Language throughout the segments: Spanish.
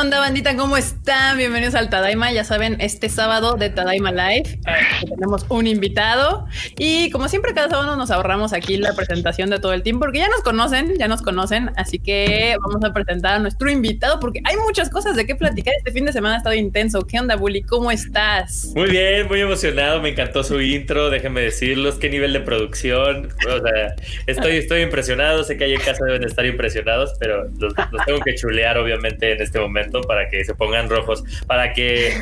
onda, bandita? ¿Cómo están? Bienvenidos al Tadaima. Ya saben, este sábado de Tadaima Live eh, tenemos un invitado y como siempre cada sábado nos ahorramos aquí la presentación de todo el team porque ya nos conocen, ya nos conocen, así que vamos a presentar a nuestro invitado porque hay muchas cosas de qué platicar. Este fin de semana ha estado intenso. ¿Qué onda, Bully? ¿Cómo estás? Muy bien, muy emocionado. Me encantó su intro. Déjenme decirlos qué nivel de producción. O sea, estoy, estoy impresionado. Sé que ahí en casa deben estar impresionados, pero los, los tengo que chulear, obviamente, en este momento para que se pongan rojos, para que,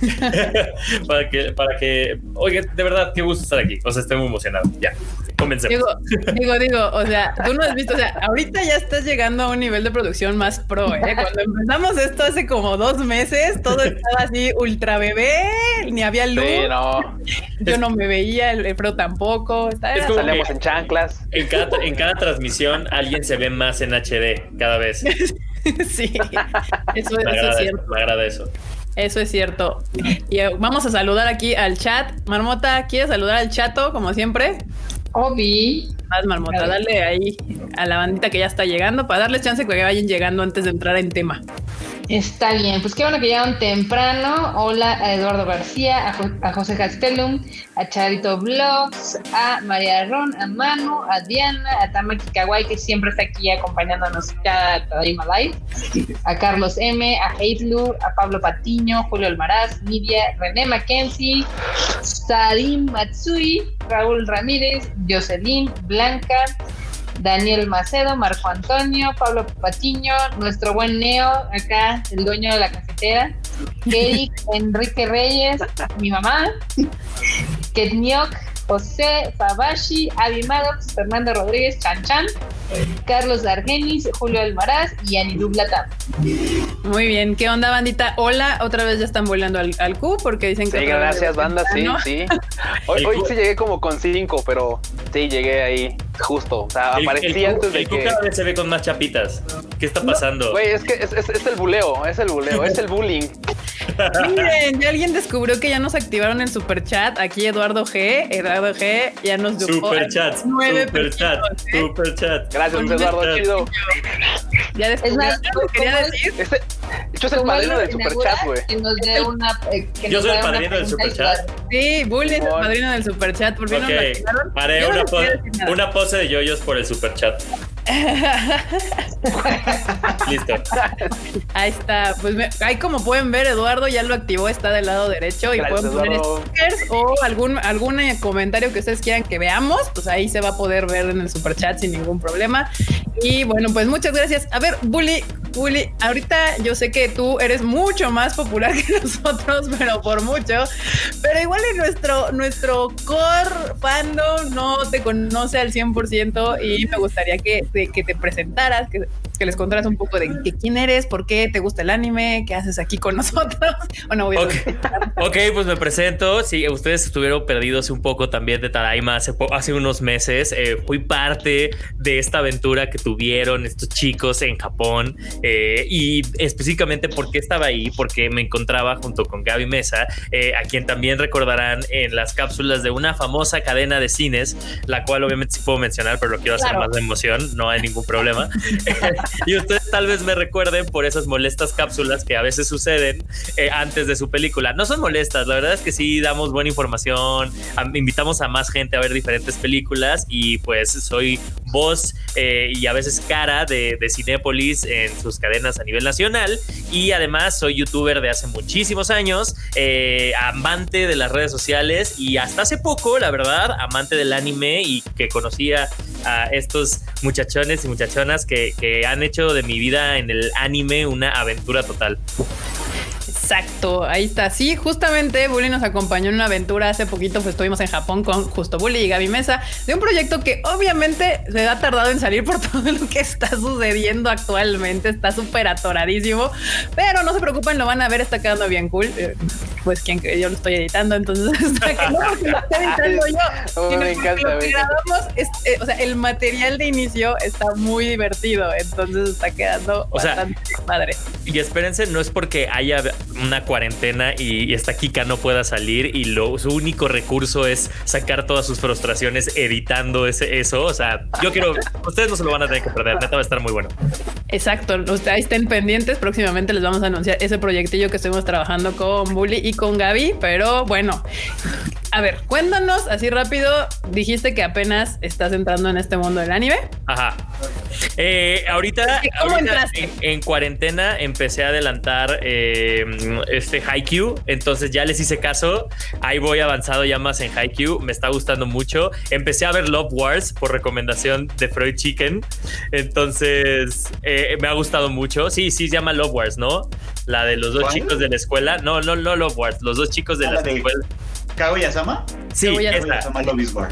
para que, para que, oye, de verdad, qué gusto estar aquí. O sea, estoy muy emocionado. Ya, comencemos. Digo, digo, digo, o sea, tú no has visto, o sea, ahorita ya estás llegando a un nivel de producción más pro, ¿eh? Cuando empezamos esto hace como dos meses, todo estaba así ultra bebé, ni había luz. Sí, no. Yo no me veía, el, el pro tampoco. Estaba- Es como Salíamos que- en chanclas. En cada, en cada transmisión alguien se ve más en HD cada vez. sí, eso, Me eso es cierto. me agrada eso. Eso es cierto. Y eh, vamos a saludar aquí al chat. Marmota, ¿quieres saludar al chato como siempre? Obi. Más Marmota, dale ahí a la bandita que ya está llegando para darles chance que vayan llegando antes de entrar en tema. Está bien, pues qué bueno que llegaron temprano. Hola a Eduardo García, a, Jo- a José Gastelum, a Charito Vlogs, a María Ron, a Manu, a Diana, a Tamaki Kawai, que siempre está aquí acompañándonos cada Tadaima Live, a Carlos M, a Heitlu, a Pablo Patiño, Julio Almaraz, Nidia, René Mackenzie, Sarim Matsui, Raúl Ramírez, Jocelyn, Blanca, Daniel Macedo, Marco Antonio, Pablo Patiño, nuestro buen Neo, acá, el dueño de la cafetera, Eric, Enrique Reyes, mi mamá, Ketniok, José Fabashi, Avi Maddox, Fernando Rodríguez, Chan Chan, Carlos Argenis, Julio Almaraz y Anidú Blatam. Muy bien, ¿qué onda, bandita? Hola, otra vez ya están volando al, al Q porque dicen que. Sí, gracias, banda. Sí, sí. Hoy, sí llegué como con cinco, pero sí llegué ahí justo. O sea, El- aparecí el, antes de el que. cada vez se ve con más chapitas. ¿Qué está pasando? Güey, es que es, es- es el buleo, es el buleo, es el bullying. Miren, ya alguien descubrió que ya nos activaron el super chat. Aquí Eduardo G. Eduardo G. ya nos dio Super chat, nueve super chat, pesitos, ¿eh? super chat. Gracias, Eduardo, nuestra- chido. Ya descubrió. Es más, ¿Algo que quería ¿cómo decir? Este, yo soy el padrino del güey. Nos dé una. eh, que Yo soy el una padrino del superchat. ayudar. Sí, Bully es el padrino del super chat. ¿Por qué no lo Ok, activaron? haré no una, nada. una pose de yoyos por el super chat. Listo. Ahí está. Pues me- ahí como pueden ver, Eduardo ya lo activó, está del lado derecho y Gracias, pueden poner Eduardo. stickers o algún, algún eh, comentario que ustedes quieran que veamos, pues ahí se va a poder ver en el super chat sin ningún problema. Y bueno, pues muchas gracias. A ver, Bully, Bully, ahorita yo sé que tú eres mucho más popular que nosotros, pero por mucho. Pero igual en nuestro, nuestro core fandom no te conoce al 100% y me gustaría que, de- que te presentaras, que, que les contaras un poco de, que quién eres, por qué te gusta el anime, qué haces aquí con nosotros. Bueno, voy a Ok, ok, pues me presento. Sí, ustedes estuvieron perdidos un poco también de Tadaima hace, hace unos meses. Eh, fui parte de esta aventura que tuvieron estos chicos en Japón eh, y específicamente porque estaba ahí, porque me encontraba junto con Gaby Mesa, eh, a quien también recordarán en las cápsulas de una famosa cadena de cines, la cual obviamente sí puedo mencionar, pero lo quiero hacer más de emoción, no hay ningún problema. y ustedes tal vez me recuerden por esas molestas cápsulas que a veces suceden eh, antes de su película. No son molestas, la verdad es que sí damos buena información, am- invitamos a más gente a ver diferentes películas y pues soy voz eh, y a veces cara de, de Cinépolis en sus cadenas a nivel nacional y además soy youtuber de hace muchísimos años, eh, amante de las redes sociales y hasta hace poco, la verdad, amante del anime y que conocía a estos muchachones y muchachonas que, que han hecho de mi vida en el anime una aventura total. Exacto, ahí está. Sí, justamente Bully nos acompañó en una aventura hace poquito, pues estuvimos en Japón con justo Bully y Gaby Mesa, de un proyecto que obviamente se ha tardado en salir por todo lo que está sucediendo actualmente, está súper atoradísimo, pero no se preocupen, lo van a ver, está quedando bien cool. Eh, Pues quien que yo lo estoy editando, entonces está que no porque lo estoy editando yo. Oh, me encanta, lo me que encanta. grabamos es, eh, o sea, el material de inicio está muy divertido, entonces está quedando O sea, bastante padre. y espérense, no es porque haya una cuarentena y, esta Kika no pueda salir y lo, su único recurso es sacar todas sus frustraciones editando ese, eso. O sea, yo quiero, ustedes no se lo van a tener que perder, neta va a estar muy bueno. Exacto, ustedes estén pendientes, próximamente les vamos a anunciar ese proyectillo que estuvimos trabajando con Bully y con Gaby, pero bueno, a ver, cuéntanos así rápido. Dijiste que apenas estás entrando en este mundo del anime. Ajá. Eh, ahorita, en, cuarentena empecé a adelantar eh, este Haikyuu, entonces ya les hice caso. Ahí voy avanzado ya más en Haikyuu, me está gustando mucho. Empecé a ver Love Wars por recomendación de Freud Chicken, entonces eh, me ha gustado mucho. Sí, sí se llama Love Wars, ¿no? La de los dos chicos de la escuela. No, no, no Love Wars, los dos chicos de ah, la escuela. ¿Kaguya-sama? Sí, esa. Love is War.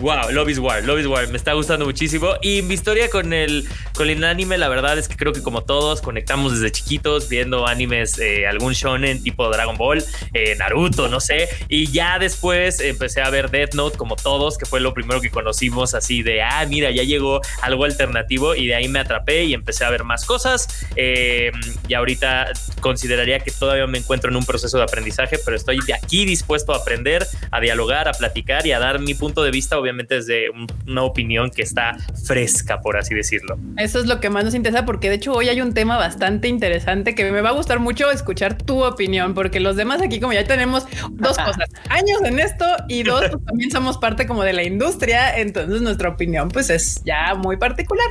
Wow, Love is War, Love is War, me está gustando muchísimo. Y mi historia con el, con el anime, la verdad es que creo que como todos conectamos desde chiquitos viendo animes, eh, algún shonen tipo Dragon Ball, eh, Naruto, no sé. Y ya después empecé a ver Death Note como todos, que fue lo primero que conocimos así de, ah, mira, ya llegó algo alternativo y de ahí me atrapé y empecé a ver más cosas. Eh, y ahorita consideraría que todavía me encuentro en un proceso de aprendizaje, pero estoy de aquí dispuesto a aprender, a dialogar, a platicar y a dar mi punto de vista, obviamente desde una opinión que está fresca, por así decirlo. Eso es lo que más nos interesa, porque de hecho hoy hay un tema bastante interesante que me va a gustar mucho escuchar tu opinión, porque los demás aquí como ya tenemos dos cosas, años en esto y dos, pues, también somos parte como de la industria, entonces nuestra opinión pues es ya muy particular.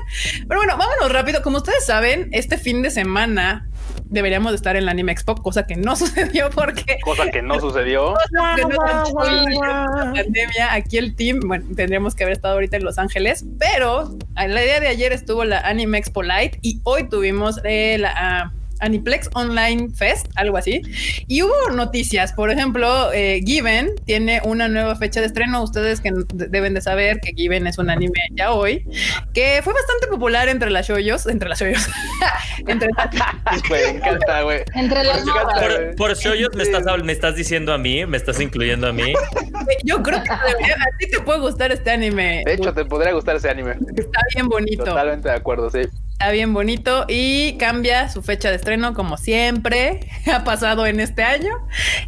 Pero bueno, vámonos rápido. Como ustedes saben, este fin de semana deberíamos estar en la Anime Expo, cosa que no sucedió porque... Cosa que no sucedió. pandemia, aquí el team, bueno, tendríamos que haber estado ahorita en Los Ángeles, pero la día de ayer estuvo la Anime Expo Light y hoy tuvimos eh, la... Ah, Aniplex Online Fest, algo así. Y hubo noticias, por ejemplo, eh, Given tiene una nueva fecha de estreno. Ustedes que deben de saber que Given es un anime ya hoy, que fue bastante popular entre las shoyos, entre las shoyos, entre me encanta, güey. Entre las por, por shoyos me estás, me estás diciendo a mí, me estás incluyendo a mí. Yo creo que a ti te puede gustar este anime. De hecho, te podría gustar ese anime. Está bien bonito. Totalmente de acuerdo, sí. Está bien bonito y cambia su fecha de estreno como siempre ha pasado en este año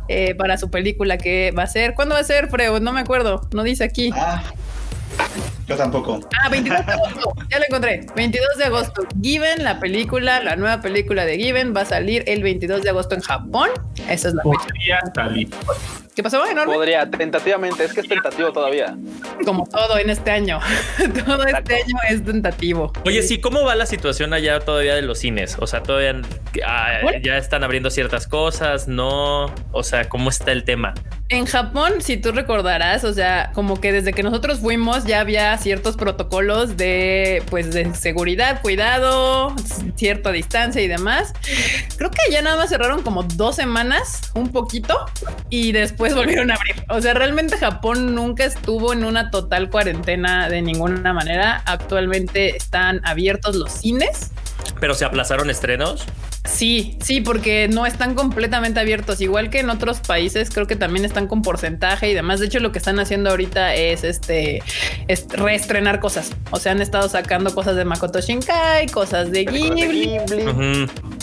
eh, para su película que va a ser. ¿Cuándo va a ser, Freud? No me acuerdo, no dice aquí. Ah, yo tampoco. Ah, 22 de agosto, ya lo encontré. 22 de agosto. Given, la película, la nueva película de Given va a salir el 22 de agosto en Japón. Esa es la fecha. ¿Qué pasó? Enorme? Podría, tentativamente, es que es tentativo todavía. Como todo en este año. todo este año es tentativo. Oye, sí, ¿cómo va la situación allá todavía de los cines? O sea, todavía ah, ya están abriendo ciertas cosas, ¿no? O sea, ¿cómo está el tema? En Japón, si tú recordarás, o sea, como que desde que nosotros fuimos ya había ciertos protocolos de, pues, de seguridad, cuidado, cierta distancia y demás. Creo que ya nada más cerraron como dos semanas, un poquito, y después volvieron a abrir. O sea, realmente Japón nunca estuvo en una total cuarentena de ninguna manera. Actualmente están abiertos los cines. Pero se aplazaron estrenos. Sí, sí, porque no están completamente abiertos, igual que en otros países, creo que también están con porcentaje y demás. De hecho, lo que están haciendo ahorita es este es reestrenar cosas. O sea, han estado sacando cosas de Makoto Shinkai, cosas de Ghibli,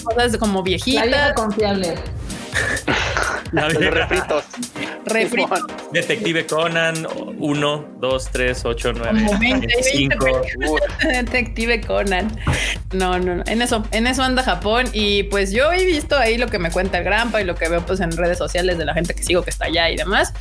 cosas como viejitas. confiable. Los refritos. Refritos. Detective Conan 1, 2, 3, 8, 9, 5. Detective Conan. No, no, no. En eso, en eso anda Japón. Y pues yo he visto ahí lo que me cuenta el Grampa y lo que veo pues en redes sociales de la gente que sigo que está allá y demás.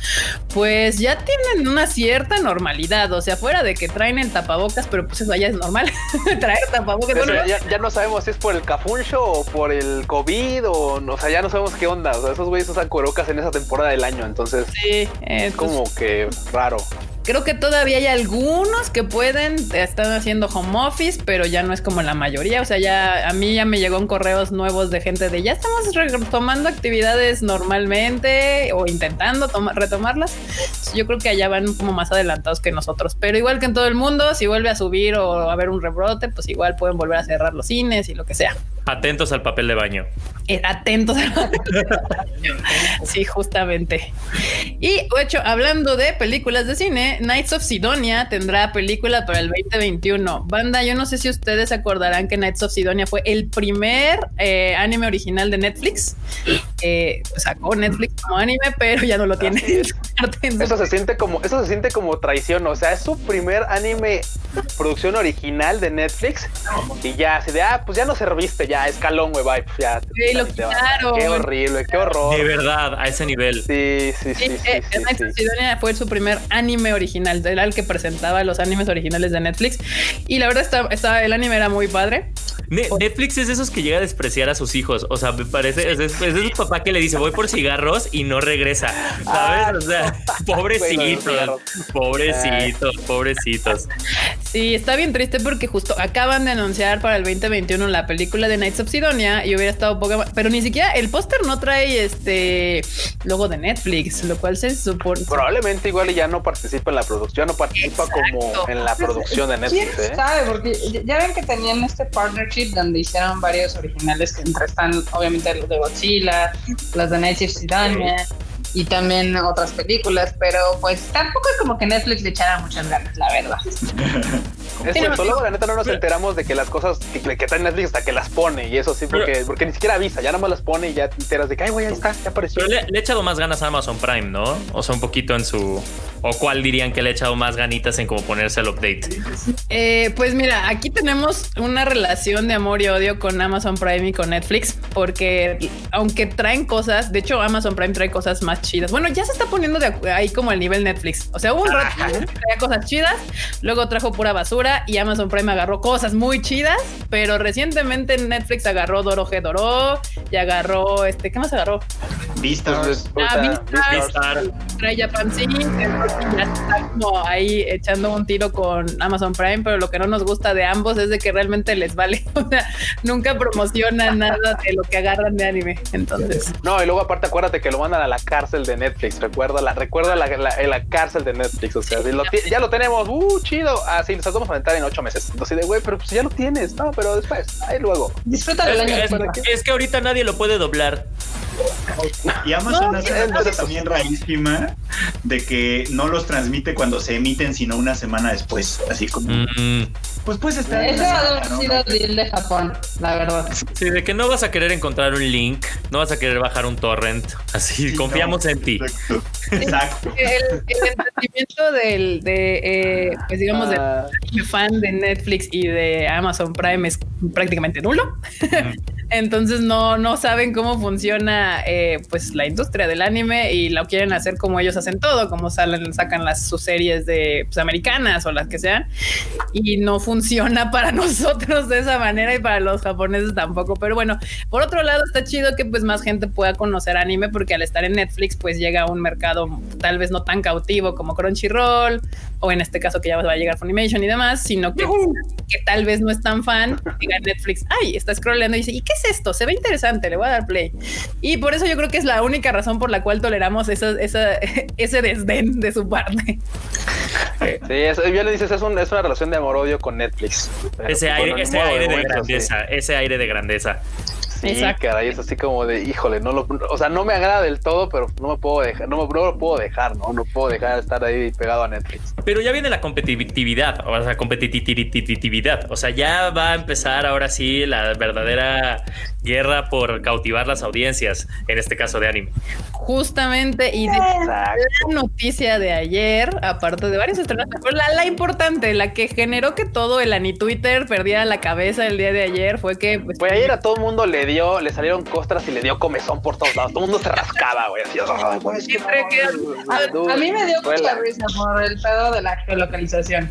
Pues ya tienen una cierta normalidad. O sea, fuera de que traen el tapabocas, pero pues eso ya es normal. Traer tapabocas. ya, ya, no sabemos si es por el cafuncho o por el COVID o, o sea, ya no sabemos qué onda. O sea, esos güeyes usan corocas en esa temporada del año, entonces sí, es como que raro. Creo que todavía hay algunos que pueden, están haciendo home office, pero ya no es como la mayoría. O sea, ya a mí ya me llegó correos nuevos de gente de ya estamos retomando actividades normalmente o intentando retomarlas. Yo creo que allá van como más adelantados que nosotros, pero igual que en todo el mundo, si vuelve a subir o a haber un rebrote, pues igual pueden volver a cerrar los cines y lo que sea. Atentos al papel de baño. Eh, atentos. sí, justamente. Y de hecho, hablando de películas de cine, Knights of Sidonia tendrá película para el 2021. Banda, yo no sé si ustedes acordarán que Knights of Sidonia fue el primer eh, anime original de Netflix. Eh, sacó Netflix como anime, pero ya no lo tiene. Eso se siente como, eso se siente como traición. O sea, es su primer anime producción original de Netflix y ya así de ah, pues ya no serviste, ya escalón, güey, bye, pues ya. Sí, lo quitaron. Qué horrible, qué horror. De verdad, a ese nivel. Sí, sí, sí. sí, eh, sí, Knights sí. fue su primer anime original, era el que presentaba los animes originales de Netflix. Y la verdad, está, está- el anime era muy padre. Ne- Netflix es de esos que llega a despreciar a sus hijos. O sea, me parece, es, es, es de su papá que le dice voy por cigarros y no regresa. ¿Sabes? O sea, pobrecitos, Bueno, pobrecitos, pobrecitos. Sí, está bien triste porque justo acaban de anunciar para el 2021 la película de Knights of Sidonia y hubiera estado poca ma- pero ni siquiera el póster no trae este logo de Netflix, lo cual se supone. Probablemente igual y ya no participa en la producción, no participa Exacto. como en la producción de ¿Quién Netflix, ¿eh? sabe? Porque ya- ya ven que tenían este partnership donde hicieron varios originales que entre están obviamente los de Godzilla, los de Night Sidonia y también otras películas, pero pues tampoco es como que Netflix le echara muchas ganas, la verdad. Es cierto, luego la neta no nos enteramos de que las cosas que, que trae Netflix hasta que las pone y eso sí, porque, porque ni siquiera avisa, ya nada más las pone y ya te enteras de que, ay, güey, ahí está, ya apareció. Pero le, le he echado más ganas a Amazon Prime, ¿no? O sea, un poquito en su. ¿O cuál dirían que le he echado más ganitas en como ponerse el update? Eh, pues mira, aquí tenemos una relación de amor y odio con Amazon Prime y con Netflix, porque aunque traen cosas, de hecho Amazon Prime trae cosas más chidas. Bueno, ya se está poniendo de ahí como el nivel Netflix. O sea, hubo un rato que traía cosas chidas, luego trajo pura basura y Amazon Prime agarró cosas muy chidas, pero recientemente Netflix agarró Doro Doro y agarró este, ¿qué más agarró? Vistas. Ah. Vistar. trae Japan ya está como ahí echando un tiro con Amazon Prime, pero lo que no nos gusta de ambos es de que realmente les vale, o sea, nunca promocionan nada de lo que agarran de anime, entonces No, y luego aparte acuérdate que lo mandan a la cárcel de Netflix. Recuerda la, recuerda la, la, la cárcel de Netflix. O sea, si lo ti- ya lo tenemos. Uh, chido. Ah, sí, nos vamos a aventar en ocho meses. Entonces, de güey, pero pues ya lo tienes. No, pero después, ahí luego. Disfruta del Es año. que, es- que ahorita nadie lo puede doblar. Y Amazon No, hace una cosa también rarísima de que no los transmite cuando se emiten, sino una semana después. Así como, Mm, pues puedes estar. Ese una va a semana, haber ¿no? sido el deal de Japón, la verdad. sí, de que no vas a querer encontrar un link, no vas a querer bajar un torrent. Así, Sí, confiamos no, en ti. Exacto. Exacto. el, el entendimiento del, de, eh, pues digamos, de Ah, fan de Netflix y de Amazon Prime es prácticamente nulo. Entonces no, no saben cómo funciona eh, pues la industria del anime y lo quieren hacer como ellos hacen todo, como salen, sacan las sus series de pues, americanas o las que sean, y no funciona para nosotros de esa manera y para los japoneses tampoco. Pero bueno, por otro lado está chido que pues más gente pueda conocer anime porque al estar en Netflix pues llega a un mercado tal vez no tan cautivo como Crunchyroll o en este caso que ya va a llegar Funimation y demás, sino que, que tal vez no es tan fan, llega a Netflix, ay, está scrolleando y dice, ¿y qué es esto? Se ve interesante, le voy a dar play. Y por eso yo creo que es la única razón por la cual toleramos esa, esa, ese desdén de su parte. sí, eso, ya le dices, es, un- es una relación de amor-odio con Netflix. Ese pues, aire, ni ese aire de grandeza, ese aire de grandeza. Sí, Exacto. caray, es así como de, híjole, no lo, o sea, no me agrada del todo, pero no me puedo dejar, no, me, no lo puedo dejar, ¿no? No puedo dejar de estar ahí pegado a Netflix. Pero ya viene la competitividad, o sea, competitividad. O sea, ya va a empezar ahora sí la verdadera guerra por cautivar las audiencias, en este caso de anime. Justamente, y de la noticia de ayer, aparte de varios estrenos, pero la, la importante, la que generó que todo el Ani Twitter perdiera la cabeza el día de ayer fue que pues, ayer a todo el mundo le dio, le salieron costras y le dio comezón por todos lados. Todo el mundo se rascaba, güey. Así, ay, güey, es que Siempre no, queda- dude, A, a mí me dio mucha risa por el pedo de la geolocalización.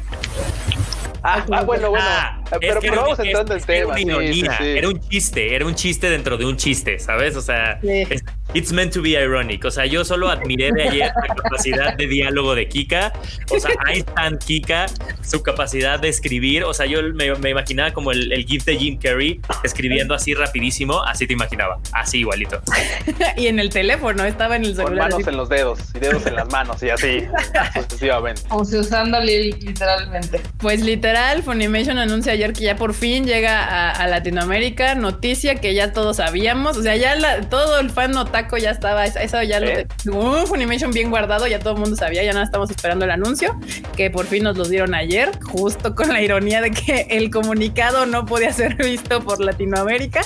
Ah, ah, bueno, bueno. Ah, Eh, pero, es que pero era vamos un- entrando en que era tema. una Sí, sí. Era un chiste, era un chiste dentro de un chiste, ¿sabes? O sea, es- It's meant to be ironic. O sea, yo solo admiré de ayer la capacidad de diálogo de Kika. O sea, ahí está Kika, su capacidad de escribir. O sea, yo me, me imaginaba como el, el, GIF de Jim Carrey escribiendo así rapidísimo. Así te imaginaba. Así igualito. y en el teléfono, estaba en el celular. Con manos en los dedos y dedos en las manos y así sucesivamente. O sea, usando literalmente. Pues literal, Funimation anuncia ayer que ya por fin llega a, a Latinoamérica. Noticia que ya todos sabíamos. O sea, ya la, todo el fan otaco ya estaba. Eso ya ¿Eh? lo. Un Funimation bien guardado, ya todo el mundo sabía. Ya nada estamos esperando el anuncio. Que por fin nos los dieron ayer, justo con la ironía de que el comunicado no podía ser visto por Latinoamérica.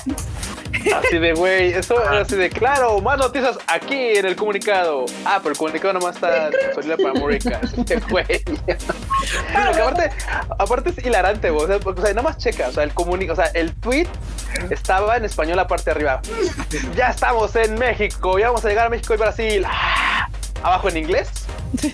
Así de, güey, eso era así de, claro, más noticias aquí en el comunicado. Ah, pero el comunicado nomás está disponible para Mórica. güey. Aparte, aparte es hilarante, güey. O sea, nada más checa, o sea, el comunicado, o sea, el tweet estaba en español la parte de arriba. Ya estamos en México, ya vamos a llegar a México y Brasil. Abajo en inglés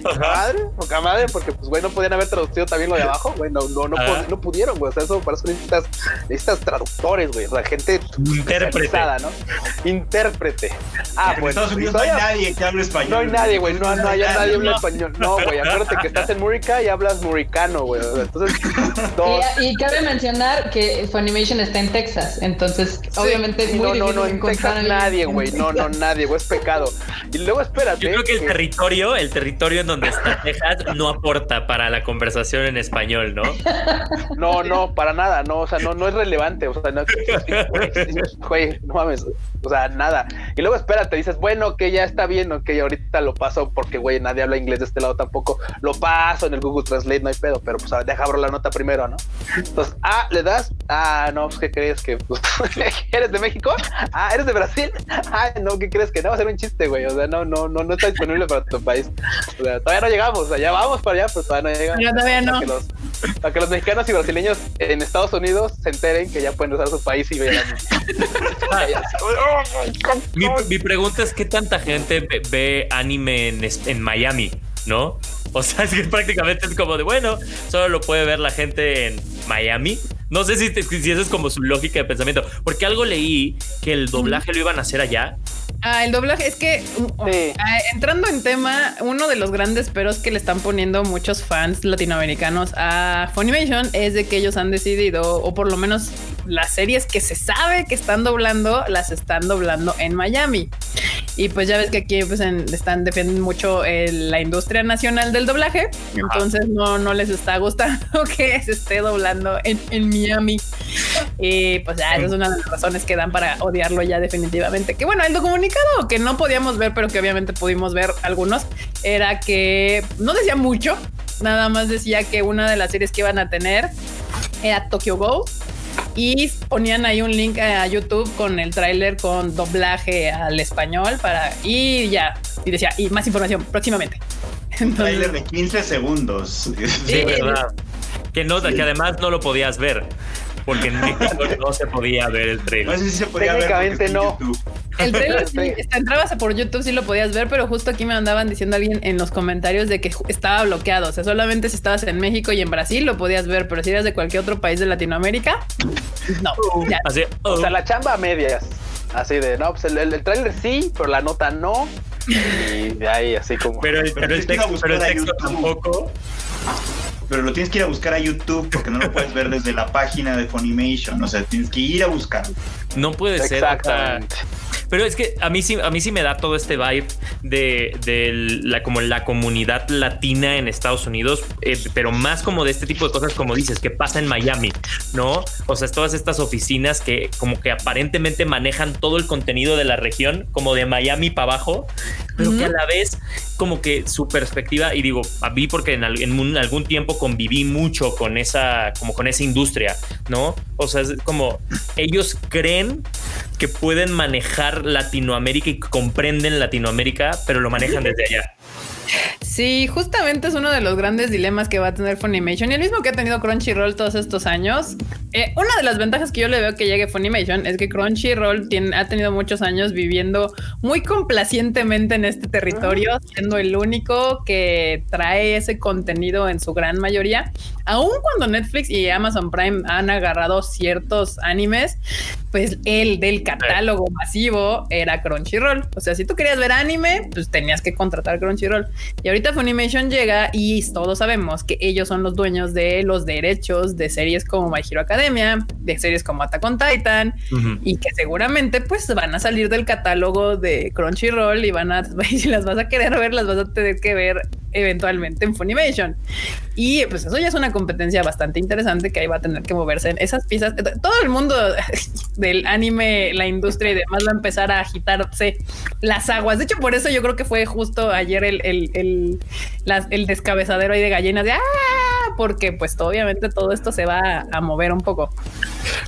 Poca madre, poca madre, porque pues, güey, no podían haber traducido también lo de abajo, güey, no, no, no, no, pudieron, güey, o sea, eso para eso necesitas, necesitas traductores, güey, o sea, gente Intérprete. ¿no? Intérprete. Ah, en pues. Estados Unidos no hay nadie que hable español. No hay nadie, güey, no, no hay nadie que hable español. No, güey, acuérdate que estás en Murica y hablas muricano, güey, entonces, dos. Y, y, cabe mencionar que Funimation está en Texas, entonces, sí, obviamente es muy no, no, no, en Texas nadie, güey, no, no, nadie, güey, es pecado. Y luego espérate. Yo creo que el territorio, el territorio en donde está no aporta para la conversación en español, ¿no? No, no, para nada, no, o sea, no, no es relevante, o sea, no, güey, no mames, o sea, nada. Y luego espérate, dices, bueno, que ya está bien, ok, ahorita lo paso porque, güey, nadie habla inglés de este lado tampoco, lo paso en el Google Translate, no hay pedo, pero pues deja abro la nota primero, ¿no? Entonces, ah, le das, ah, no, pues, ¿qué crees que pues, eres de México? Ah, eres de Brasil, ah, no, ¿qué crees que no va a ser un chiste, güey? O sea, no, no, no, no está disponible para tu país. O sea, todavía no llegamos, o sea, ya vamos para allá, pero todavía no llegamos. Ya todavía no. Para que, los, para que los mexicanos y brasileños en Estados Unidos se enteren que ya pueden usar su país y vean. mi, mi, pregunta es: ¿qué tanta gente ve, ve anime en, en Miami? ¿No? O sea, es que prácticamente es como de, bueno, solo lo puede ver la gente en Miami. No sé si, te, si esa es como su lógica de pensamiento, porque algo leí que el doblaje lo iban a hacer allá. Ah, el doblaje es que sí. ah, entrando en tema, uno de los grandes peros que le están poniendo muchos fans latinoamericanos a Funimation es de que ellos han decidido, o por lo menos las series que se sabe que están doblando, las están doblando en Miami. Y pues ya ves que aquí pues en, están defendiendo mucho el, la industria nacional del doblaje, entonces no, no les está gustando que se esté doblando en, en Miami. Y pues ya, esa es una de las razones que dan para odiarlo ya definitivamente. Que bueno, el comunicado que no podíamos ver, pero que obviamente pudimos ver algunos, era que no decía mucho, nada más decía que una de las series que iban a tener era Tokyo Go y ponían ahí un link a YouTube con el tráiler con doblaje al español para y ya y decía y más información próximamente. Un tráiler de 15 segundos. Sí, sí, verdad. Que no, que además no lo podías ver porque en México no se podía ver el trailer. No sé si se podía Técnicamente ver no. El trailer sí, entrabas por YouTube sí lo podías ver, pero justo aquí me andaban diciendo alguien en los comentarios de que estaba bloqueado. O sea, solamente si estabas en México y en Brasil lo podías ver, pero si eras de cualquier otro país de Latinoamérica, no. Ya. Así, O sea, la chamba a medias. Así de, no, pues el, el, el trailer sí, pero la nota no. Y de ahí, así como. pero, el, pero el texto, pero tampoco. Pero lo tienes que ir a buscar a YouTube porque no lo puedes ver desde la página de Funimation. O sea, tienes que ir a buscarlo. No puede ser. Exactamente. Pero es que a mí sí, a mí sí me da todo este vibe de, de la, como la comunidad latina en Estados Unidos, eh, pero más como de este tipo de cosas, como dices, que pasa en Miami, ¿no? O sea, es todas estas oficinas que como que aparentemente manejan todo el contenido de la región, como de Miami para abajo, pero que a la vez como que su perspectiva, y digo, a mí porque en, en un, algún tiempo conviví mucho con esa, como con esa industria, ¿no? O sea, es como ellos creen que pueden manejar Latinoamérica y comprenden Latinoamérica, pero lo manejan desde allá. Sí, justamente es uno de los grandes dilemas que va a tener Funimation y el mismo que ha tenido Crunchyroll todos estos años. eh, una de las ventajas que yo le veo que llegue Funimation es que Crunchyroll tiene, ha tenido muchos años viviendo muy complacientemente en este territorio, siendo el único que trae ese contenido en su gran mayoría. Aun cuando Netflix y Amazon Prime han agarrado ciertos animes, pues el del catálogo masivo era Crunchyroll. O sea, si tú querías ver anime, pues tenías que contratar Crunchyroll. Y ahorita Funimation llega y todos sabemos que ellos son los dueños de los derechos de series como My Hero Academia, de series como Attack on Titan y que seguramente pues van a salir del catálogo de Crunchyroll y van a, si las vas a querer ver, las vas a tener que ver eventualmente en Funimation. Y pues eso ya es una competencia bastante interesante que ahí va a tener que moverse en esas piezas. Todo el mundo del anime, la industria y demás va a empezar a agitarse las aguas. De hecho, por eso yo creo que fue justo ayer el, el, el, el descabezadero ahí de gallinas de ¡ah! Porque pues obviamente todo esto se va a, mover un poco.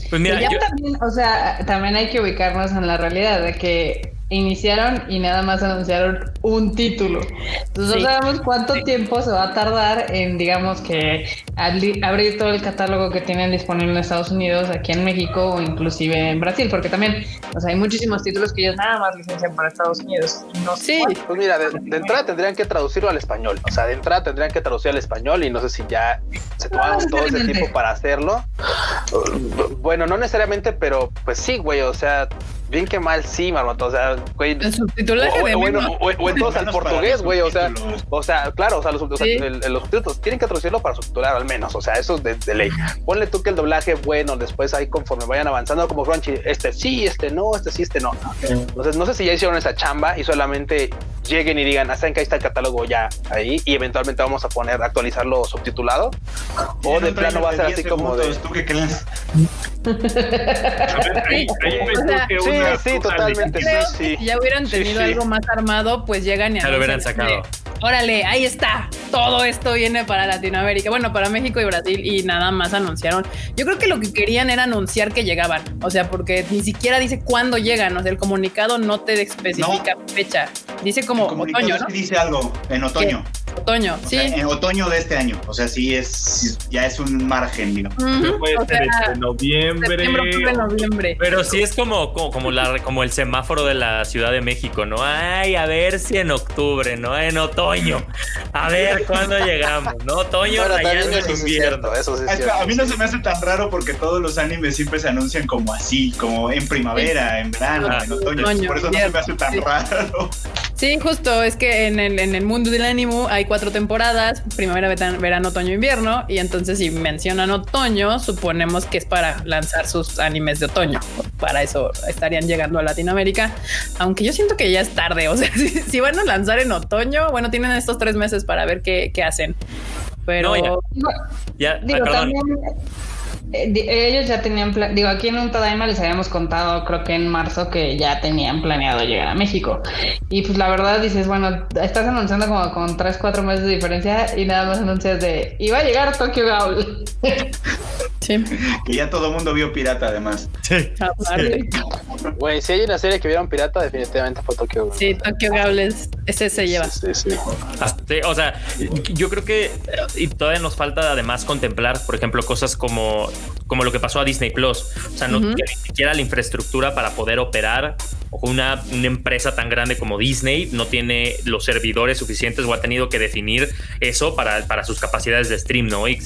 Pues mira, yo... también, o sea, también hay que ubicarnos en la realidad de que iniciaron y nada más anunciaron un título. Entonces no sabemos cuánto tiempo se va a tardar en, digamos que, abrir todo el catálogo que tienen disponible en Estados Unidos, aquí en México o inclusive en Brasil, porque también, o sea, hay muchísimos títulos que ellos nada más licencian para Estados Unidos. No sí, pues mira, de, entrada tendrían que traducirlo al español. O sea, de entrada tendrían que traducir al español y no sé si ya se tomaron todo ese tiempo para hacerlo. Bueno, no necesariamente, pero pues sí, güey, o sea, bien que mal, sí, marmota. O sea, güey. El subtitulaje o, de bueno, o, o, entonces al portugués, güey. O sea, o sea, claro, o sea, los, o sea, el, los subtítulos tienen que traducirlo para subtitular al menos. O sea, eso es de, de, ley. Ponle tú que el doblaje, bueno, después ahí conforme vayan avanzando, como Crunchy, este sí, este no, este sí, este no. Entonces, no sé si ya hicieron esa chamba y solamente lleguen y digan, hasta ah, que ahí está el catálogo ya ahí y eventualmente vamos a poner, actualizarlo subtitulado. O de plano va a ser así como de. ¿Tú qué crees? sí, sí, totalmente. Sí, sí. Si ya hubieran tenido sí, algo más armado, pues llegan y ya lo hubieran sacado. Órale, ahí está. Todo esto viene para Latinoamérica, bueno, para México y Brasil y nada más anunciaron. Yo creo que lo que querían era anunciar que llegaban, o sea, porque ni siquiera dice cuándo llegan, o sea, el comunicado no te especifica no. fecha, dice como otoño, ¿no? dice algo en otoño. ¿Qué? Otoño, o sí. Sea, en otoño de este año. O sea, sí es, ya es un margen, digamos. Uh -huh. Puede o ser sea, este noviembre. Septiembre, octubre, noviembre. Pero sí es como, como, como, la, como el semáforo de la Ciudad de México, ¿no? Ay, a ver si en octubre, ¿no? En otoño. A ver cuándo llegamos, ¿no? Otoño bueno, rayando en invierno. eso sí es es a mí no se me hace tan raro porque todos los animes siempre se anuncian como así, como en primavera, en verano, ah, en otoño. otoño Por eso no se me hace tan sí. raro. Sí, justo, es que en el, en el mundo del anime hay cuatro temporadas, primavera, verano, otoño, invierno, y entonces si mencionan otoño, suponemos que es para lanzar sus animes de otoño. Para eso estarían llegando a Latinoamérica, aunque yo siento que ya es tarde, o sea, si, si van a lanzar en otoño, bueno, tienen estos tres meses para ver qué, qué hacen. Pero... No, ya, ya digo, ah, ellos ya tenían, digo, aquí en un Tadaima les habíamos contado, creo que en marzo, que ya tenían planeado llegar a México. Y pues la verdad dices, bueno, estás anunciando como con 3, 4 meses de diferencia y nada más anuncias de, iba a llegar Tokyo Ghoul. Sí. Que ya todo el mundo vio Pirata, además. Sí. Güey, si hay una serie que vieron Pirata, definitivamente fue Tokyo Ghoul. Sí, Tokyo Ghoul es, ese se lleva. Sí, sí, sí. O sea, yo creo que y todavía nos falta además contemplar, por ejemplo, cosas como, como lo que pasó a Disney Plus. O sea, no uh -huh. ni siquiera la infraestructura para poder operar o una, una, empresa tan grande como Disney no tiene los servidores suficientes o ha tenido que definir eso para, para sus capacidades de stream, ¿no? Y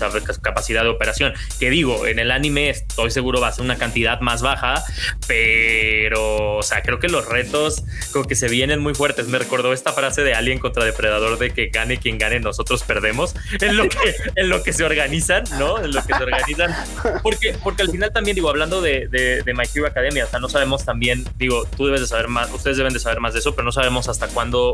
capacidad de operación. Que digo, en el anime estoy seguro va a ser una cantidad más baja, pero, o sea, creo que los retos como que se vienen muy fuertes. Me recordó esta frase de Alien contra Depredador de que gane quien gane, nosotros perdemos. En lo que, en lo que se organizan, ¿no? En lo que se organizan. Porque, porque al final también, digo, hablando de, de, de My Hero Academia, o sea, no sabemos también, digo, tú debes de saber más, ustedes deben de saber más de eso, pero no sabemos hasta cuándo,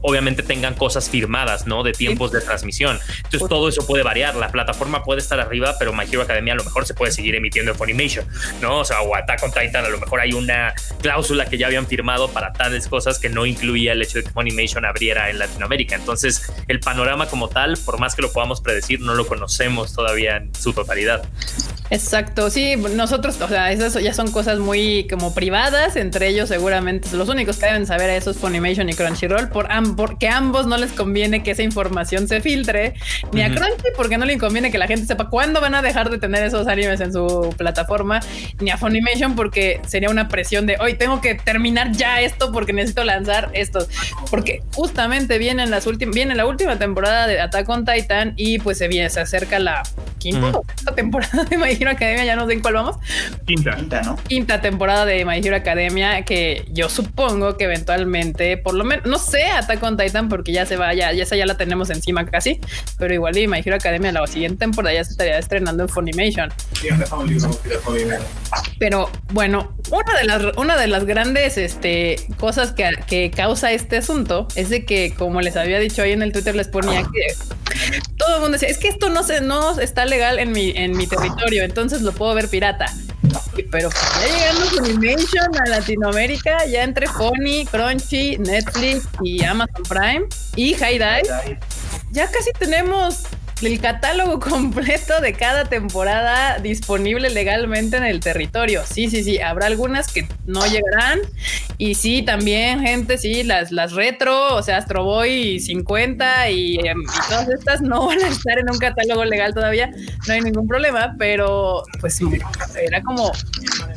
obviamente, tengan cosas firmadas, ¿no? De tiempos de transmisión. Entonces, todo eso puede variar. La plataforma puede estar arriba, pero My Hero Academia a lo mejor se puede seguir emitiendo en Funimation, ¿no? O sea, o Attack on Titan, a lo mejor hay una cláusula que ya habían firmado para tales cosas que no incluía el hecho de que Funimation abriera en Latinoamérica. Entonces, el panorama como tal, por más que lo podamos predecir, no lo conocemos todavía en su totalidad. Exacto, sí, nosotros, o sea, esas ya son cosas muy como privadas, entre ellos seguramente los únicos que deben saber eso es Funimation y Crunchyroll, por porque a ambos no les conviene que esa información se filtre, ni a Crunchy porque no le conviene que la gente sepa cuándo van a dejar de tener esos animes en su plataforma, ni a Funimation porque sería una presión de hoy tengo que terminar ya esto porque necesito lanzar esto, porque justamente vienen las últimas, viene la última temporada de Attack on Titan y pues se viene, se acerca la quinta temporada de My Hero Academia, ya no sé en cuál vamos. Quinta, quinta, ¿no? Quinta temporada de My Hero Academia que yo supongo que eventualmente, por lo menos, no sé, Attack on Titan porque ya se va, ya, ya esa ya la tenemos encima casi, pero igual y My Hero Academia la siguiente temporada ya se estaría estrenando en Funimation. Pero bueno, una de las, una de las grandes este, cosas que, que causa este asunto es de que, como les había dicho ahí en el Twitter, les ponía que todo el mundo decía, es que esto no se, no está legal en mi, en mi territorio, entonces lo puedo ver pirata. Pero ya llegando Funimation a Latinoamérica, ya entre Pony, Crunchy, Netflix y Amazon Prime y High Dive, ya casi tenemos el catálogo completo de cada temporada disponible legalmente en el territorio. Sí, sí, sí, habrá algunas que no llegarán. Y sí, también, gente, sí, las, las retro, o sea, Astro Boy 50 y, y, todas estas no van a estar en un catálogo legal todavía. No hay ningún problema, pero pues era como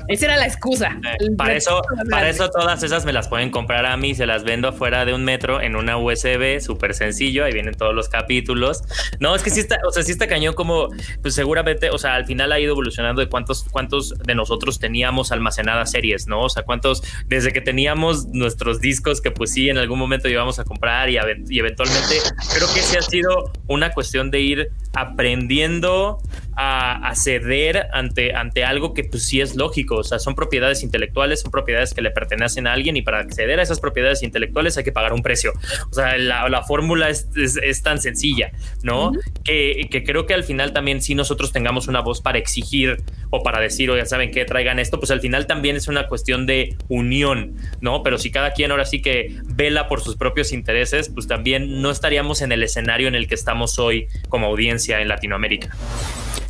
esa era la excusa. Eh, para eso, para eso todas esas me las pueden comprar a mí, se las vendo afuera de un metro en una USB, súper sencillo, ahí vienen todos los capítulos. No, es que sí está, o sea, sí está cañón como, pues seguramente, o sea, al final ha ido evolucionando de cuántos, cuántos de nosotros teníamos almacenadas series, ¿no? O sea, cuántos, desde que teníamos nuestros discos que pues sí, en algún momento íbamos a comprar y, y eventualmente creo que sí ha sido una cuestión de ir aprendiendo a, ceder ante, ante algo que pues sí es lógico, o sea, son propiedades intelectuales, son propiedades que le pertenecen a alguien y para acceder a esas propiedades intelectuales hay que pagar un precio. O sea, la, fórmula es, es, tan sencilla, ¿no? Que, que, creo que al final también si nosotros tengamos una voz para exigir o para decir, oye, ¿saben qué? Traigan esto, pues al final también es una cuestión de unión, ¿no? Pero si cada quien ahora sí que vela por sus propios intereses, pues también no estaríamos en el escenario en el que estamos hoy como audiencia en Latinoamérica.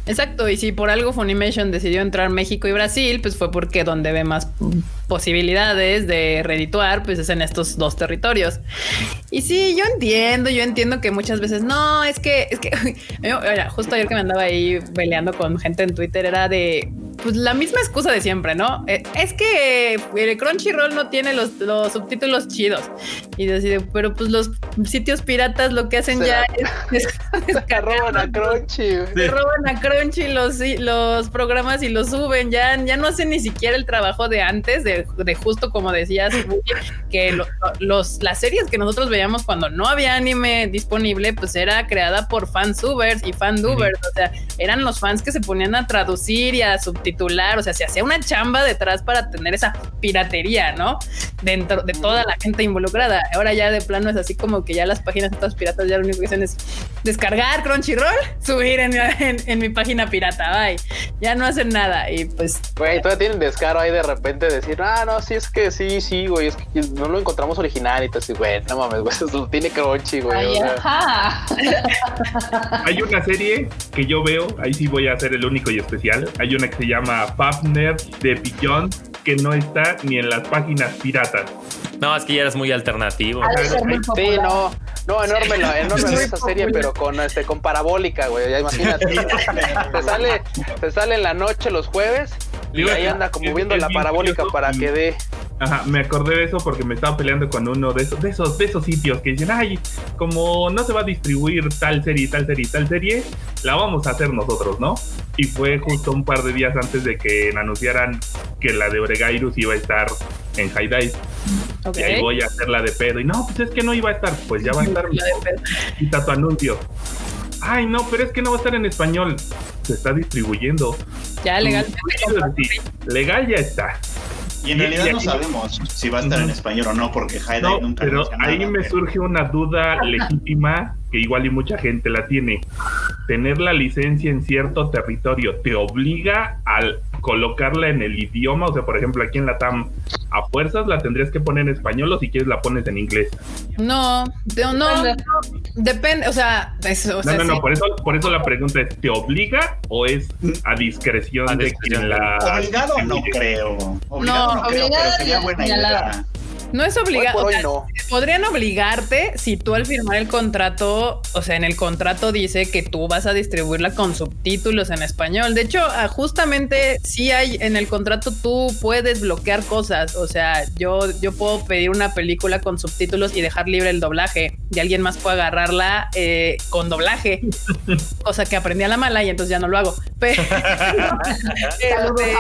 Exacto, y si por algo Funimation decidió entrar México y Brasil, pues fue porque donde ve más posibilidades de redituar, pues es en estos dos territorios. Y sí, yo entiendo, yo entiendo que muchas veces no, es que, es que, justo ayer que me andaba ahí peleando con gente en Twitter, era de, pues la misma excusa de siempre, ¿no? Eh, es que el Crunchyroll no tiene los, subtítulos chidos. Y decide, pero pues los sitios piratas lo que hacen ya es, es, roban a Crunchy. Se roban a Crunchy los, los programas y los suben. Ya, ya no hacen ni siquiera el trabajo de antes, de, justo como decías, que los, las series que nosotros veíamos cuando no había anime disponible, pues era creada por fansubers y fandubers. O sea, eran los fans que se ponían a traducir y a subtitular titular, o sea, se hacía una chamba detrás para tener esa piratería, ¿no? Dentro de toda la gente involucrada. Ahora ya de plano es así como que ya las páginas de estas piratas ya lo único que hacen es descargar Crunchyroll, subir en, mi página pirata, bye. Ya no hacen nada y pues... Güey, todavía tienen descaro ahí de repente decir, ah, no, sí, es que sí, sí, güey, es que no lo encontramos original y te así, güey, no mames, güey, eso tiene Crunchy, güey. Hay una serie que yo veo, ahí sí voy a ser el único y especial. Hay una que se llama Fafner de Beyond que no está ni en las páginas piratas. No, es que ya eres muy alternativo. Sí, no. No, enorme, enorme esa serie, pero con este con parabólica, güey. Ya imagínate. te sale, te sale en la noche los jueves y ahí anda como viendo la parabólica para que dé. Ajá, me acordé de eso porque me estaba peleando con uno de esos, de esos, de esos sitios que dicen, ay, como no se va a distribuir tal serie, tal serie, tal serie, la vamos a hacer nosotros, ¿no? Y fue justo un par de días antes de que anunciaran que la de Oregairus iba a estar en High Dive. Y ahí voy a hacer la de pedo. Y no, pues es que no iba a estar, pues ya va a estar. Quita tu anuncio. Ay, no, pero es que no va a estar en español. Se está distribuyendo. Ya legal. Legal ya está. Y en realidad no sabemos si va a estar en español o no, porque Haida no, nunca. Pero ahí me surge una duda legítima que igual y mucha gente la tiene. Tener la licencia en cierto territorio te obliga al colocarla en el idioma, o sea, por ejemplo, aquí en la TAM a fuerzas la tendrías que poner en español o si quieres la pones en inglés. No, no, no, depende, o sea, eso, no, no, no, por eso, por eso la pregunta es, ¿te obliga o es a discreción, de quien la... Obligado no creo. Obligado no, obligado sería buena idea. No es obligado. Podrían obligarte si tú al firmar el contrato, o sea, en el contrato dice que tú vas a distribuirla con subtítulos en español. De hecho, ah, justamente si hay en el contrato tú puedes bloquear cosas. O sea, yo, yo puedo pedir una película con subtítulos y dejar libre el doblaje y alguien más puede agarrarla eh, con doblaje, cosa que aprendí a la mala y entonces ya no lo hago. Pero, este,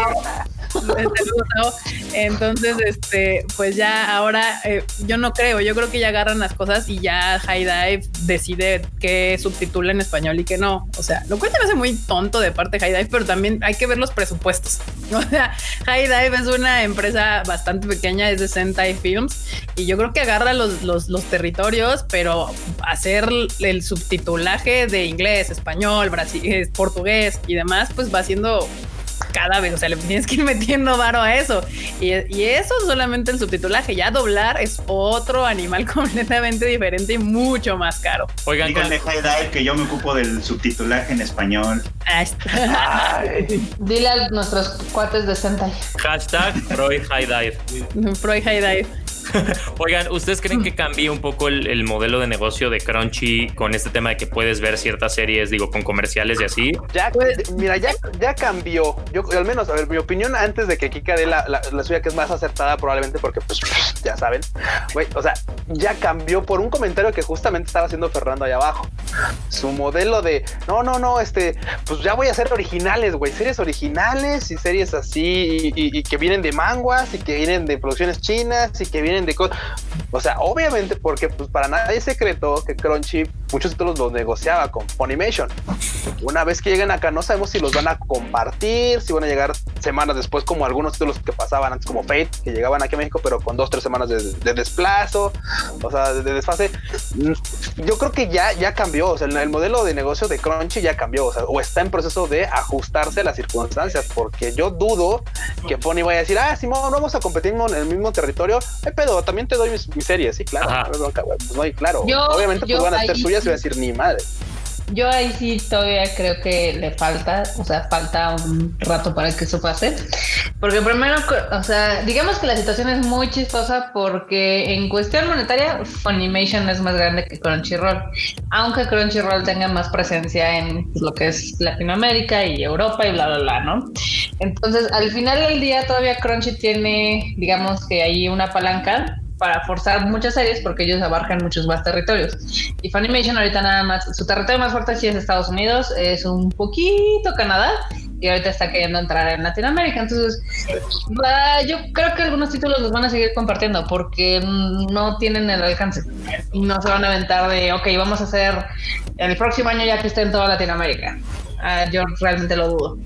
entonces, este, pues ya ahora eh, yo no creo, yo creo que ya agarran las cosas y ya High Dive decide qué subtitula en español y qué no. O sea, lo cual me hace muy tonto de parte de High Dive, pero también hay que ver los presupuestos. O sea, High Dive es una empresa bastante pequeña, es de Sentai Films y yo creo que agarra los, los, territorios, pero hacer el subtitulaje de inglés, español, brasil, portugués y demás, pues va siendo cada vez, o sea, le tienes que ir metiendo varo a eso. Y, y eso solamente el subtitulaje, ya doblar es otro animal completamente diferente y mucho más caro. Oigan, díganle High que yo me ocupo del subtitulaje en español. Dile a nuestros cuates de Sentai. Hashtag Freud High Dive. Freud High Dive. Oigan, ¿ustedes creen que cambie un poco el, modelo de negocio de Crunchy con este tema de que puedes ver ciertas series, digo, con comerciales y así? Ya, pues, mira, ya, ya cambió. Yo, al menos, a ver, mi opinión antes de que aquí dé la, la, suya, que es más acertada probablemente porque, pues, ya saben, güey, o sea, ya cambió por un comentario que justamente estaba haciendo Fernando allá abajo. Su modelo de, no, no, no, este, pues ya voy a hacer originales, güey, series originales y series así y que vienen de manguas y que vienen de producciones chinas y que vienen de cosas. O sea, obviamente, porque pues para nadie es secreto que Crunchy muchos títulos los negociaba con Funimation. Una vez que lleguen acá, no sabemos si los van a compartir, si van a llegar semanas después, como algunos títulos que pasaban antes, como Fate, que llegaban aquí a México, pero con dos, tres semanas de, desplazo, o sea, de, desfase. Yo creo que ya, ya cambió. O sea, el, modelo de negocio de Crunchy ya cambió, o sea, o está en proceso de ajustarse a las circunstancias, porque yo dudo que Funny vaya a decir, ah, Simón, vamos a competir en el mismo territorio. Eh, pedo, también te doy mis, series, sí, claro. Pues no, hay claro. Obviamente, pues van a ser suyas y a decir ni madre. Yo ahí sí todavía creo que le falta, o sea, falta un rato para que eso pase. Porque primero, o sea, digamos que la situación es muy chistosa porque en cuestión monetaria, Funimation es más grande que Crunchyroll. Aunque Crunchyroll tenga más presencia en lo que es Latinoamérica y Europa y bla, bla, bla, ¿no? Entonces, al final del día todavía Crunchy tiene, digamos que ahí una palanca para forzar muchas series porque ellos abarcan muchos más territorios. Y Funimation ahorita nada más, su territorio más fuerte sí es Estados Unidos, es un poquito Canadá y ahorita está queriendo entrar en Latinoamérica. Entonces, yo creo que algunos títulos los van a seguir compartiendo porque no tienen el alcance y no se van a aventar de, ok, vamos a hacer el próximo año ya que esté en toda Latinoamérica. Ah, yo realmente lo dudo.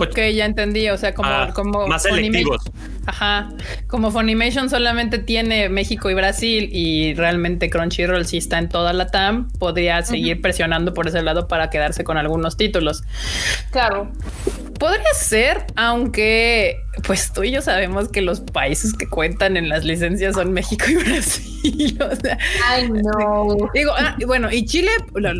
Ok, ya entendí. O sea, como, ah, como más selectivos. Ajá. Como Funimation solamente tiene México y Brasil y realmente Crunchyroll sí está en toda la TAM, podría seguir presionando por ese lado para quedarse con algunos títulos. Claro. Podría ser, aunque pues tú y yo sabemos que los países que cuentan en las licencias son México y Brasil. O sea, Ay, no. Digo, ah, bueno, y Chile,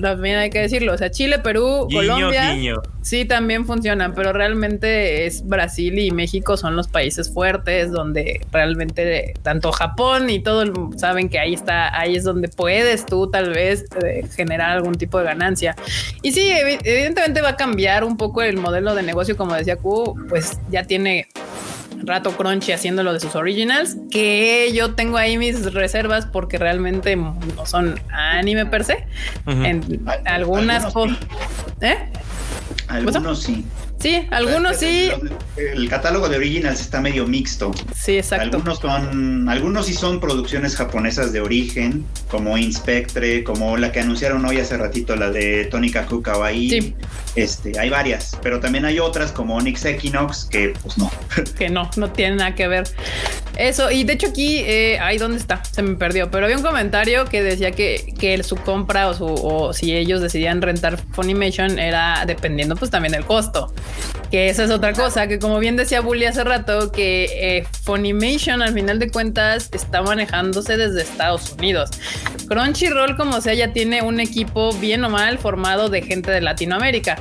también hay que decirlo, o sea, Chile, Perú, Colombia, sí también funcionan, pero realmente es Brasil y México son los países fuertes donde realmente tanto Japón y todo saben que ahí está, ahí es donde puedes tú tal vez eh, generar algún tipo de ganancia. Y sí, evidentemente va a cambiar un poco el modelo de negocio, como decía Q, pues ya tiene rato Crunchy haciendo lo de sus originals, que yo tengo ahí mis reservas porque realmente no son anime per se. En algunas... ¿Eh? Algunos sí. Sí, algunos sí. El catálogo de Originals está medio mixto. Sí, exacto. Algunos son, algunos sí son producciones japonesas de origen, como Inspectre, como la que anunciaron hoy hace ratito, la de Tónica Kawaii. Sí. Este, hay varias, pero también hay otras como Onyx Equinox que pues no. Que no, no tienen nada que ver. Eso, y de hecho aquí, eh, ahí donde está, se me perdió, pero había un comentario que decía que, que su compra o si ellos decidían rentar Funimation era dependiendo pues también del costo Que esa es otra cosa, que como bien decía Bully hace rato, que eh, Funimation al final de cuentas está manejándose desde Estados Unidos. Crunchyroll, como sea, ya tiene un equipo bien o mal formado de gente de Latinoamérica.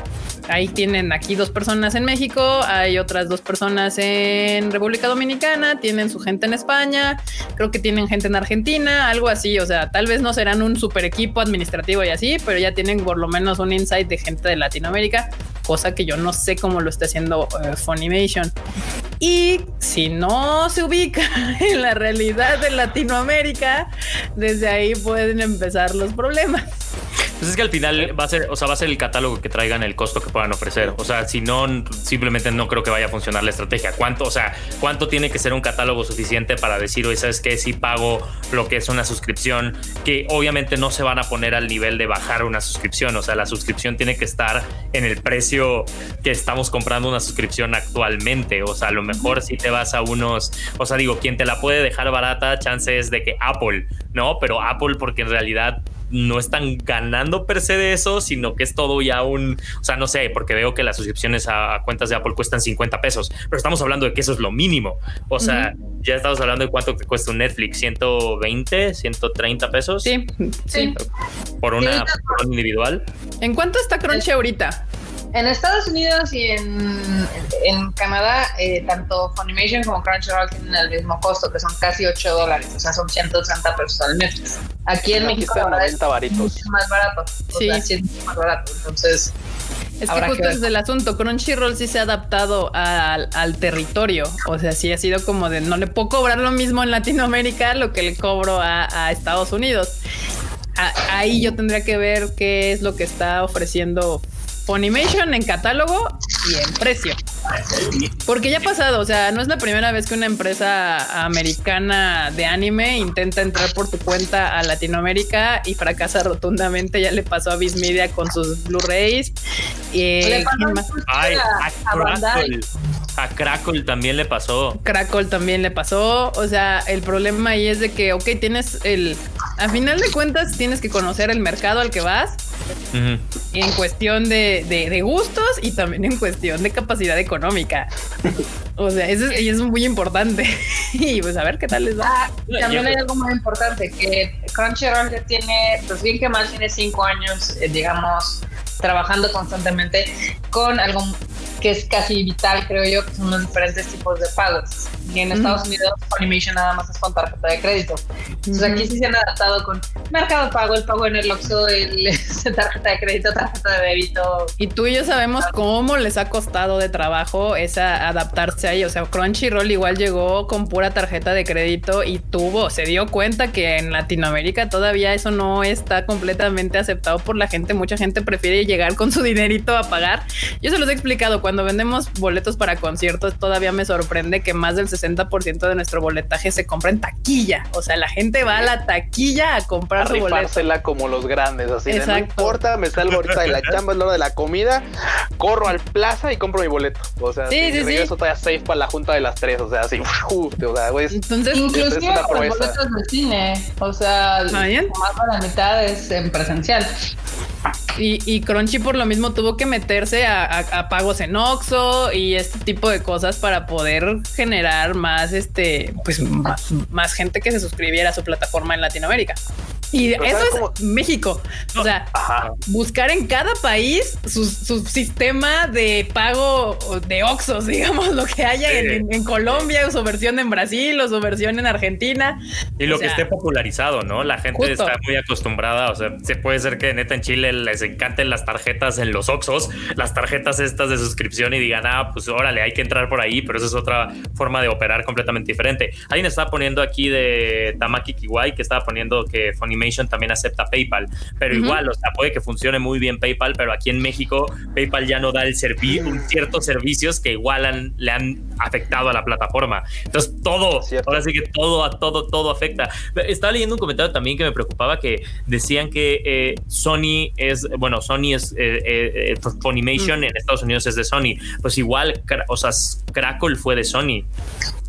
Ahí tienen aquí dos personas en México, hay otras dos personas en República Dominicana, tienen su gente en España, creo que tienen gente en Argentina, algo así. O sea, tal vez no serán un super equipo administrativo y así, pero ya tienen por lo menos un insight de gente de Latinoamérica, cosa que yo no sé cómo lo está haciendo eh, Funimation. Y si no se ubica en la realidad de Latinoamérica, desde ahí pueden empezar los problemas. Pues es que al final va a ser, o sea, va a ser el catálogo que traigan el costo que puedan ofrecer. O sea, si no, simplemente no creo que vaya a funcionar la estrategia. ¿Cuánto, o sea, cuánto tiene que ser un catálogo suficiente para decir, oye, ¿sabes qué? Si pago lo que es una suscripción, que obviamente no se van a poner al nivel de bajar una suscripción. O sea, la suscripción tiene que estar en el precio que estamos comprando una suscripción actualmente. O sea, lo mejor si te vas a unos, o sea, digo, quien te la puede dejar barata, chance es de que Apple, ¿no? Pero Apple porque en realidad no están ganando per se de eso, sino que es todo ya un, o sea, no sé, porque veo que las suscripciones a, cuentas de Apple cuestan 50 pesos, pero estamos hablando de que eso es lo mínimo. O sea, ya estamos hablando de cuánto te cuesta un Netflix, 120, 130 pesos. Sí, sí. Por una, por un individual. ¿En cuánto está Crunchy ahorita? En Estados Unidos y en, en Canadá, eh, tanto Funimation como Crunchyroll tienen el mismo costo, que son casi 8 dólares, o sea, son 160 pesos al mes. Aquí en México es mucho más barato, sí. o sea, es más barato, entonces... Es que justo es el asunto. Crunchyroll sí se ha adaptado al, al, territorio. O sea, sí ha sido como de no le puedo cobrar lo mismo en Latinoamérica lo que le cobro a, a Estados Unidos. ahí yo tendría que ver qué es lo que está ofreciendo Funimation en catálogo y en precio. Porque ya ha pasado, o sea, no es la primera vez que una empresa americana de anime intenta entrar por su cuenta a Latinoamérica y fracasa rotundamente. Ya le pasó a Viz Media con sus Blu-rays. Ay, a, Crackle. A Crackle también le pasó. Crackle también le pasó. O sea, el problema ahí es de que, ok, tienes el. A final de cuentas, tienes que conocer el mercado al que vas. En cuestión de, de, gustos y también en cuestión de capacidad económica. O sea, eso es, es muy importante. y pues a ver qué tal les va. Ah, también hay algo muy importante, que Crunchyroll ya tiene, pues bien que más tiene cinco años, eh, digamos, trabajando constantemente con algo que es casi vital, creo yo, que son los diferentes tipos de pagos. Y en Estados Unidos, Animation nada más es con tarjeta de crédito. Entonces aquí sí se han adaptado con mercado pago, el pago en el Oxxo, el, tarjeta de crédito, tarjeta de débito. Y tú y yo sabemos cómo les ha costado de trabajo esa adaptarse ahí. O sea, Crunchyroll igual llegó con pura tarjeta de crédito y tuvo, se dio cuenta que en Latinoamérica todavía eso no está completamente aceptado por la gente. Mucha gente prefiere llegar con su dinerito a pagar. Yo se los he explicado cuando cuando vendemos boletos para conciertos, todavía me sorprende que más del 60% de nuestro boletaje se compra en taquilla. O sea, la gente va a la taquilla a comprar su boleto. como los grandes, así. no importa, me salgo ahorita de la chamba, es la hora de la comida, corro al plaza y compro mi boleto. O sea, sí, sí, regreso todavía safe para la junta de las tres. O sea, así, o sea, güey. Entonces, inclusive es una boletos de cine. O sea, más de la mitad es en presencial. Y, y, Crunchy por lo mismo tuvo que meterse a, pagos en Oxxo y este tipo de cosas para poder generar más, este, pues más, más gente que se suscribiera a su plataforma en Latinoamérica. Y eso es México. O sea, buscar en cada país su, sistema de pago de Oxos, digamos, lo que haya en, Colombia, o su versión en Brasil, o su versión en Argentina. Y lo que esté popularizado, ¿no? La gente está muy acostumbrada. O sea, se puede ser que neta en Chile les encanten las tarjetas en los Oxos, las tarjetas estas de suscripción y digan, ah, pues órale, hay que entrar por ahí, pero esa es otra forma de operar completamente diferente. Alguien está poniendo aquí de Tamaki Kiwai que estaba poniendo que Funimation también acepta PayPal, pero igual, o sea, puede que funcione muy bien PayPal, pero aquí en México PayPal ya no da el ciertos servicios que igual le han afectado a la plataforma. Entonces todo, ahora sí que todo, a todo, todo afecta. Estaba leyendo un comentario también que me preocupaba que decían que eh, Sony es, bueno, Sony es eh, eh, Funimation mm. en Estados Unidos es de Sony, pues igual, o sea, Crackle fue de Sony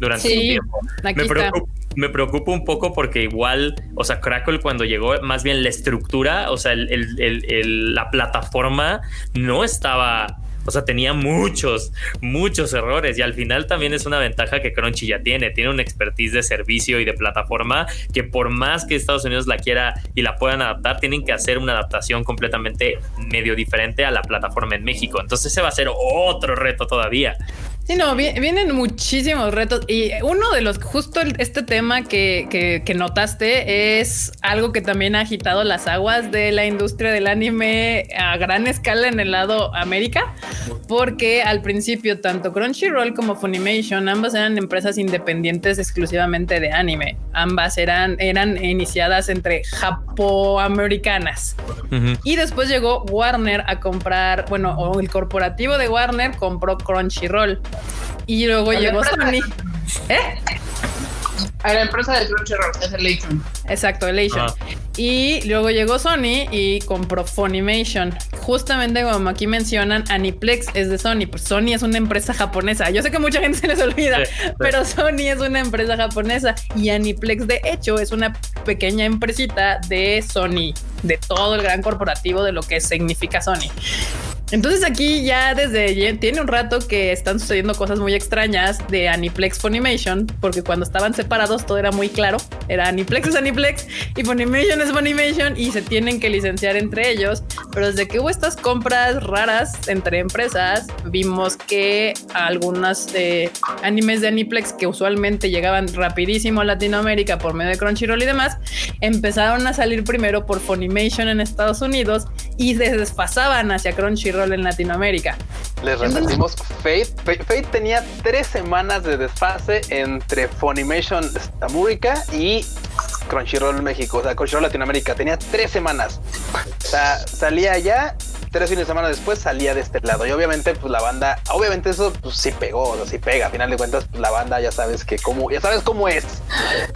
durante un tiempo. Me preocupa, me preocupa un poco porque igual, o sea, Crackle cuando llegó, más bien la estructura, o sea, el, la plataforma no estaba O sea, tenía muchos, muchos errores y al final también es una ventaja que Crunchy ya tiene. Tiene una expertise de servicio y de plataforma que por más que Estados Unidos la quiera y la puedan adaptar, tienen que hacer una adaptación completamente medio diferente a la plataforma en México. Entonces ese va a ser otro reto todavía. Sí, no, vienen muchísimos retos y uno de los, justo este tema que, que, notaste es algo que también ha agitado las aguas de la industria del anime a gran escala en el lado América, porque al principio tanto Crunchyroll como Funimation, ambas eran empresas independientes exclusivamente de anime, ambas eran, eran iniciadas entre japoamericanas. Y después llegó Warner a comprar, bueno, o el corporativo de Warner compró Crunchyroll. Y luego llegó Sony. ¿Eh? A la empresa de Crunchyroll, es Elation. Exacto, Elation. Y luego llegó Sony y compró Funimation. Justamente como aquí mencionan, Aniplex es de Sony. Pues Sony es una empresa japonesa. Yo sé que mucha gente se les olvida, pero Sony es una empresa japonesa. Y Aniplex, de hecho, es una pequeña empresita de Sony, de todo el gran corporativo de lo que significa Sony. Entonces aquí ya desde tiene un rato que están sucediendo cosas muy extrañas de Aniplex Funimation, porque cuando estaban separados todo era muy claro. Era Aniplex es Aniplex y Funimation es Funimation y se tienen que licenciar entre ellos. Pero desde que hubo estas compras raras entre empresas, vimos que algunas eh, animes de Aniplex que usualmente llegaban rapidísimo a Latinoamérica por medio de Crunchyroll y demás, empezaron a salir primero por Funimation en Estados Unidos y se desfasaban hacia Crunchyroll rol en Latinoamérica. Les repetimos, Fate, Fate tenía tres semanas de desfase entre Funimation América y Crunchyroll México, o sea, Crunchyroll Latinoamérica, tenía tres semanas. O sea, salía ya tres fines de semana después salía de este lado. Y obviamente, pues la banda, obviamente eso pues sí pegó, o sí pega. A final de cuentas, pues, la banda ya sabes que cómo, ya sabes cómo es.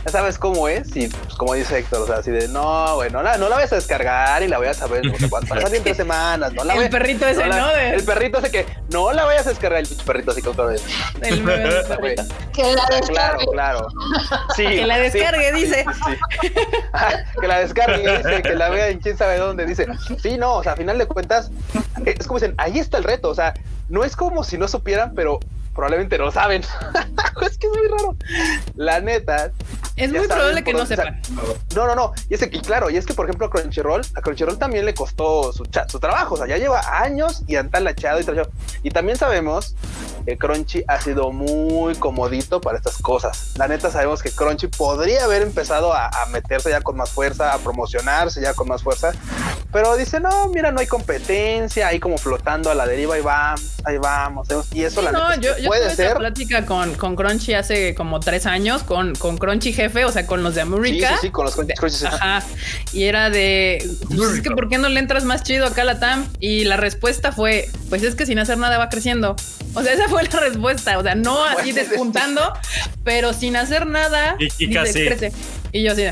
Ya sabes cómo es. Y pues como dice Héctor, o sea, así de no, bueno, no, no la vas a descargar y la voy a saber no sé cuánto. Pasan tres semanas, no la El perrito ese, ¿no? El perrito ese que no la vayas a descargar, el perrito así que otra vez. El perrito. que la descargue. Claro, claro. Sí, que la descargue, dice. que la descargue, dice, que la vea en quién sabe dónde, dice. Sí, no, o sea, a final de cuentas, es como dicen, ahí está el reto, o sea, no es como si no supieran, pero probablemente no saben. es que es muy raro. La neta. Es muy probable que no sepan. no, no, no. Y es que, claro, y es que, por ejemplo, a Crunchyroll, a Crunchyroll también le costó su, su trabajo. O sea, ya lleva años y antalachado y trachado. Y también sabemos que Crunchy ha sido muy comodito para estas cosas. La neta, sabemos que Crunchy podría haber empezado a, a meterse ya con más fuerza, a promocionarse ya con más fuerza. Pero dice, no, mira, no hay competencia, ahí como flotando a la deriva, ahí va, ahí vamos. Y eso la no, yo, yo puede ser. plática con, con Crunchy hace como tres años, con, con Crunchy jefe, o sea, con los de América. Sí, sí, sí, con los Crunchy. Ajá. Y era de, pues es que ¿por qué no le entras más chido acá a la TAM? Y la respuesta fue, pues es que sin hacer nada va creciendo. O sea, esa fue la respuesta. O sea, no así despuntando, pero sin hacer nada. Y, casi. Crece. Y yo así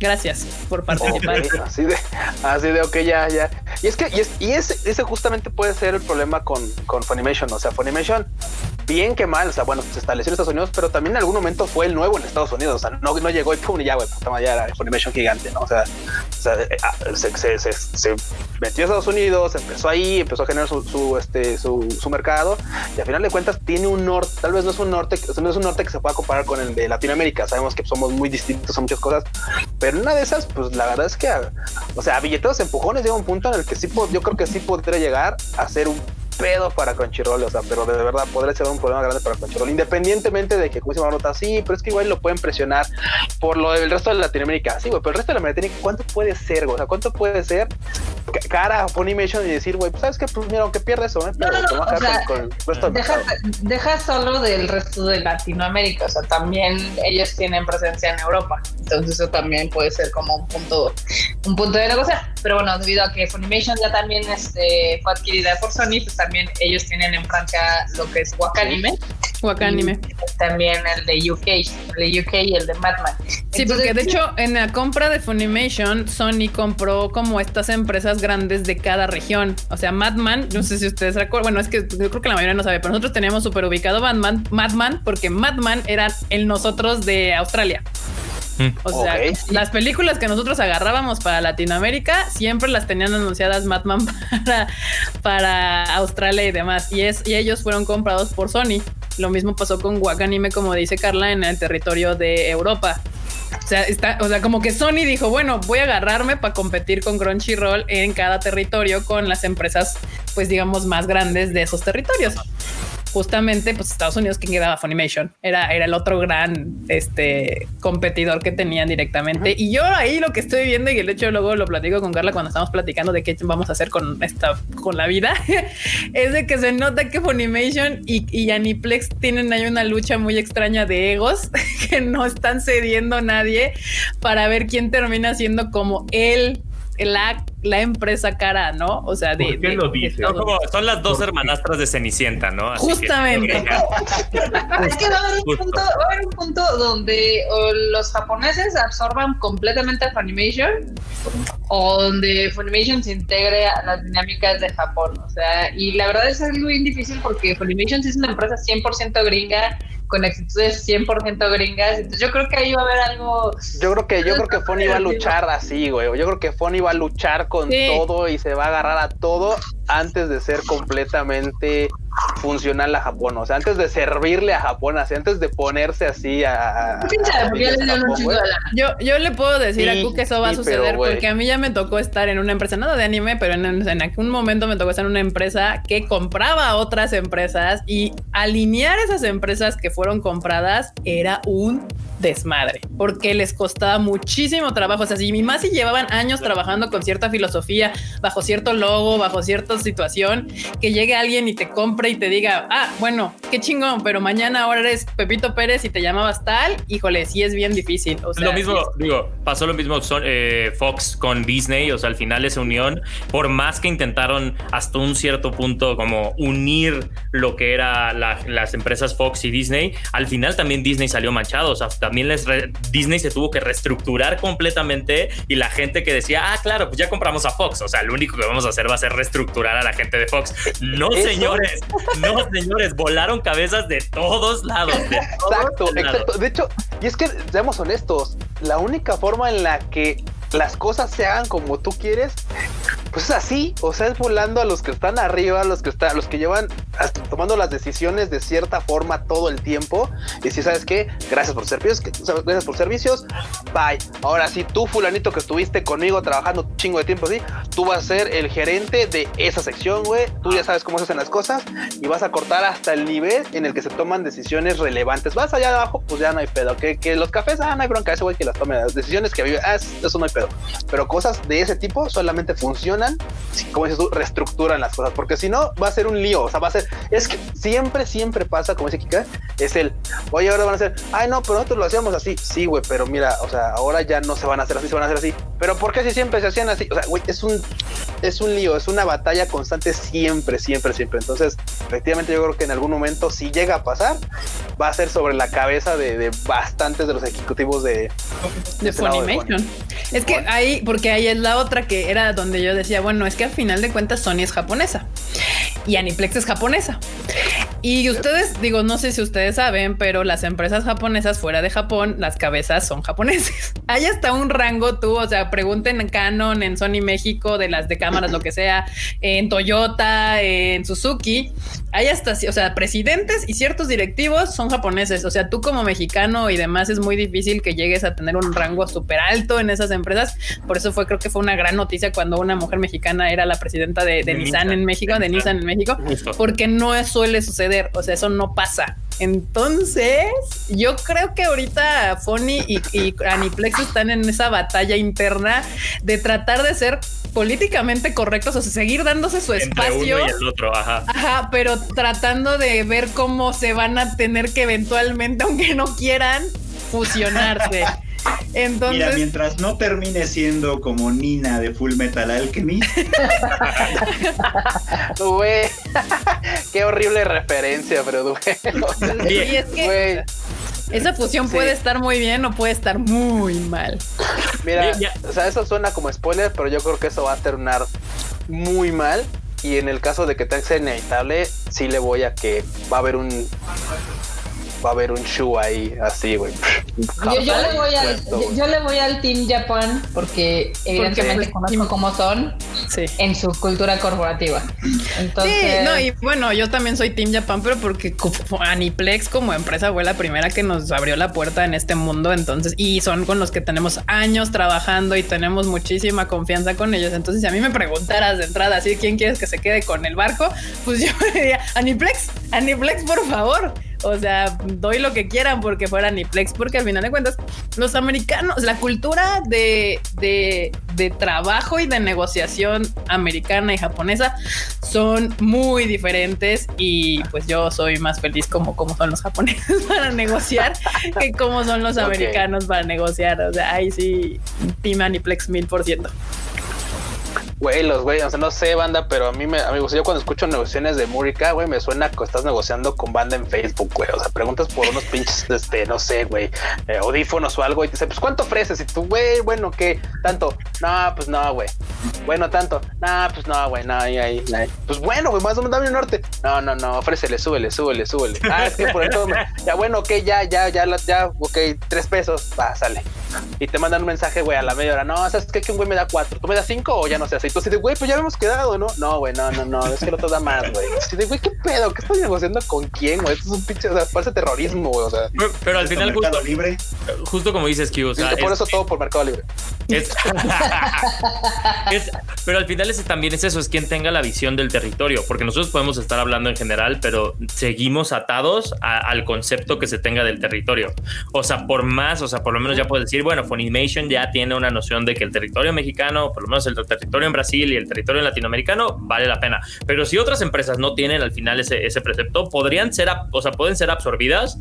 Gracias por participar. así de, así de, ok, ya, ya. Y es que, y, es, y ese, ese justamente puede ser el problema con, con Funimation. O sea, Funimation, bien que mal, o sea, bueno, se estableció en Estados Unidos, pero también en algún momento fue el nuevo en Estados Unidos. O sea, no, no llegó y pum, y ya, güey, puta ya era Funimation gigante, ¿no? O sea, o sea eh, ah, se, se, se, se, metió a Estados Unidos, empezó ahí, empezó a generar su, su, este, su, su mercado, y al final de cuentas tiene un norte, tal vez no es un norte, no es un norte que se pueda comparar con el de Latinoamérica. Sabemos que somos muy distintos a muchas cosas, pero en una de esas, pues la verdad es que, o sea, billeteros empujones llega un punto en el que sí, yo creo que sí podría llegar a ser un pedo para Crunchyroll, o sea, pero de verdad podría ser un problema grande para Crunchyroll, independientemente de que se nota, sí, pero es que igual lo pueden presionar por lo del resto de Latinoamérica, sí, güey, pero el resto de Latinoamérica, ¿cuánto puede ser, güey? O sea, ¿cuánto puede ser cara a Funimation y decir, güey, pues sabes que, pues mira, aunque pierdes eso, ¿eh? no, no, no, o sea, con, el resto deja, deja solo del resto de Latinoamérica, o sea, también ellos tienen presencia en Europa, entonces eso también puede ser como un punto, un punto de negocio, pero bueno, debido a que Funimation ya también este, fue adquirida por Sony, pues también ellos tienen en Francia lo que es Wakanime. Wakanime. También el de UK, el de UK y el de Madman. Sí, porque de hecho en la compra de Funimation, Sony compró como estas empresas grandes de cada región. O sea, Madman, no sé si ustedes recuerdan, bueno, es que yo creo que la mayoría no sabe, pero nosotros teníamos súper ubicado Madman, Madman, porque Madman era el nosotros de Australia. O sea, las películas que nosotros agarrábamos para Latinoamérica siempre las tenían anunciadas Madman para, para Australia y demás. Y, es, y ellos fueron comprados por Sony. Lo mismo pasó con Wakanime, como dice Carla, en el territorio de Europa. O sea, está, o sea, como que Sony dijo, bueno, voy a agarrarme para competir con Crunchyroll en cada territorio con las empresas, pues digamos, más grandes de esos territorios justamente pues Estados Unidos quien quedaba Funimation era, era el otro gran este competidor que tenían directamente. Y yo ahí lo que estoy viendo y el hecho luego lo platico con Carla cuando estamos platicando de qué vamos a hacer con esta con la vida es de que se nota que Funimation y, y Aniplex tienen ahí una lucha muy extraña de egos que no están cediendo nadie para ver quién termina siendo como él la, la empresa cara, ¿no? O sea, de. qué lo dice? son las dos hermanastras de Cenicienta, ¿no? Justamente. es que va a, haber un punto, va a haber un punto donde los japoneses absorban completamente a Funimation o donde Funimation se integre a las dinámicas de Japón. O sea, y la verdad es algo bien difícil porque Funimation es una empresa 100% gringa con actitudes 100% gringas. Entonces yo creo que ahí va a haber algo. Yo creo que yo creo que Fon iba a luchar así, güey. Yo creo que Fon iba a luchar con todo y se va a agarrar a todo antes de ser completamente funcional a Japón, o sea, antes de servirle a Japón, así, antes de ponerse así a... yo, yo le puedo decir a Ku que eso va a suceder porque a mí ya me tocó estar en una empresa, nada de anime, pero en, en algún momento me tocó estar en una empresa que compraba otras empresas y alinear esas empresas que fueron compradas era un desmadre porque les costaba muchísimo trabajo. O sea, si más si llevaban años trabajando con cierta filosofía, bajo cierto logo, bajo cierta situación, que llegue alguien y te compre y te diga, ah, bueno, qué chingón, pero mañana ahora eres Pepito Pérez y te llamabas tal, híjole, sí es bien difícil. O sea, lo mismo, digo, pasó lo mismo eh, Fox con Disney, o sea, al final esa unión, por más que intentaron hasta un cierto punto como unir lo que era las empresas Fox y Disney, al final también Disney salió manchado, o sea, también les Disney se tuvo que reestructurar completamente y la gente que decía, ah, claro, pues ya compramos a Fox, o sea, lo único que vamos a hacer va a ser reestructurar a la gente de Fox. No, señores, no, señores, volaron cabezas de todos lados. exacto, exacto. De hecho, y es que, seamos honestos, la única forma en la que las cosas se hagan como tú quieres, pues es así, o sea, es volando a los que están arriba, a los que están, los que llevan tomando las decisiones de cierta forma todo el tiempo. Y si sabes que, gracias por servicios, gracias por servicios, bye. Ahora sí, tú, fulanito que estuviste conmigo trabajando un chingo de tiempo así, tú vas a ser el gerente de esa sección, güey. Tú ya sabes cómo se hacen las cosas y vas a cortar hasta el nivel en el que se toman decisiones relevantes. Vas allá abajo, pues ya no hay pedo. Que, que los cafés, ah, no hay bronca, ese güey que las tome. Las decisiones que vive, ah, eso no hay pedo. Pero cosas de ese tipo solamente funcionan como dices tú, reestructuran las cosas, porque si no, va a ser un lío. O sea, va a ser, es que siempre, siempre pasa, como dice Kika, es el, oye, ahora van a hacer, ay, no, pero nosotros lo hacíamos así. Sí, güey, pero mira, o sea, ahora ya no se van a hacer así, se van a hacer así. Pero ¿por qué si siempre se hacían así? O sea, güey, es un, es un lío, es una batalla constante siempre, siempre, siempre. Entonces, efectivamente, yo creo que en algún momento, si llega a pasar, va a ser sobre la cabeza de, bastantes de los ejecutivos de, de, Funimation. Es que ahí, porque ahí es la otra que era donde yo decía, bueno, es que al final de cuentas Sony es japonesa y Aniplex es japonesa. Y ustedes, digo, no sé si ustedes saben, pero las empresas japonesas fuera de Japón, las cabezas son japoneses. Hay hasta un rango tú, o sea, pregunten en Canon, en Sony México, de las de cámaras, lo que sea, en Toyota, en Suzuki. Hay hasta, o sea, presidentes y ciertos directivos son japoneses. O sea, tú como mexicano y demás es muy difícil que llegues a tener un rango súper alto en esas empresas. Por eso fue, creo que fue una gran noticia cuando una mujer mexicana era la presidenta de, Nissan, en México, de Nissan en México, porque no suele suceder. O sea, eso no pasa. Entonces, yo creo que ahorita Fony y, y, Aniplex están en esa batalla interna de tratar de ser políticamente correctos, o sea, seguir dándose su espacio. Uno y el otro, ajá. Ajá, pero tratando de ver cómo se van a tener que eventualmente, aunque no quieran, fusionarse. Entonces, Mira, mientras no termine siendo como Nina de Full Metal Alchemy. Güey, qué horrible referencia, pero Y es que esa fusión puede estar muy bien o puede estar muy mal. Mira, o sea, eso suena como spoiler, pero yo creo que eso va a terminar muy mal. Y en el caso de que ser inevitable, sí le voy a que va a haber un va a haber un show ahí así, güey. Yo, yo le voy al, yo, yo le voy al Team Japan porque evidentemente conozco cómo son Sí. en su cultura corporativa. Entonces, Sí, no, y bueno, yo también soy Team Japan, pero porque Aniplex como empresa fue la primera que nos abrió la puerta en este mundo, entonces, y son con los que tenemos años trabajando y tenemos muchísima confianza con ellos. Entonces, si a mí me preguntaras de entrada, así, ¿quién quieres que se quede con el barco? Pues yo diría, Aniplex, Aniplex, por favor. O sea, doy lo que quieran porque fuera Aniplex, porque al final de cuentas, los americanos, la cultura de, de, de trabajo y de negociación americana y japonesa son muy diferentes y pues yo soy más feliz como, como son los japoneses para negociar que como son los americanos para negociar. O sea, ahí sí, Team Aniplex mil por ciento. Güey, los güey, o sea, no sé, banda, pero a mí me, amigos, yo cuando escucho negociaciones de Murica, güey, me suena que estás negociando con banda en Facebook, güey. O sea, preguntas por unos pinches, este, no sé, güey, eh, audífonos o algo y te dice, pues, ¿cuánto ofreces? Y tú, güey, bueno, ¿qué? ¿Tanto? No, pues no, güey. Bueno, tanto. No, pues no, güey, no, ahí, ahí, ahí. Pues bueno, güey, más o menos dame un norte. No, no, no, ofrécele, súbele, súbele, súbele. Ah, es que por eso, me- ya, bueno, ok, ya, ya, ya, ya, ok, tres pesos, va, sale. Y te mandan un mensaje, güey, a la media hora. No, ¿sabes qué? Que un güey me da cuatro. ¿Tú me das cinco o ya no sé? Así así de, güey, pues ya habíamos quedado, ¿no? No, güey, no, no, no. Es que el otro da más, güey. Así de, güey, ¿qué pedo? ¿Qué estás negociando con quién, güey? Esto es un pinche, o sea, parece terrorismo, güey. O sea, Pero, pero al final, Mercado justo, Libre. justo como dices, Q, o sea, y por es- eso todo por Mercado Libre. Es- Es- pero al final ese también es eso, es quien tenga la visión del territorio, porque nosotros podemos estar hablando en general, pero seguimos atados a- al concepto que se tenga del territorio. O sea, por más, o sea, por lo menos ya puedes decir, bueno, Funimation ya tiene una noción de que el territorio mexicano, por lo menos el territorio en Brasil y el territorio latinoamericano, vale la pena. Pero si otras empresas no tienen al final ese, ese precepto, podrían ser, o sea, pueden ser absorbidas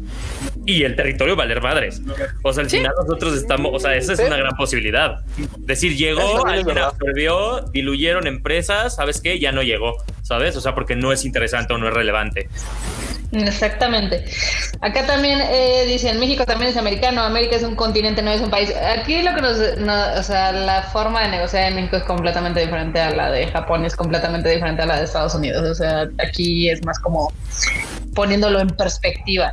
y el territorio valer madres. O sea, al final nosotros estamos, o sea, esa es Sí. una gran posibilidad. Decir, llegó, alguien absorbió, diluyeron empresas, ¿sabes qué? Ya no llegó, ¿sabes? O sea, porque no es interesante o no es relevante. Exactamente. Acá también eh, dicen, México también es americano, América es un continente, no es un país. Aquí lo que nos, no- o sea, la forma de negociar en México es completamente diferente a la de Japón, es completamente diferente a la de Estados Unidos. O sea, aquí es más como poniéndolo en perspectiva.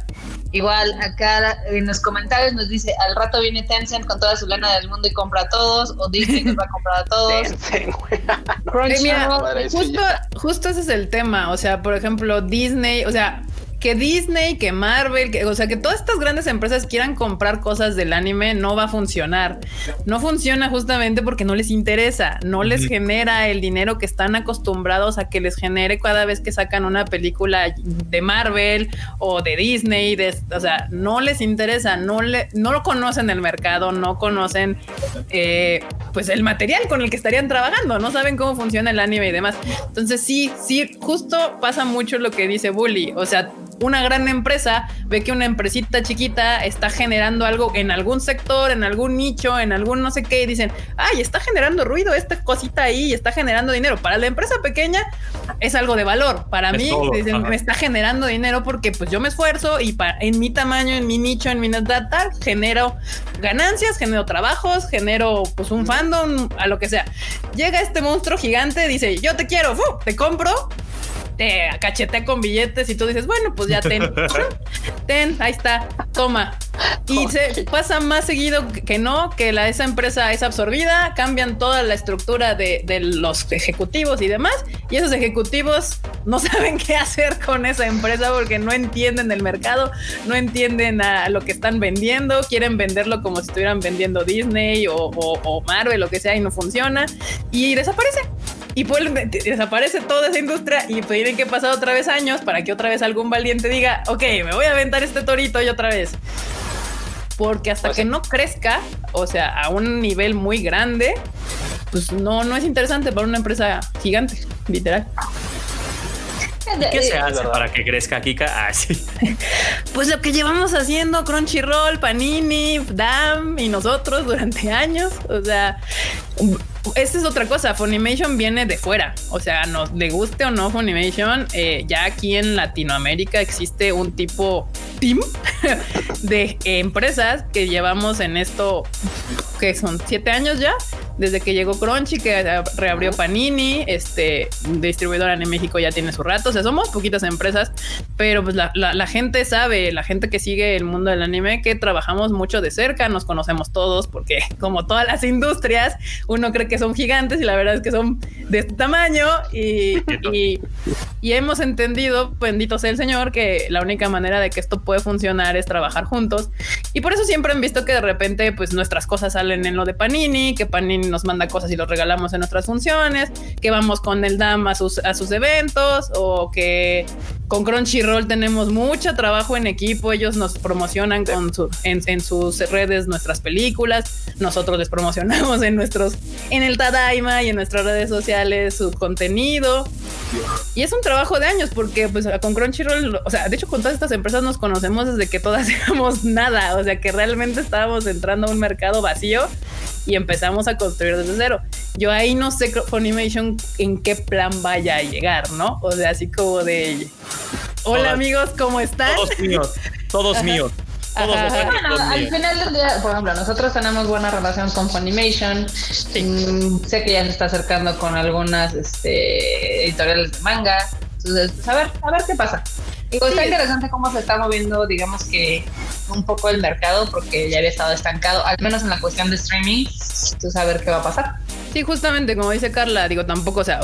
Igual acá en los comentarios nos dice, al rato viene Tencent con toda su lana del mundo y compra a todos, o Disney nos va a comprar a todos. Mira, justo, justo ese es el tema. O sea, por ejemplo, Disney, o sea, que Disney, que Marvel, que, o sea, que todas estas grandes empresas quieran comprar cosas del anime no va a funcionar. No funciona justamente porque no les interesa, no les genera el dinero que están acostumbrados a que les genere cada vez que sacan una película de Marvel o de Disney, de, o sea, no les interesa, no le, no lo conocen el mercado, no conocen eh, pues el material con el que estarían trabajando, no saben cómo funciona el anime y demás. Entonces sí, sí, justo pasa mucho lo que dice Bully, o sea, una gran empresa ve que una empresita chiquita está generando algo en algún sector, en algún nicho, en algún no sé qué, y dicen, ay, está generando ruido esta cosita ahí, está generando dinero. Para la empresa pequeña es algo de valor. Para Es mí, dicen, me está generando dinero porque pues yo me esfuerzo y pa- en mi tamaño, en mi nicho, en mi data, genero ganancias, genero trabajos, genero pues un fandom, a lo que sea. Llega este monstruo gigante, dice, yo te quiero, ¡fu! te compro, te cachetea con billetes y tú dices, bueno, pues ya ten, ten, ahí está, toma. Y se pasa más seguido que no, que la, esa empresa es absorbida, cambian toda la estructura de, de los ejecutivos y demás, y esos ejecutivos no saben qué hacer con esa empresa porque no entienden el mercado, no entienden a lo que están vendiendo, quieren venderlo como si estuvieran vendiendo Disney o, o- o Marvel, lo que sea, y no funciona, y desaparece. Y pues desaparece toda esa industria y tienen que pasar otra vez años para que otra vez algún valiente diga, ok, me voy a aventar este torito y otra vez. Porque hasta Pues que no crezca, o sea, a un nivel muy grande, pues no, no es interesante para una empresa gigante, literal. ¿Qué se hace para que crezca Kika? Ah, sí. Pues lo que llevamos haciendo Crunchyroll, Panini, Dam y nosotros durante años. O sea, esta es otra cosa. Funimation viene de fuera. O sea, nos le guste o no Funimation, eh, ya aquí en Latinoamérica existe un tipo team de empresas que llevamos en esto que son siete años ya desde que llegó Crunchy, que reabrió Panini, este distribuidora en México ya tiene su rato. O sea, somos poquitas empresas, pero pues la, la, gente sabe, la gente que sigue el mundo del anime, que trabajamos mucho de cerca, nos conocemos todos, porque como todas las industrias, uno cree que son gigantes y la verdad es que son de este tamaño y, y, y hemos entendido, bendito sea el Señor, que la única manera de que esto puede funcionar es trabajar juntos. Y por eso siempre han visto que de repente, pues nuestras cosas salen en lo de Panini, que Panini nos manda cosas y los regalamos en nuestras funciones, que vamos con el DAM a sus, a sus eventos o que con Crunchyroll tenemos mucho trabajo en equipo. Ellos nos promocionan con su, en, en, sus redes nuestras películas. Nosotros les promocionamos en nuestros, en el Tadaima y en nuestras redes sociales su contenido. Y es un trabajo de años porque pues con Crunchyroll, o sea, de hecho con todas estas empresas nos conocemos desde que todas éramos nada. O sea, que realmente estábamos entrando a un mercado vacío y empezamos a construir desde cero. Yo ahí no sé Funimation en qué plan vaya a llegar, ¿no? O sea, así como de Hola amigos, ¿cómo están? Todos míos, todos míos. Todos bueno, al final del día, por ejemplo, nosotros tenemos buena relación con Funimation. Mm, sé que ya se está acercando con algunas este, editoriales de manga. Entonces, pues, a ver, a ver qué pasa. Digo, está interesante cómo se está moviendo, digamos que un poco el mercado, porque ya había estado estancado, al menos en la cuestión de streaming. Entonces, a ver qué va a pasar. Sí, justamente como dice Carla, digo, tampoco, o sea,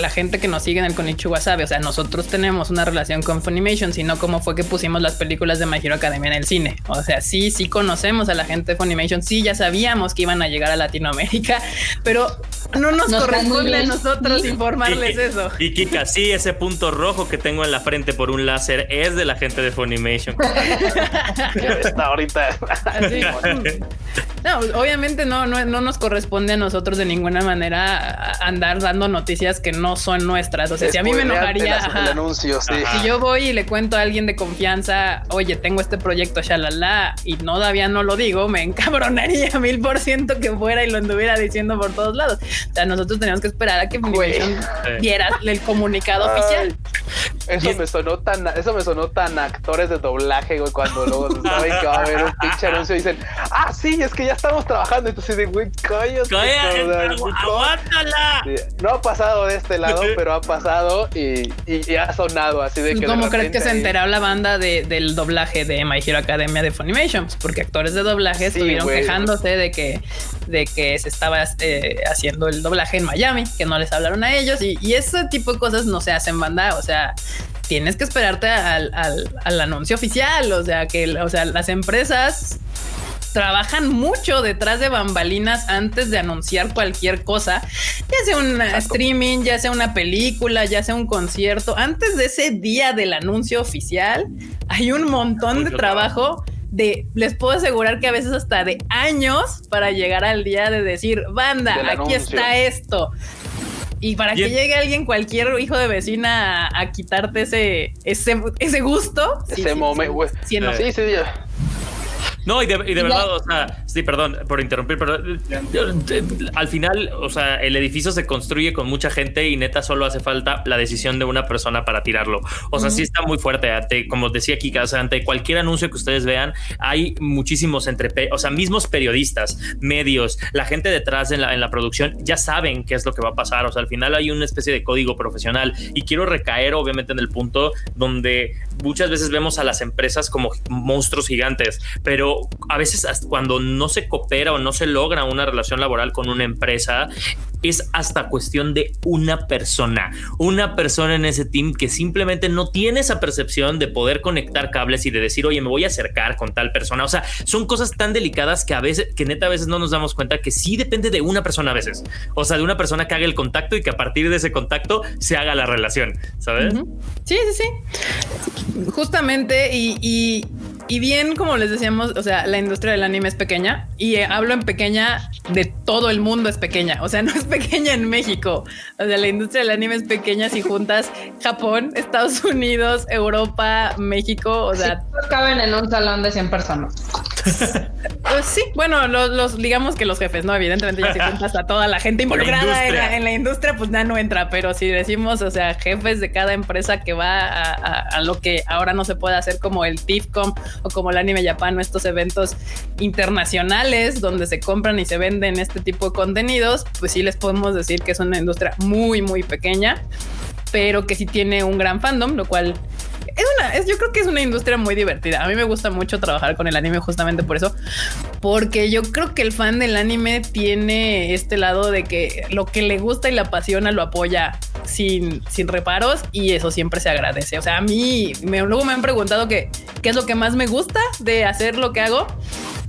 la gente que nos sigue en el Konichiwa sabe, o sea, nosotros tenemos una relación con Funimation, sino como fue que pusimos las películas de My Hero Academia en el cine. O sea, sí, sí conocemos a la gente de Funimation, sí, ya sabíamos que iban a llegar a Latinoamérica, pero no nos, corresponde a nosotros informarles eso. Y Kika, sí, ese punto rojo que tengo en la frente por un láser es de la gente de Funimation. Está ahorita. no, obviamente no, no, no nos corresponde a nosotros de ninguna manera andar dando noticias que no son nuestras. O sea, si a mí me enojaría, si yo voy y le cuento a alguien de confianza, oye, tengo este proyecto, shalala, y no todavía no lo digo, me encabronaría mil por ciento que fuera y lo anduviera diciendo por todos lados. O sea, nosotros teníamos que esperar a que Funimation viera el comunicado oficial. Eso me sonó tan, eso me sonó tan actores de doblaje, güey, cuando luego saben que va a haber un pinche anuncio y dicen, ah, sí, es que ya estamos trabajando. Entonces, güey, cállate. ¡Aguántala! no ha pasado de este lado, pero ha pasado y, y, ha sonado así de que. ¿Cómo crees que se enteró la banda de, del doblaje de My Hero Academia de Funimation? Pues porque actores de doblaje estuvieron quejándose de que, de que se estaba eh, haciendo el doblaje en Miami, que no les hablaron a ellos y, y ese tipo de cosas no se hacen banda. O sea, tienes que esperarte al, al, al, anuncio oficial. O sea, que o sea, las empresas trabajan mucho detrás de bambalinas antes de anunciar cualquier cosa, ya sea un streaming, ya sea una película, ya sea un concierto. Antes de ese día del anuncio oficial, hay un montón de trabajo. De, les puedo asegurar que a veces hasta de años para llegar al día de decir, banda, aquí está esto. Y para que llegue alguien, cualquier hijo de vecina a, quitarte ese, ese, ese gusto. Ese momento, sí, sí, sí, no, y de, verdad, o sea, sí, perdón por interrumpir, pero eh, al final, o sea, el edificio se construye con mucha gente y neta solo hace falta la decisión de una persona para tirarlo. O sea, sí está muy fuerte. como decía Kika, o sea, ante cualquier anuncio que ustedes vean, hay muchísimos entre, o sea, mismos periodistas, medios, la gente detrás en la, en la producción ya saben qué es lo que va a pasar. O sea, al final hay una especie de código profesional y quiero recaer, obviamente, en el punto donde muchas veces vemos a las empresas como monstruos gigantes, pero a veces cuando no se coopera o no se logra una relación laboral con una empresa, es hasta cuestión de una persona, una persona en ese team que simplemente no tiene esa percepción de poder conectar cables y de decir, oye, me voy a acercar con tal persona. O sea, son cosas tan delicadas que a veces, que neta a veces no nos damos cuenta que sí depende de una persona a veces. O sea, de una persona que haga el contacto y que a partir de ese contacto se haga la relación, ¿sabes? Sí, sí, sí. Justamente y y bien, como les decíamos, o sea, la industria del anime es pequeña y hablo en pequeña de todo el mundo es pequeña. O sea, no es pequeña en México. O sea, la industria del anime es pequeña si juntas Japón, Estados Unidos, Europa, México. O sea, caben en un salón de 100 personas. Pues sí, bueno, los, los, digamos que los jefes, ¿no? Evidentemente ya si cuentas a toda la gente involucrada en la, en la, industria, pues ya no entra, pero si decimos, o sea, jefes de cada empresa que va a, a, a lo que ahora no se puede hacer como el TIFCOM o como el Anime Japan estos eventos internacionales donde se compran y se venden este tipo de contenidos, pues sí les podemos decir que es una industria muy, muy pequeña, pero que sí tiene un gran fandom, lo cual es una, es, yo creo que es una industria muy divertida. A mí me gusta mucho trabajar con el anime justamente por eso, porque yo creo que el fan del anime tiene este lado de que lo que le gusta y le apasiona lo apoya sin, sin reparos y eso siempre se agradece. O sea, a mí me, luego me han preguntado que, qué es lo que más me gusta de hacer lo que hago.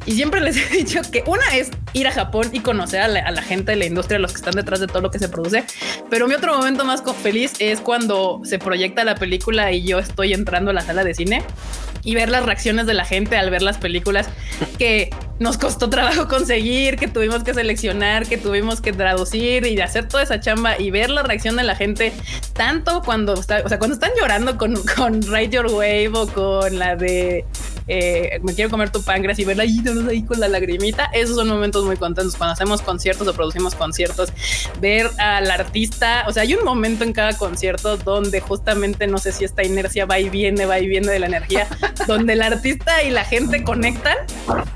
Y siempre les he dicho que una es ir a Japón y conocer a la, gente de la industria, los que están detrás de todo lo que se produce. Pero mi otro momento más feliz es cuando se proyecta la película y yo estoy entrando a la sala de cine y ver las reacciones de la gente al ver las películas que nos costó trabajo conseguir, que tuvimos que seleccionar, que tuvimos que traducir y hacer toda esa chamba y ver la reacción de la gente, tanto cuando o sea, cuando están llorando con, con Ride Your Wave o con la de eh, me quiero comer tu páncreas y verla ahí, ahí con la lagrimita. Esos son momentos muy contentos cuando hacemos conciertos o producimos conciertos. Ver al artista, o sea, hay un momento en cada concierto donde justamente no sé si esta inercia va y viene, va y viene de la energía, donde el artista y la gente conectan.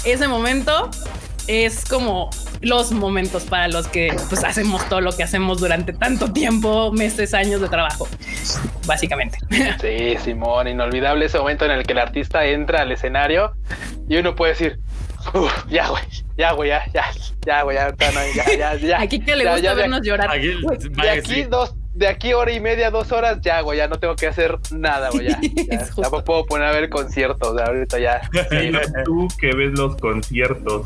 Ese momento es como los momentos para los que pues hacemos todo lo que hacemos durante tanto tiempo, meses, años de trabajo, básicamente. Sí, Simón, inolvidable ese momento en el que el artista entra al escenario y uno puede decir, ya, güey, ya, güey, ya, ya, ya, güey, ya, ya, ya, ya. Aquí que le gusta ya, vernos llorar. Aquí, de aquí dos, de aquí hora y media, dos horas, ya, güey, ya no tengo que hacer nada, güey, ya. Ya, me puedo poner a ver conciertos, de ahorita ya. Sí, tú que ves los conciertos.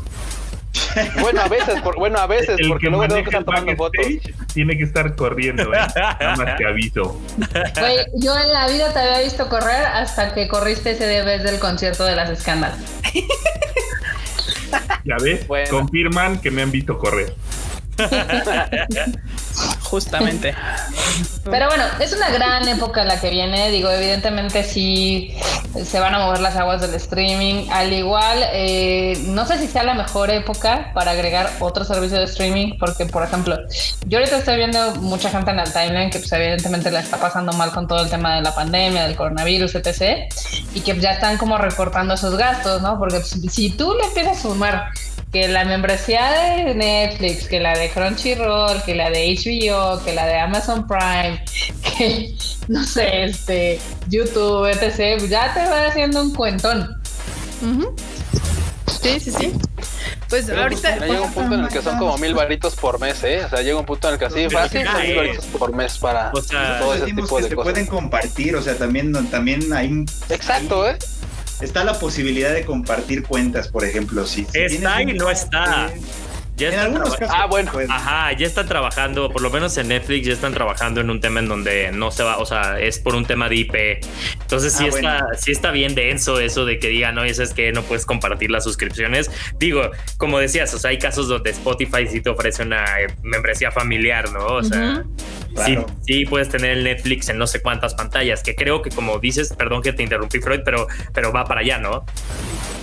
Bueno, a veces, por, bueno, a veces, el porque que luego tengo que estar tomando fotos. tiene que estar corriendo, ¿eh? Nada más te aviso. Güey, yo en la vida te había visto correr hasta que corriste ese vez del concierto de las escándalas. ¿Ya ves? Bueno. Confirman que me han visto correr. Justamente. Pero bueno, es una gran época la que viene. Digo, evidentemente sí se van a mover las aguas del streaming. Al igual, eh, no sé si sea la mejor época para agregar otro servicio de streaming, porque por ejemplo, yo ahorita estoy viendo mucha gente en el timeline que pues evidentemente la está pasando mal con todo el tema de la pandemia, del coronavirus, etc. Y que ya están como recortando sus gastos, ¿no? Porque pues, si tú le empiezas a sumar que la membresía de Netflix, que la de Crunchyroll, que la de HBO, que la de Amazon Prime, que no sé, este YouTube, etc. Ya te va haciendo un cuentón. Uh -huh. Sí, sí, sí. Pues Pero, ahorita. Pues, llega un punto en el que son como mil varitos por mes, ¿eh? O sea, llega un punto en el que así fácil son mil varitos por mes para O sea, todo ese tipo que de se cosas. pueden compartir, o sea, también, también hay... Exacto, ¿eh? Está la posibilidad de compartir cuentas, por ejemplo. Si, si Está y no está. Ya en algunos casos. Ah, bueno. Ajá, ya están trabajando, por lo menos en Netflix, ya están trabajando en un tema en donde no se va, o sea, es por un tema de IP. Entonces sí, Ah, está, bueno. sí está bien denso eso de que digan, oye, es que no puedes compartir las suscripciones. Digo, como decías, o sea, hay casos donde Spotify sí te ofrece una eh, membresía familiar, ¿no? O sea, Claro. sí puedes tener el Netflix en no sé cuántas pantallas, que creo que como dices, perdón que te interrumpí, Freud, pero, pero va para allá, ¿no?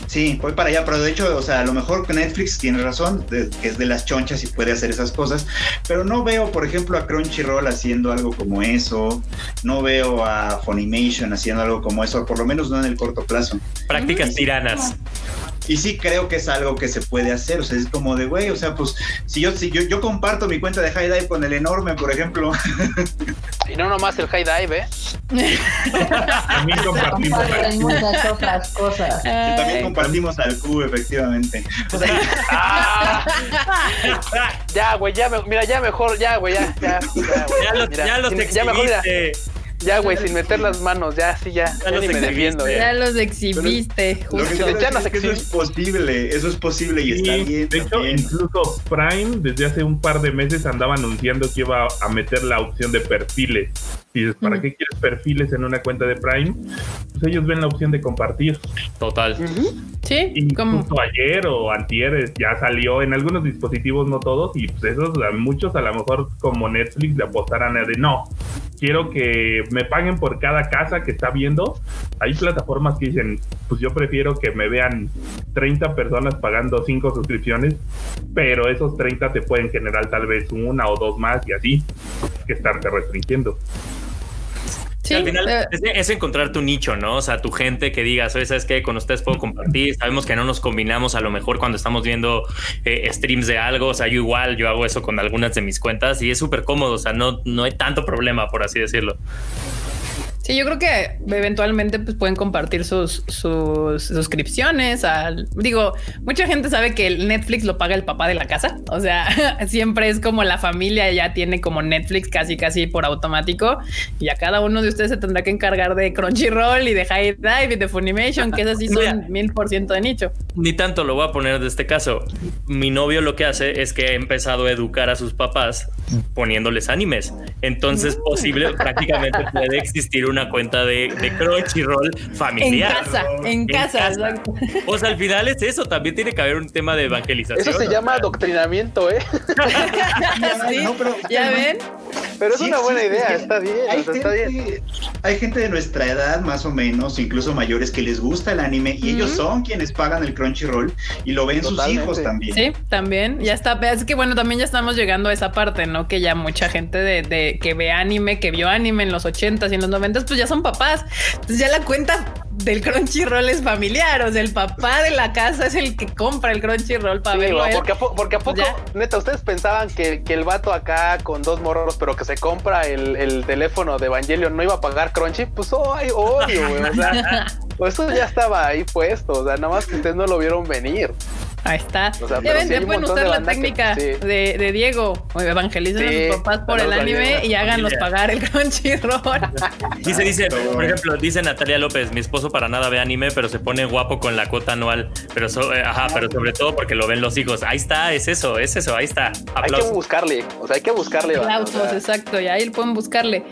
Sí, voy para allá, pero de hecho, o sea, a lo mejor que Netflix tiene razón, de- que es de las chonchas y puede hacer esas cosas, pero no veo, por ejemplo, a Crunchyroll haciendo algo como eso, no veo a Funimation haciendo algo como eso, por lo menos no en el corto plazo. Prácticas tiranas. Y sí creo que es algo que se puede hacer, o sea, es como de, güey, o sea, pues, si yo, si yo, yo comparto mi cuenta de High Dive con el enorme, por ejemplo, Y no nomás el high dive, ¿eh? También compartimos Comparten aquí. muchas otras cosas. y también Ay, compartimos al Q, efectivamente. O sea, ¡Ah! ya, güey, ya, me- mira, ya mejor, ya, güey, ya, ya, ya, güey, Ya los, mira, ya los sin- ya mejor, mira. Ya, güey, sin meter las manos, ya, sí, ya, Ya ya los ni me exhibiste. defiendo, ya ya. los exhibiste, lo que Ya es que eso es posible, eso es posible y está bien. de hecho, incluso Prime desde hace un par de meses andaba anunciando que iba a meter la opción de perfiles. Y dices, ¿para Mm. qué quieres perfiles en una cuenta de Prime? Pues ellos ven la opción de compartir. Total. Sí, Y justo ayer o antier ya salió en algunos dispositivos, no todos, y pues esos a muchos a lo mejor como Netflix le apostarán a de no. Quiero que me paguen por cada casa que está viendo. Hay plataformas que dicen, pues yo prefiero que me vean 30 personas pagando 5 suscripciones, pero esos 30 te pueden generar tal vez una o dos más y así que estarte restringiendo al final eh, es, encontrar tu nicho, ¿no? O sea, tu gente que digas, oye, ¿sabes qué? Con ustedes puedo compartir. Sabemos que no nos combinamos a lo mejor cuando estamos viendo eh, streams de algo. O sea, yo igual, yo hago eso con algunas de mis cuentas y es súper cómodo. O sea, no, no hay tanto problema, por así decirlo. Sí, yo creo que eventualmente pues, pueden compartir sus, sus suscripciones. Al, digo, mucha gente sabe que el Netflix lo paga el papá de la casa. O sea, siempre es como la familia ya tiene como Netflix casi, casi por automático. Y a cada uno de ustedes se tendrá que encargar de Crunchyroll y de High Dive y de Funimation, que esas sí son mil por ciento de nicho. Ni tanto lo voy a poner de este caso. Mi novio lo que hace es que ha empezado a educar a sus papás poniéndoles animes. Entonces, posible, prácticamente puede existir una cuenta de, Crunchyroll familiar. En casa, en, casa. O sea, al final es eso, también tiene que haber un tema de evangelización. Eso se llama adoctrinamiento, ¿eh? ¿Ya ven? Pero es una buena idea, está bien, hay, gente, hay gente de nuestra edad, más o menos, incluso mayores, que les gusta el anime y ellos son quienes pagan el Crunchyroll y lo ven sus hijos también. Sí, también, ya está. Es que bueno, también ya estamos llegando a esa parte, ¿no? Que ya mucha gente de, que ve anime, que vio anime en los 80s y en los 90s, pues ya son papás. Entonces ya la cuenta del Crunchyroll es familiar, o sea, el papá de la casa es el que compra el Crunchyroll para verlo. Porque, a porque a poco, neta, ustedes pensaban que, el vato acá con dos morros, pero que se compra el, teléfono de Evangelion no iba a pagar Crunchy, pues ay, obvio, güey. O sea, pues eso ya estaba ahí puesto, o sea, nada más que ustedes no lo vieron venir. Ahí está. ya ven, ya pueden usar la técnica de, de, Diego. Evangelicen a sus papás por el anime y háganlos pagar el Crunchyroll. Dice, dice, por ejemplo, dice Natalia López, mi esposo para nada ve anime, pero se pone guapo con la cuota anual. Pero eh, ajá, pero sobre todo porque lo ven los hijos. Ahí está, es eso, es eso, ahí está. Hay que buscarle, o sea, hay que buscarle. Aplausos, exacto, y ahí pueden buscarle.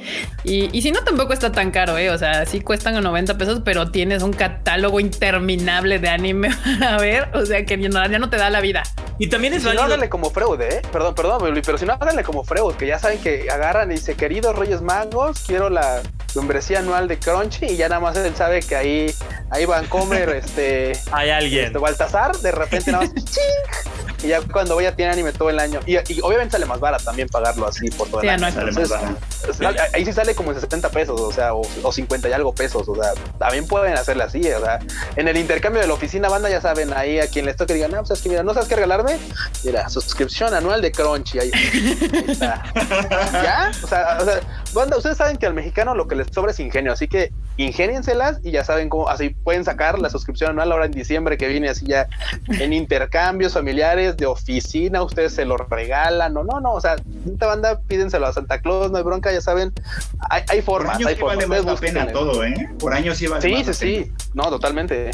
Y, y si no, tampoco está tan caro, ¿eh? O sea, sí cuestan a 90 pesos, pero tienes un catálogo interminable de anime a ver. O sea, que no ya no te da la vida. Y también es si válido. No como Freud, ¿eh? Perdón, perdón, pero si no háganle como Freud, que ya saben que agarran y dice, queridos Reyes Magos, quiero la membresía anual de Crunchy y ya nada más él sabe que ahí, ahí van a comer, este... Hay alguien. Este, Baltasar, de repente nada más, ¡ching! Y ya cuando voy a tener anime todo el año. Y, obviamente sale más barato también pagarlo así por todo el año. ahí sí sale como en 70 pesos, o sea, o, 50 y algo pesos. O sea, también pueden hacerle así. O sea, en el intercambio de la oficina banda, ya saben, ahí a quien les toque digan, no, pues es que mira, no sabes qué regalarme. Mira, suscripción anual de Crunchy. Ahí, está. ¿Ya? O sea, o sea, banda, ustedes saben que al mexicano lo que les sobra es ingenio. Así que ingénienselas y ya saben cómo, así pueden sacar la suscripción anual ahora en diciembre que viene así ya en intercambios familiares de oficina, ustedes se lo regalan, no, no, no, o sea, esta banda pídenselo a Santa Claus, no hay bronca, ya saben, hay, hay formas, Por hay formas. Vale más la pena todo, ¿eh? Por años sí vale Sí, sí, sí, no, totalmente.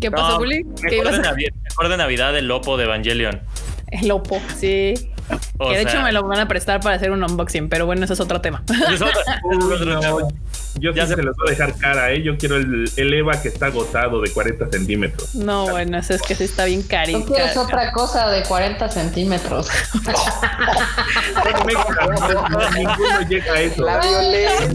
¿Qué pasa, Juli? Mejor, de Navidad, mejor de Navidad el Lopo de Evangelion. El Lopo, sí. Que de hecho me lo van a prestar para hacer un unboxing, pero bueno, ese es otro tema. Yo ya se, los voy a dejar cara, ¿eh? Yo quiero el, el, EVA que está agotado de 40 centímetros. No, bueno, eso es que sí está bien carito. Tú quieres otra cosa de 40 centímetros. ninguno llega a eso. La violencia.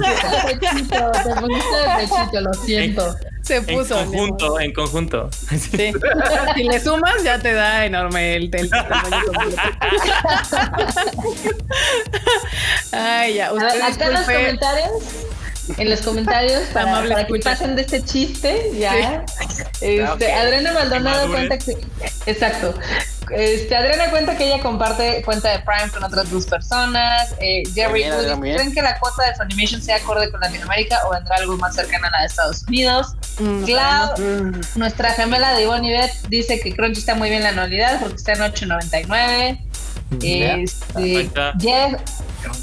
Te pusiste de pechito, lo siento. Se puso. En conjunto, en conjunto. Sí. si le sumas, ya te da enorme el, el Ay, ya. Usted Acá en los comentarios en los comentarios para, para que pasen de este chiste, ya. Este, Adriana Maldonado cuenta que. Exacto. Este, Adriana cuenta que ella comparte cuenta de Prime con otras dos personas. Eh, Jerry, ¿creen que la cuota de Funimation sea acorde con Latinoamérica o vendrá algo más cercano a la de Estados Unidos? Mm, Cloud, mm. nuestra gemela de Ivonne Beth, dice que Crunchy está muy bien la anualidad porque está en 8.99. Este, Jeff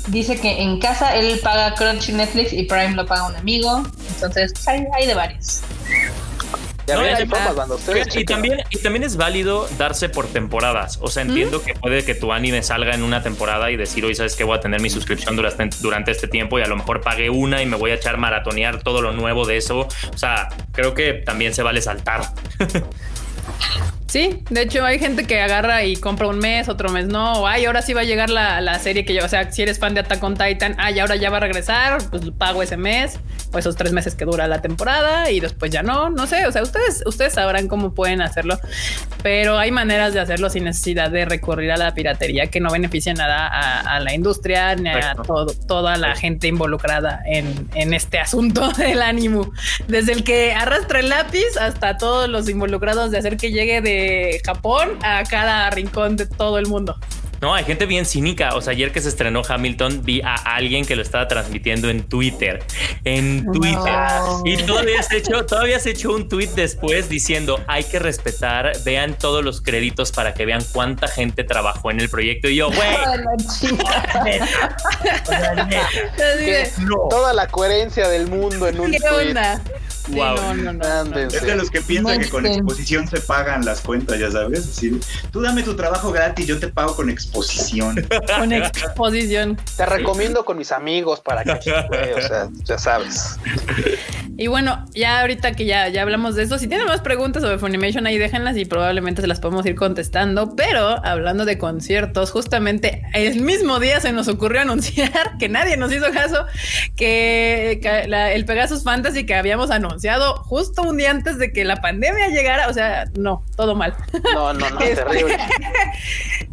dice que en casa él paga Crunchy, Netflix y Prime lo paga un amigo. Entonces, pues, hay, de varios. y, también, y también es válido darse por temporadas. O sea, entiendo que puede que tu anime salga en una temporada y decir, hoy sabes que voy a tener mi suscripción durante, durante este tiempo y a lo mejor pagué una y me voy a echar maratonear todo lo nuevo de eso. O sea, creo que también se vale saltar. Sí, de hecho hay gente que agarra y compra un mes, otro mes no, o ay, ahora sí va a llegar la, la serie que yo, o sea, si eres fan de Attack on Titan, ay, ahora ya va a regresar, pues pago ese mes o esos tres meses que dura la temporada y después ya no, no sé, o sea, ustedes, ustedes sabrán cómo pueden hacerlo, pero hay maneras de hacerlo sin necesidad de recurrir a la piratería que no beneficia nada a, la industria ni a todo, toda la gente involucrada en, en este asunto del ánimo, desde el que arrastra el lápiz hasta todos los involucrados de hacer que llegue de Japón a cada rincón de todo el mundo. No, hay gente bien cínica. O sea, ayer que se estrenó Hamilton, vi a alguien que lo estaba transmitiendo en Twitter. En Twitter. Y todavía has hecho, todavía has hecho un tweet después diciendo hay que respetar, vean todos los créditos para que vean cuánta gente trabajó en el proyecto. Y yo, güey. Toda la coherencia del mundo en un ¿Qué tweet. Onda? Wow. no, no, no, Es de los que piensan que con exposición se pagan las cuentas, ya sabes. Así, tú dame tu trabajo gratis, yo te pago con exposición. Con exposición. Te recomiendo con mis amigos para que, o sea, ya sabes. Y bueno, ya ahorita que ya, ya hablamos de eso, si tienen más preguntas sobre Funimation ahí déjenlas y probablemente se las podemos ir contestando. Pero hablando de conciertos, justamente el mismo día se nos ocurrió anunciar que nadie nos hizo caso que, que la, el Pegasus Fantasy que habíamos anunciado justo un día antes de que la pandemia llegara. O sea, no, todo mal. No, no, no, terrible.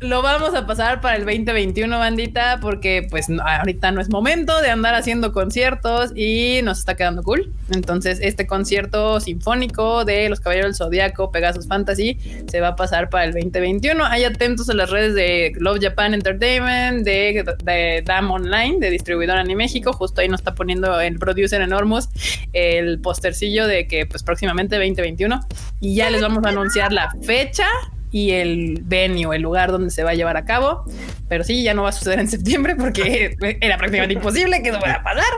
lo vamos a pasar para el 2021, bandita, porque pues ahorita no es momento de andar haciendo conciertos y nos está quedando cool. Entonces, este concierto sinfónico de Los Caballeros del Zodiaco, Pegasus Fantasy, se va a pasar para el 2021. Hay atentos a las redes de Love Japan Entertainment, de, DAM Online, de Distribuidora Ni México. Justo ahí nos está poniendo el producer Enormous el postercillo de que pues próximamente 2021 y ya les vamos a anunciar la fecha y el venue, el lugar donde se va a llevar a cabo. Pero sí, ya no va a suceder en septiembre porque era prácticamente imposible que eso fuera a pasar.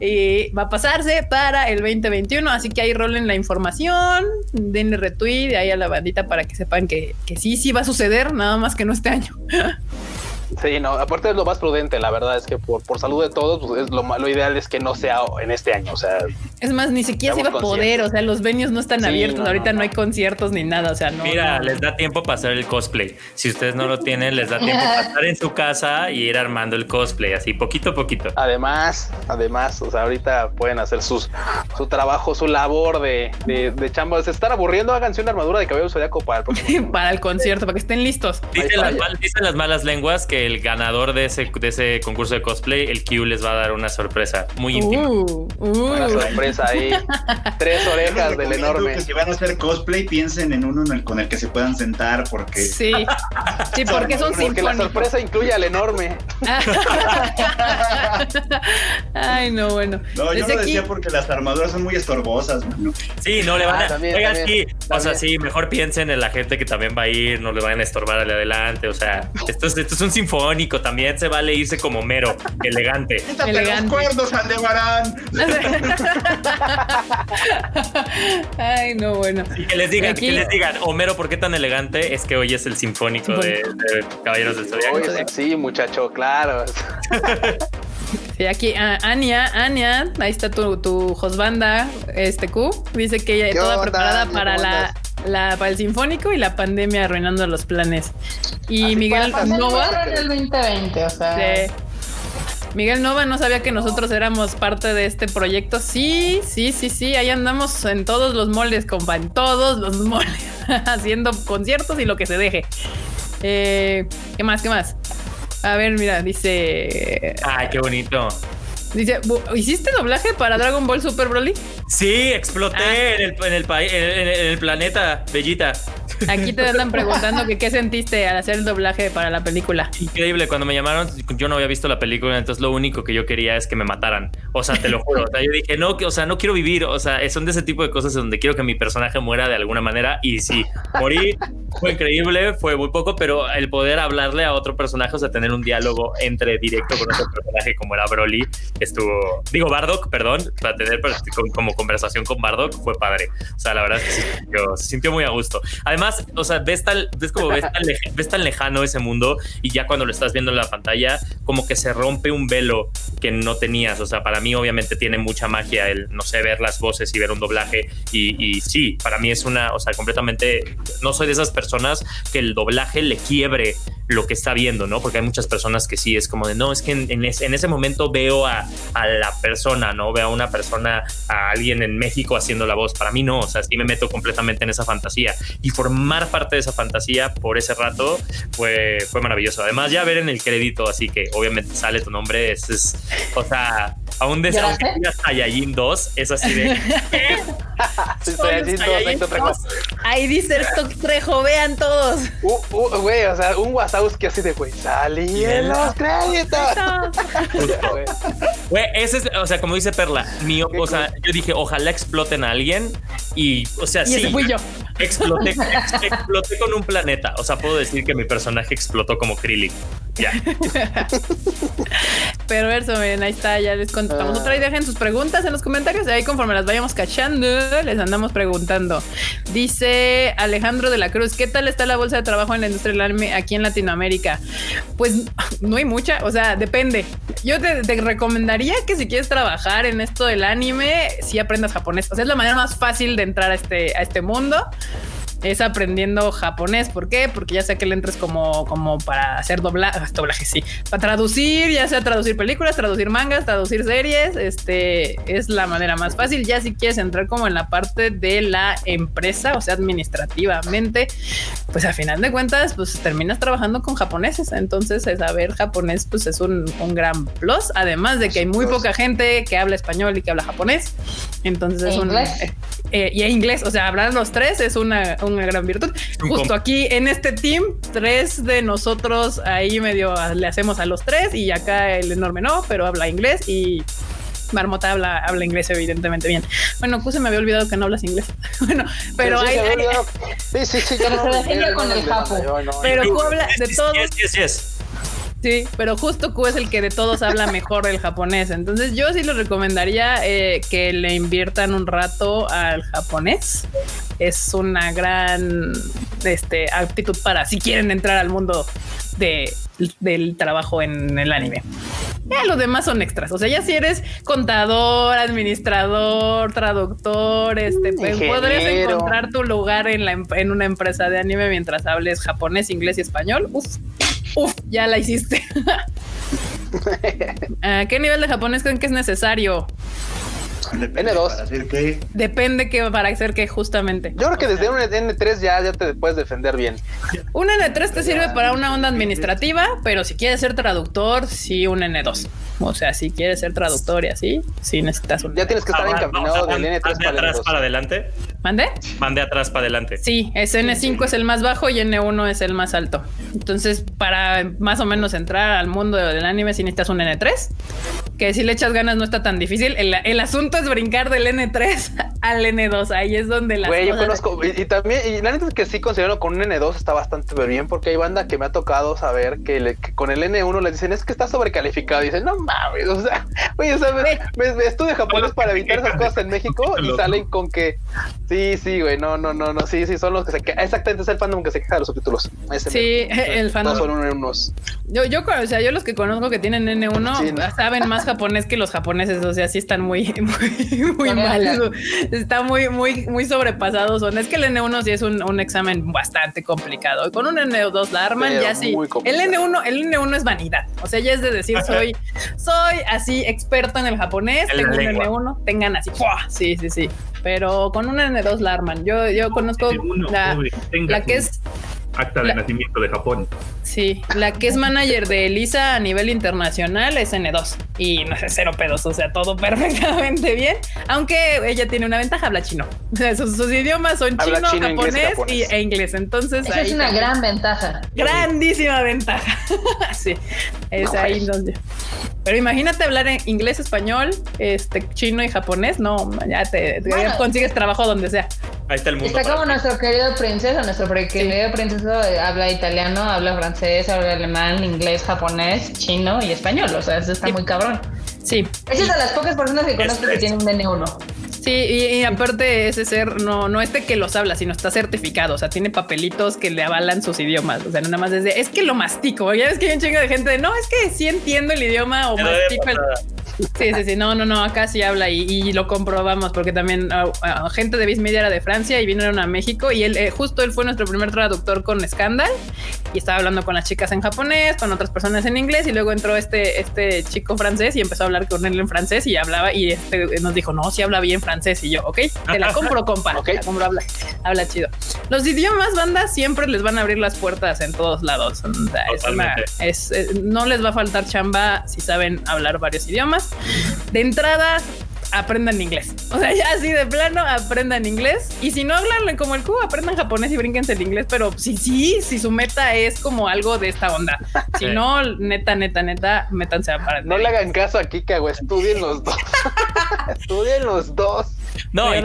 Y va a pasarse para el 2021. Así que ahí rolen la información, denle retweet ahí a la bandita para que sepan que, que sí, sí va a suceder, nada más que no este año. Sí, no, aparte es lo más prudente, la verdad es que por, por salud de todos, pues es lo, lo, ideal es que no sea en este año, o sea. Es más, ni siquiera se iba a poder, o sea, los venues no están sí, abiertos, no, ahorita no, no, hay conciertos ni nada, o sea, no. Mira, les da tiempo para hacer el cosplay. Si ustedes no lo tienen, les da tiempo para estar en su casa y ir armando el cosplay, así poquito a poquito. Además, además, o sea, ahorita pueden hacer sus, su trabajo, su labor de, de, de chamba. Se están aburriendo, háganse una armadura de cabello zodiaco para el próximo. para el concierto, para que estén listos. Dicen las, mal, dicen las malas lenguas que el ganador de ese, de ese concurso de cosplay, el Q les va a dar una sorpresa muy íntima. Uh, uh. Una sorpresa ahí. Tres orejas del enorme. Que si van a hacer cosplay, piensen en uno en el, con el que se puedan sentar, porque. Sí, sí, porque son Porque la sorpresa incluye al enorme. Ay, no, bueno. No, yo lo decía porque las armaduras son muy estorbosas, mano. Sí, no le van a. Ah, también, Oigan, también, sí, o sea, sí, mejor piensen en la gente que también va a ir, no le van a estorbar al adelante. O sea, esto es, esto es un sinfónico, también se vale irse como mero, elegante. Quítate Elegante. los cuernos, Aldebarán. Ay, no, bueno. Y que les digan, Aquí- que les digan, Homero, ¿por qué tan elegante? Es que hoy es el sinfónico de, de Caballeros del Zodiaco. Sí, muchacho, claro. Sí, aquí ah, Ania, Ania, ahí está tu, tu Josbanda, este Q, dice que ella ¿Qué toda onda, preparada para ¿Cómo la, la para el sinfónico y la pandemia arruinando los planes. Y Así Miguel Nova, en el 2020, o sea. sí. Miguel Nova no sabía que nosotros éramos parte de este proyecto. Sí, sí, sí, sí, ahí andamos en todos los moldes, compa, en todos los moldes, haciendo conciertos y lo que se deje. Eh, ¿Qué más? ¿Qué más? A ver, mira, dice. Ay, qué bonito. Dice, "Bu- ¿hiciste doblaje para Dragon Ball Super Broly? Sí, exploté Ah. en, el, en, el en, el- en el planeta, Bellita. Aquí te andan preguntando que qué sentiste al hacer el doblaje para la película. Increíble, cuando me llamaron, yo no había visto la película, entonces lo único que yo quería es que me mataran. O sea, te lo juro. O sea, yo dije, no, que- o sea, no quiero vivir. O sea, son de ese tipo de cosas donde quiero que mi personaje muera de alguna manera. Y sí, morí fue increíble, fue muy poco, pero el poder hablarle a otro personaje, o sea, tener un diálogo entre directo con otro personaje como era Broly, estuvo, digo Bardock, perdón, para tener como conversación con Bardock fue padre. O sea, la verdad es que se sintió, muy a gusto. Además, o sea, ves, tal, ves como ves tan, ves tan lejano ese mundo y ya cuando lo estás viendo en la pantalla, como que se rompe un velo que no tenías. O sea, para mí obviamente tiene mucha magia el, no sé, ver las voces y ver un doblaje. Y, y sí, para mí es una, o sea, completamente, no soy de esas personas que el doblaje le quiebre lo que está viendo, ¿no? Porque hay muchas personas que sí es como de, no, es que en, ese, momento veo a, la persona, ¿no? Veo a una persona, a alguien en México haciendo la voz. Para mí no, o sea, sí me meto completamente en esa fantasía. Y formar parte de esa fantasía por ese rato fue, fue maravilloso. Además, ya ver en el crédito, así que obviamente sale tu nombre, es, o sea, aún de Saiyajin 2, es así de... Ahí dice Stock Trejo, vean todos. Uh, uh, güey, o sea, un WhatsApp que así de, güey, salí en los créditos. Güey, ese es, o sea, como dice Perla, mío, o sea, yo dije, ojalá exploten a alguien y, o sea, sí. Exploté, exploté con un planeta. O sea, puedo decir que mi personaje explotó como Krillin. Ya. Perverso, miren, ahí está, ya les contamos otra y dejen sus preguntas en los comentarios y ahí conforme las vayamos cachando, les andamos preguntando. Dice Alejandro de la Cruz, ¿qué tal está la bolsa de trabajo en la industria del anime aquí en Latinoamérica? Pues no hay mucha, o sea, depende. Yo te, recomendaría que si quieres trabajar en esto del anime, si aprendas japonés. O sea, es la manera más fácil de entrar a este, a este mundo es aprendiendo japonés. ¿Por qué? Porque ya sea que le entres como, como para hacer doblaje, doblaje, sí, para traducir, ya sea traducir películas, traducir mangas, traducir series, este es la manera más fácil. Ya si quieres entrar como en la parte de la empresa, o sea, administrativamente, pues a final de cuentas, pues terminas trabajando con japoneses. Entonces, saber japonés, pues es un, un gran plus. Además de que hay muy poca gente que habla español y que habla japonés. Entonces es un. Eh, eh, y inglés, o sea, hablar los tres es una, una gran virtud. Justo aquí en este team, tres de nosotros ahí medio le hacemos a los tres y acá el enorme no, pero habla inglés y Marmota habla, habla inglés evidentemente bien. Bueno, Q se me había olvidado que no hablas inglés. bueno, pero sí, hay, sí, sí, sí, pero se defiende con el japo. Pero Q habla de todo. Sí, sí, sí. Sí, pero justo Q es el que de todos habla mejor el japonés. Entonces yo sí les recomendaría eh, que le inviertan un rato al japonés. Es una gran este, aptitud para si quieren entrar al mundo de, del trabajo en el anime. Ya los demás son extras. O sea, ya si eres contador, administrador, traductor, este, pues, podrías encontrar tu lugar en, la, en una empresa de anime mientras hables japonés, inglés y español. Uf, Uf, ya la hiciste. ¿A qué nivel de japonés creen que es necesario? Depende N2. Para hacer qué. Depende que para hacer qué justamente. Yo creo que desde un N3 ya, ya te puedes defender bien. Un N3 te sirve para una onda administrativa, pero si quieres ser traductor, sí un N2. O sea, si quieres ser traductor y así, sí necesitas un. Ya tienes que estar encaminado del N3 para, atrás para adelante. ¿Mande? Mande atrás para adelante. Sí, es N5 es el más bajo y N1 es el más alto. Entonces, para más o menos entrar al mundo del anime, si necesitas un N3, que si le echas ganas no está tan difícil. El, el asunto es brincar del N3 al N2. Ahí es donde la. Güey, yo conozco. Y, también, y la neta es que sí considero con un N2 está bastante bien, porque hay banda que me ha tocado saber que, con el N1 les dicen es que está sobrecalificado. Y dicen, no mames, o sea, güey, o sea, me, me, estudio japonés para evitar esas cosas en México y salen con que sí, sí, güey, no, no, no, no, sí, sí, son los que se quejan. Exactamente, es el fandom que se queja de los subtítulos. sí, el fandom. No son unos. Yo, yo, o sea, yo los que conozco que tienen N1 saben más japonés que los japoneses, o sea, sí están muy, muy, muy mal. Está muy, muy, muy sobrepasado. Son. Es que el N1 sí es un, un examen bastante complicado. Con un N2 la arman, ya sí. El N1, el N1 es vanidad. O sea, ya es de decir, soy, soy así experto en el japonés, tengo un N1, tengan así. Sí, sí, sí. Pero con un N2 la arman. Yo, yo conozco la, la que es acta de nacimiento de Japón. Sí, la que es manager de Elisa a nivel internacional es N2 y no sé, cero pedos, o sea, todo perfectamente bien, aunque ella tiene una ventaja, habla chino. O sea, sus, idiomas son chino, japonés, y, e inglés, entonces... Esa es una gran ventaja. Grandísima ventaja. sí, es ahí donde... Pero imagínate hablar en inglés, español, este, chino y japonés, no, ya te, consigues trabajo donde sea. Ahí está el mundo. Está como ti. nuestro querido princeso, nuestro querido princeso eh, habla italiano, habla francés, habla alemán, inglés, japonés, chino y español. O sea, eso está Sí. muy cabrón. Sí, Esa es de las pocas personas que conozco que es. tienen un N1. Sí, y, y aparte ese ser no, no este que los habla, sino está certificado, o sea, tiene papelitos que le avalan sus idiomas, o sea, no nada más es de, es que lo mastico, ya ves que hay un chingo de gente de, no, es que sí entiendo el idioma o Pero de mastico el... Sí, sí, sí, no, no, no, acá sí habla y, y lo comprobamos porque también ah, ah, gente de Viz Media era de Francia y vinieron a México y él, eh, justo él fue nuestro primer traductor con Scandal y estaba hablando con las chicas en japonés, con otras personas en inglés y luego entró este, este chico francés y empezó a hablar con él en francés y hablaba y este nos dijo, no, sí habla bien francés y yo, ok, te la compro, compa, Ok. te la compro, habla, habla chido. Los idiomas, banda, siempre les van a abrir las puertas en todos lados. O sea, es una- es, eh, no les va a faltar chamba si saben hablar varios idiomas. De entrada, aprendan inglés. O sea, ya así de plano, aprendan inglés. Y si no hablan como el cubo, aprendan japonés y brínquense el inglés. Pero sí, sí, si su meta es como algo de esta onda. Si Sí. no, neta, neta, neta, métanse a aprender. No le hagan caso a Kika, güey. Estudien los dos. estudien los dos. No, y,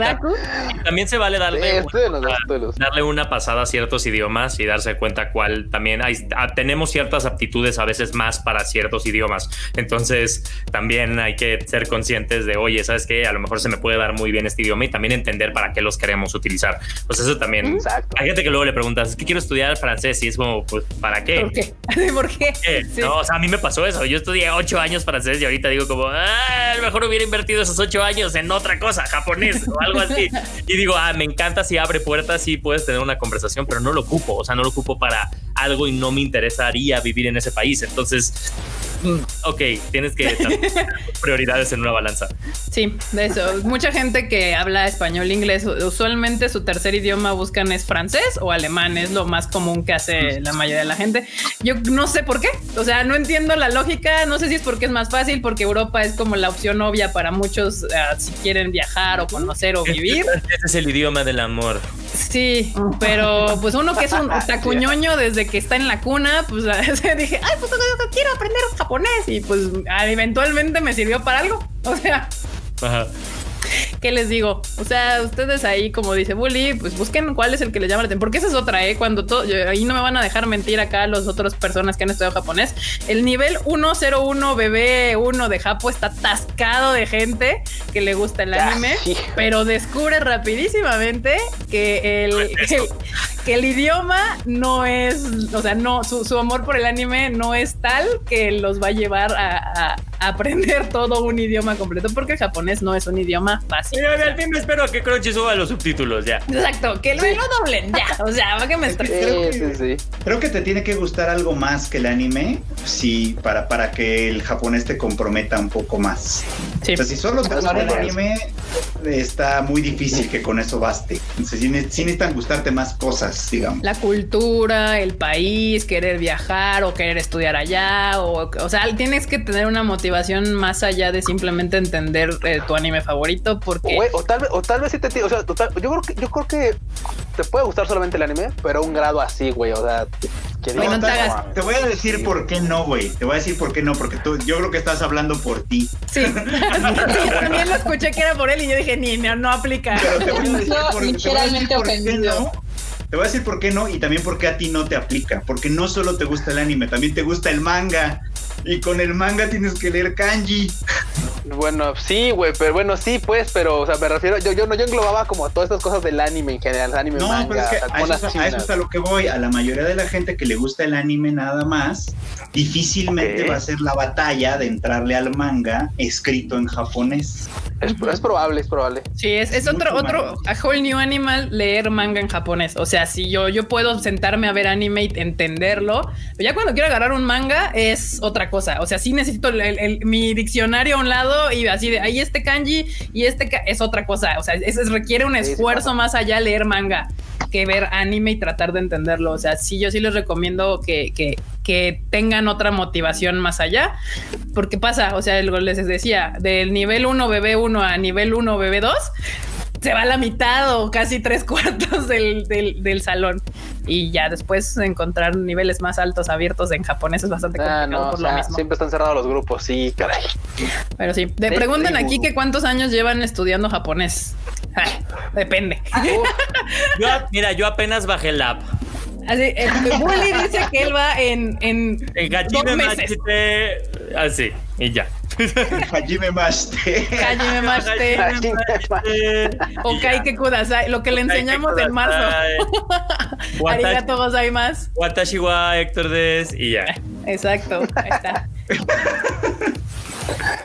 también se vale Sí, darle, estudien los dos, una, los darle una pasada a ciertos idiomas y darse cuenta cuál también hay, ah, tenemos ciertas aptitudes a veces más para ciertos idiomas. Entonces también hay que ser conscientes de, oye, ¿sabes qué? A lo mejor se me puede dar muy bien este idioma y también entender para qué los queremos utilizar. Pues eso también. Exacto. Hay gente que luego le preguntas, es que quiero estudiar francés y es como, pues, ¿para qué? ¿Por qué? ¿Por qué? Eh, Sí. No, o sea, a mí me pasó eso. Yo estudié ocho años francés y ahorita digo como, ah, a lo mejor hubiera invertido esos ocho años en otra cosa, japonés o algo así. Y digo, ah, me encanta si abre puertas y puedes tener una conversación, pero no lo ocupo. O sea, no lo ocupo para algo y no me interesaría vivir en ese país. Entonces, mm, ok, tienes que prioridades en una balanza. Sí, de eso. Mucha gente que habla español, inglés, usualmente su tercer idioma buscan es francés o alemán, es lo más común que hace la mayoría de la gente. Yo no sé por qué, o sea, no entiendo la lógica, no sé si es porque es más fácil, porque Europa es como la opción obvia para muchos ah, si quieren viajar o conocer o vivir. Ese es el idioma del amor. Sí, pero pues uno que es un tacuñoño desde que está en la cuna, pues dije, ay, pues quiero aprender japonés y pues ah, eventualmente me sirvió para algo. O sea, Ajá. ¿Qué les digo? O sea, ustedes ahí, como dice Bully, pues busquen cuál es el que les llama la atención. Porque esa es otra, ¿eh? Cuando todo, yo- ahí no me van a dejar mentir acá los otros personas que han estudiado japonés. El nivel 101 BB1 de Japo está atascado de gente que le gusta el Ya, anime, sí. pero descubre rapidísimamente que el, el- que el idioma no es, o sea, no, su, su amor por el anime no es tal que los va a llevar a, a- a aprender todo un idioma completo, porque el japonés no es un idioma fácil. Y al fin me espero a que Crunchy suba los subtítulos ya. Exacto, que lo, lo doblen ya. O sea, va que me. Sí, sí, sí. Creo que te tiene que gustar algo más que el anime, sí, para, para que el japonés te comprometa un poco más. Sí. O sea, si solo te gusta el anime, está muy difícil que con eso baste. Entonces, sí necesitan gustarte más cosas, digamos. La cultura, el país, querer viajar o querer estudiar allá, o, o sea, tienes que tener una motivación más allá de simplemente entender eh, tu anime favorito, porque o tal vez, o tal vez sí te, o sea, total- yo creo que, yo creo que te puede gustar solamente el anime, pero a un grado así, güey, o sea, que Güey, no te te, hagas- te voy a decir Sí. por qué no, güey. Te voy a decir por qué no, porque tú, yo creo que estás hablando por ti. sí, Sí, también lo escuché que era por él y yo dije, ni no, no aplica. Pero te voy a decir No, por, te voy a decir literalmente por qué ofendido. no. Te voy a decir por qué no y también por qué a ti no te aplica. Porque no solo te gusta el anime, también te gusta el manga. Y con el manga tienes que leer kanji. Bueno, sí, güey, pero bueno, sí, pues, pero, o sea, me refiero, yo, yo no, yo englobaba como a todas estas cosas del anime en general, anime, No, manga, pero es que a eso, a- eso es a lo que voy. A la mayoría de la gente que le gusta el anime nada más, difícilmente va a ser la batalla de entrarle al manga escrito en japonés. Es, es probable, es probable. Sí, es, es otro, Mucho otro, a whole new animal leer manga en japonés. O sea, si yo, yo puedo sentarme a ver anime y entenderlo, pero ya cuando quiero agarrar un manga es otra cosa. O sea, sí necesito el- el- el- mi diccionario a un lado y así de ahí este kanji y este ka- es otra cosa. O sea, es, es- requiere un Sí, sí esfuerzo pasa. más allá leer manga que ver anime y tratar de entenderlo. O sea, sí, yo sí les recomiendo que, que, que tengan otra motivación más allá. Porque pasa, o sea, les decía, del nivel 1 BB1 a nivel 1 BB2, se va a la mitad o casi tres cuartos del, del, del salón. Y ya después encontrar niveles más altos abiertos en japonés es bastante Ah, complicado no, o por lo mismo. siempre están cerrados los grupos, sí, caray. Pero sí, te preguntan aquí que cuántos años llevan estudiando japonés. Depende. Yo, mira, yo apenas bajé el app. Así, el Bully dice que él va en, en, En dos meses. Machete, así, y ya. Hajime Maste. Hajime Mashite o Kaike Kudasai, lo que le enseñamos en marzo. Arigato gozaimasu. Watashi wa Héctor Des y ya. Exacto, ahí está.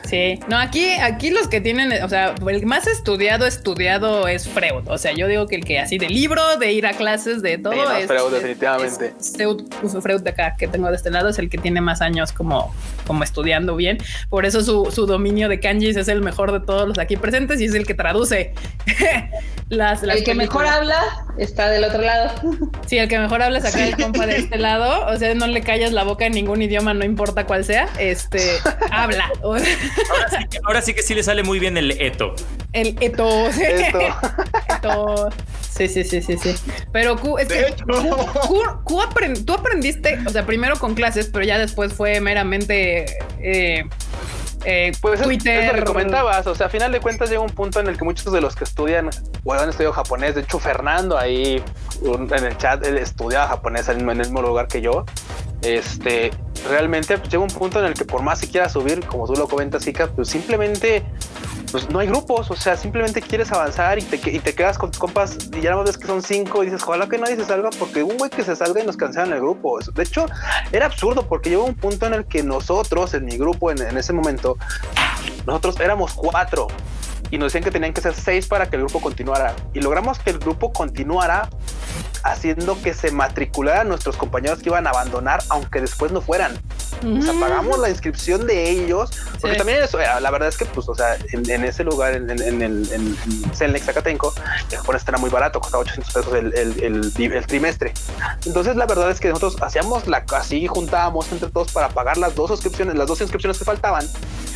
Sí, no, aquí, aquí los que tienen, o sea, el más estudiado, estudiado es Freud. O sea, yo digo que el que así de libro, de ir a clases, de todo Sí, no, es Freud, es- definitivamente. es Freud, Freud de acá que tengo de este lado es el que tiene más años como, como estudiando bien. Por eso su, su dominio de kanjis es el mejor de todos los aquí presentes y es el que traduce las, las El que mejor habla está del otro lado. Sí, el que mejor habla es acá el compa de este lado. O sea, no le callas la boca en ningún idioma, no importa cuál sea. Este habla. Ahora sí, que- ahora sí que sí le sale muy bien el eto. el eto. Esto. Eto. Sí, sí, sí, sí, sí. Pero Q, es que. Q- Q tú aprendiste, o sea, primero con clases, pero ya después fue meramente eh, eh, Pues es, Twitter. es lo que comentabas, o sea, a final de cuentas llega un punto en el que muchos de los que estudian o han estudiado japonés, de hecho Fernando ahí un- en el chat, él estudiaba japonés en el mismo lugar que yo, este, realmente pues, llega un punto en el que por más que quieras subir, como tú lo comentas, Ika, pues simplemente pues no hay grupos, o sea, simplemente quieres avanzar y te, y te quedas con tus compas y ya no ves que son cinco y dices, ojalá que nadie se salga porque un güey que se salga y nos cancelan el grupo. De hecho, era absurdo porque llegó un punto en el que nosotros, en mi grupo, en ese momento, nosotros éramos cuatro y nos decían que tenían que ser seis para que el grupo continuara y logramos que el grupo continuara haciendo que se matricularan nuestros compañeros que iban a abandonar aunque después no fueran. O sea, Mm. pagamos la inscripción de ellos, porque Sí. también eso, eh, la verdad es que, pues, o sea, en, en ese lugar, en, en, en el en, Celnex Zacatenco, el japonés era muy barato, costaba 800 pesos el, el, el- el trimestre. Entonces, la verdad es que nosotros hacíamos la, así, juntábamos entre todos para pagar las dos suscripciones, las dos inscripciones que faltaban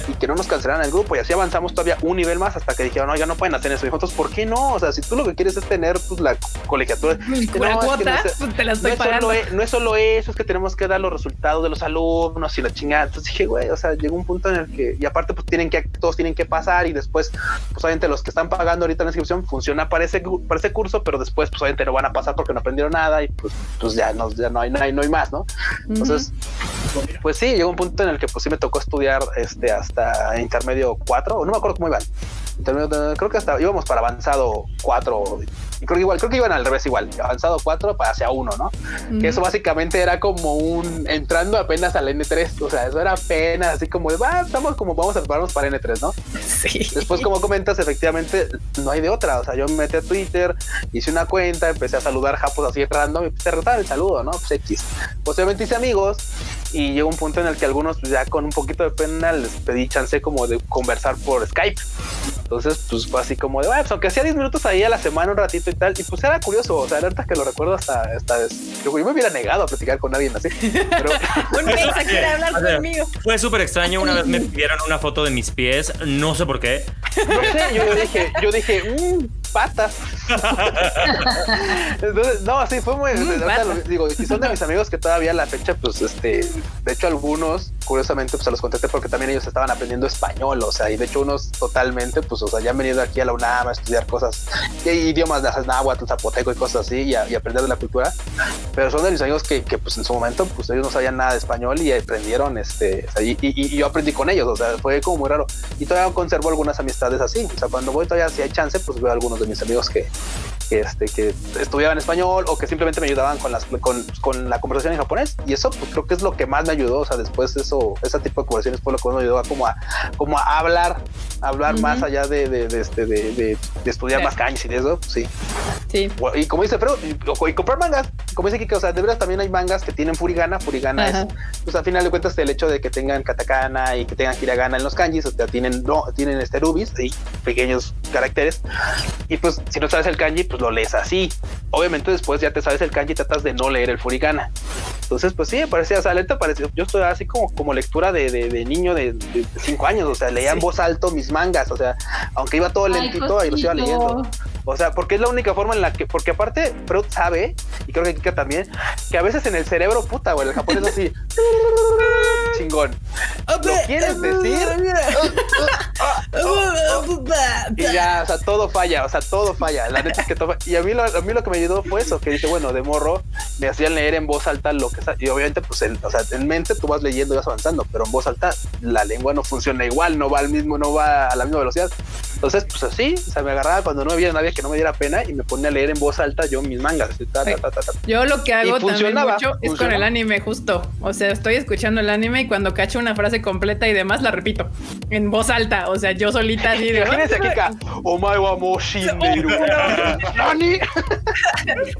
y que no nos cancelaran el grupo. Y así avanzamos todavía un nivel más hasta que dijeron, no, ya no pueden hacer eso. Y nosotros, ¿por qué no? O sea, si tú lo que quieres es tener pues, la colegiatura, La no, es que no cuota, es- pues, te la no estoy es, pagando. solo, e- no es solo eso, es que tenemos que dar los resultados de los alumnos y la chingada. Entonces dije, güey, o sea, llegó un punto en el que, y aparte, pues tienen que, todos tienen que pasar y después, pues obviamente los que están pagando ahorita la inscripción funciona para ese, para ese curso, pero después, pues obviamente no van a pasar porque no aprendieron nada y pues, pues ya, no, ya no, hay, no, hay, no hay más, ¿no? Entonces, pues sí, llegó un punto en el que pues sí me tocó estudiar este hasta intermedio 4, o no me acuerdo cómo iban. Intermedio, creo que hasta íbamos para avanzado 4 y creo que igual, creo que iban al revés igual, avanzado 4 para hacia 1, ¿no? Que eso básicamente era como un entrando apenas al N3, o sea, eso era apenas así como de, va, estamos como vamos a prepararnos para N3, ¿no? Sí. Después, como comentas, efectivamente no hay de otra. O sea, yo me metí a Twitter, hice una cuenta, empecé a saludar japos así random y pues, te retaban el saludo, ¿no? Pues X. Posteriormente hice amigos y llegó un punto en el que algunos, pues, ya con un poquito de pena, les pedí chance como de conversar por Skype. Entonces, pues fue así como de, bueno, pues aunque sea 10 minutos ahí a la semana, un ratito y tal. Y pues era curioso, o sea, ahorita que lo recuerdo hasta, hasta yo, yo me hubiera negado a platicar con alguien así. Pero Un mexa quiere hablar A ver, conmigo. Fue súper extraño. Una vez me pidieron una foto de mis pies. No sé por qué. no sé, yo dije, yo dije, "Mm, patas. Entonces, no, sí, fue muy. Mm, lo- digo, y son de mis amigos que todavía a la fecha, pues, este, de hecho, algunos, curiosamente, pues se los contesté porque también ellos estaban aprendiendo español, o sea, y de hecho, unos totalmente, pues, o sea, ya han venido aquí a la UNAM a estudiar cosas, y idiomas de náhuatl, zapoteco y cosas así, y, a- y aprender de la cultura. Pero son de mis amigos que, que, pues, en su momento, pues, ellos no sabían nada de español y aprendieron, este, o sea, y, y- y yo aprendí con ellos, o sea, fue como muy raro. Y todavía conservo algunas amistades así, o sea, cuando voy todavía, si hay chance, pues veo algunos de mis amigos que, que, este, que estudiaban español o que simplemente me ayudaban con, las, con, con la conversación en japonés. Y eso, pues creo que es lo que más me ayudó. O sea, después eso, ese tipo de conversaciones fue lo que más me ayudó a como a, como a hablar, a hablar más allá de, de, de, este, de, estudiar Sí. más kanji y de eso, sí. Sí. Y como dice Freud, y, comprar mangas, como dice Kike, o sea, de verdad también hay mangas que tienen furigana. Furigana Ajá. es, pues al final de cuentas, el hecho de que tengan katakana y que tengan hiragana en los kanjis, o sea, tienen, no, tienen este rubis y pequeños caracteres. Y pues, si no sabes el kanji, pues lo lees así. Obviamente, después ya te sabes el kanji, tratas de no leer el furigana. Entonces, pues sí, me parecía, o sea, lenta parecía, yo estoy así como, como lectura de, de, de niño de, cinco años, o sea, leía en Sí. voz alto mis mangas, o sea, aunque iba todo Ay, lentito, ahí los iba leyendo. O sea, porque es la única forma en la que, porque aparte Freud sabe, y creo que Kika también, que a veces en el cerebro, puta, güey, el japonés así, chingón. ¿Lo quieres decir? y ya, o sea, todo falla, o sea, todo falla. La neta es que todo Y a mí, lo, a mí lo que me ayudó fue eso, que dije, bueno, de morro me hacían leer en voz alta lo que y obviamente, pues, en, o sea, en mente tú vas leyendo y vas avanzando, pero en voz alta la lengua no funciona igual, no va al mismo, no va a la misma velocidad. Entonces, pues así, o sea, me agarraba cuando no había nadie que no me diera pena y me ponía a leer en voz alta yo mis mangas. yo lo que hago también mucho es con el anime, justo. O sea, estoy escuchando el anime y cuando cacho una frase completa y demás, la repito en voz alta. O sea, yo solita así de. Imagínense, Kika. Omae wa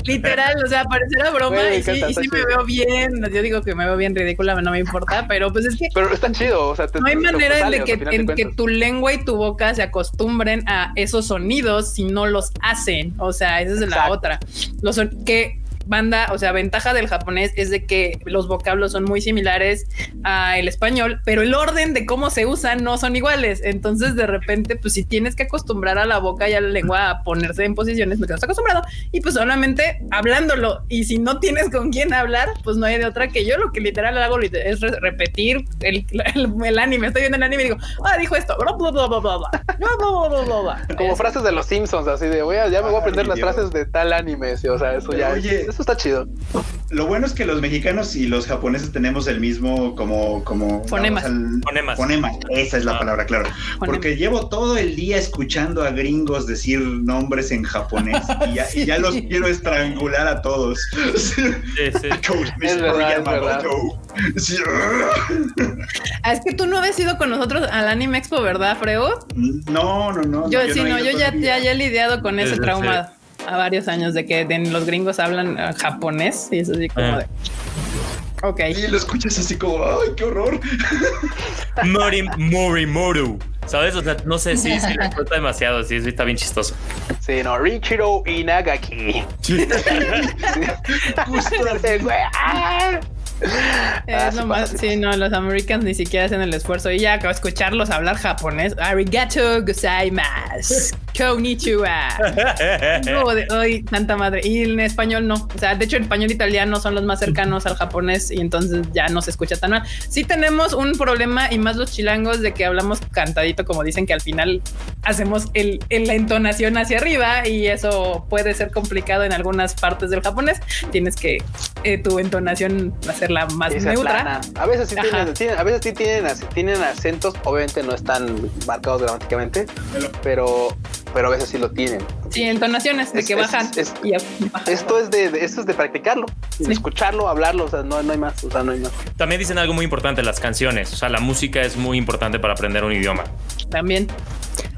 Literal, o sea, parecerá broma y, sí, y sí me veo bien. Yo digo que me veo bien ridícula, no me importa, pero pues es que. Pero está chido, o sea, no hay manera de que, en que tu lengua y tu boca se acostumbren a esos sonidos si no los hacen. O sea, esa es la otra. Los que banda, o sea, ventaja del japonés es de que los vocablos son muy similares al español, pero el orden de cómo se usan no son iguales. Entonces, de repente, pues si tienes que acostumbrar a la boca y a la lengua a ponerse en posiciones no estás acostumbrado, y pues solamente hablándolo. Y si no tienes con quién hablar, pues no hay de otra que yo lo que literal hago es repetir el, el, anime. Estoy viendo el anime y digo, ah, dijo esto, Como frases de los Simpsons, así de, voy a, ya me voy a aprender las frases de tal anime. o sea, eso ya. Oye, eso está chido. Lo bueno es que los mexicanos y los japoneses tenemos el mismo como como fonemas. fonemas. Esa es la ah. palabra, claro. Porque llevo todo el día escuchando a gringos decir nombres en japonés y ya, los quiero estrangular a todos. Sí, sí. es verdad, ah, es que tú no habías ido con nosotros al Anime Expo, ¿verdad, Freo? No, no, no. Yo, sí, no, yo ya, ya, he lidiado con ese trauma a varios años de que los gringos hablan eh, japonés y es así como ah. de. Ok. Y lo escuchas así como, ¡ay, qué horror! Mori Morimoru. ¿Sabes? O sea, no sé si sí, le cuesta demasiado, sí, está bien chistoso. Sí, no, Richiro Inagaki. Justo Ah, nomás, sí, no, los americanos ni siquiera hacen el esfuerzo y ya escucharlos hablar japonés. Arigato gozaimasu. Konnichiwa. Hoy, santa madre. Y en español no. O sea, de hecho, el español e italiano son los más cercanos al japonés y entonces ya no se escucha tan mal. Sí tenemos un problema y más los chilangos de que hablamos cantadito, como dicen que al final hacemos el, la entonación hacia arriba y eso puede ser complicado en algunas partes del japonés. Tienes que eh, tu entonación hacer la más neutra. A veces sí tienen, a veces sí tienen, tienen acentos, obviamente no están marcados gramáticamente, pero, pero a veces sí lo tienen. Sí, entonaciones de que bajan. Esto es de, esto es de practicarlo, escucharlo, hablarlo, o sea, no, no hay más, o sea, no hay más. También dicen algo muy importante, las canciones, o sea, la música es muy importante para aprender un idioma. También.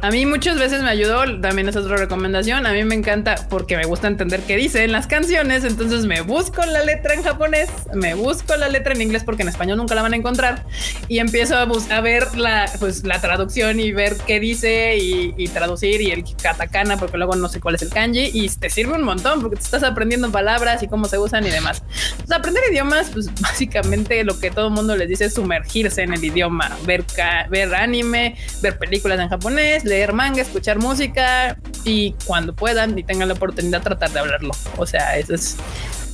A mí muchas veces me ayudó, también es otra recomendación. A mí me encanta porque me gusta entender qué dicen las canciones. Entonces me busco la letra en japonés, me busco la letra en inglés porque en español nunca la van a encontrar. Y empiezo a, a ver la, pues, la traducción y ver qué dice y, traducir y el katakana, porque luego no sé cuál es el kanji. Y te sirve un montón porque te estás aprendiendo palabras y cómo se usan y demás. aprender idiomas, pues básicamente lo que todo el mundo les dice es sumergirse en el idioma, ver, ver anime, ver películas en japonés, leer manga, escuchar música y cuando puedan y tengan la oportunidad tratar de hablarlo. O sea, eso es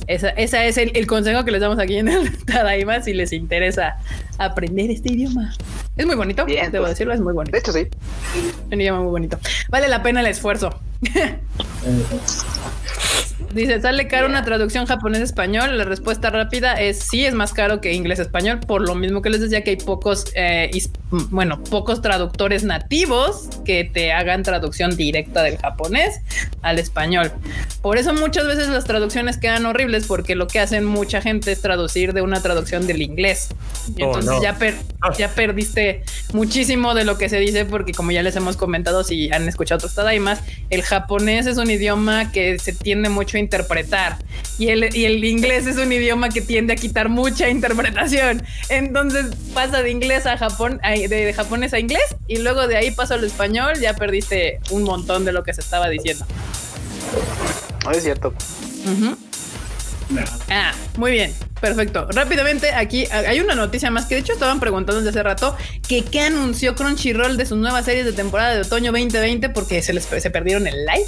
esa, esa es el, consejo que les damos aquí en el Tadaima si les interesa aprender este idioma. Es muy bonito, debo pues. decirlo, es muy bonito. De hecho, sí. Un idioma muy bonito. Vale la pena el esfuerzo. Dice, ¿sale caro una traducción japonés-español? La respuesta rápida es sí, es más caro que inglés-español, por lo mismo que les decía que hay pocos, eh, bueno, pocos traductores nativos que te hagan traducción directa del japonés al español. Por eso muchas veces las traducciones quedan horribles porque lo que hacen mucha gente es traducir de una traducción del inglés. Y oh, entonces ya, ah. ya perdiste muchísimo de lo que se dice porque como ya les hemos comentado, si han escuchado otros tadaimas, el japonés es un idioma que se tiende mucho interpretar. Y el, y el inglés es un idioma que tiende a quitar mucha interpretación. Entonces pasa de inglés a Japón, de, japonés a inglés, y luego de ahí pasa al español, ya perdiste un montón de lo que se estaba diciendo. es cierto. Ah, muy bien. Perfecto. Rápidamente, aquí hay una noticia más que de hecho estaban preguntando desde hace rato que qué anunció Crunchyroll de sus nuevas series de temporada de otoño 2020 porque se les se perdieron el live.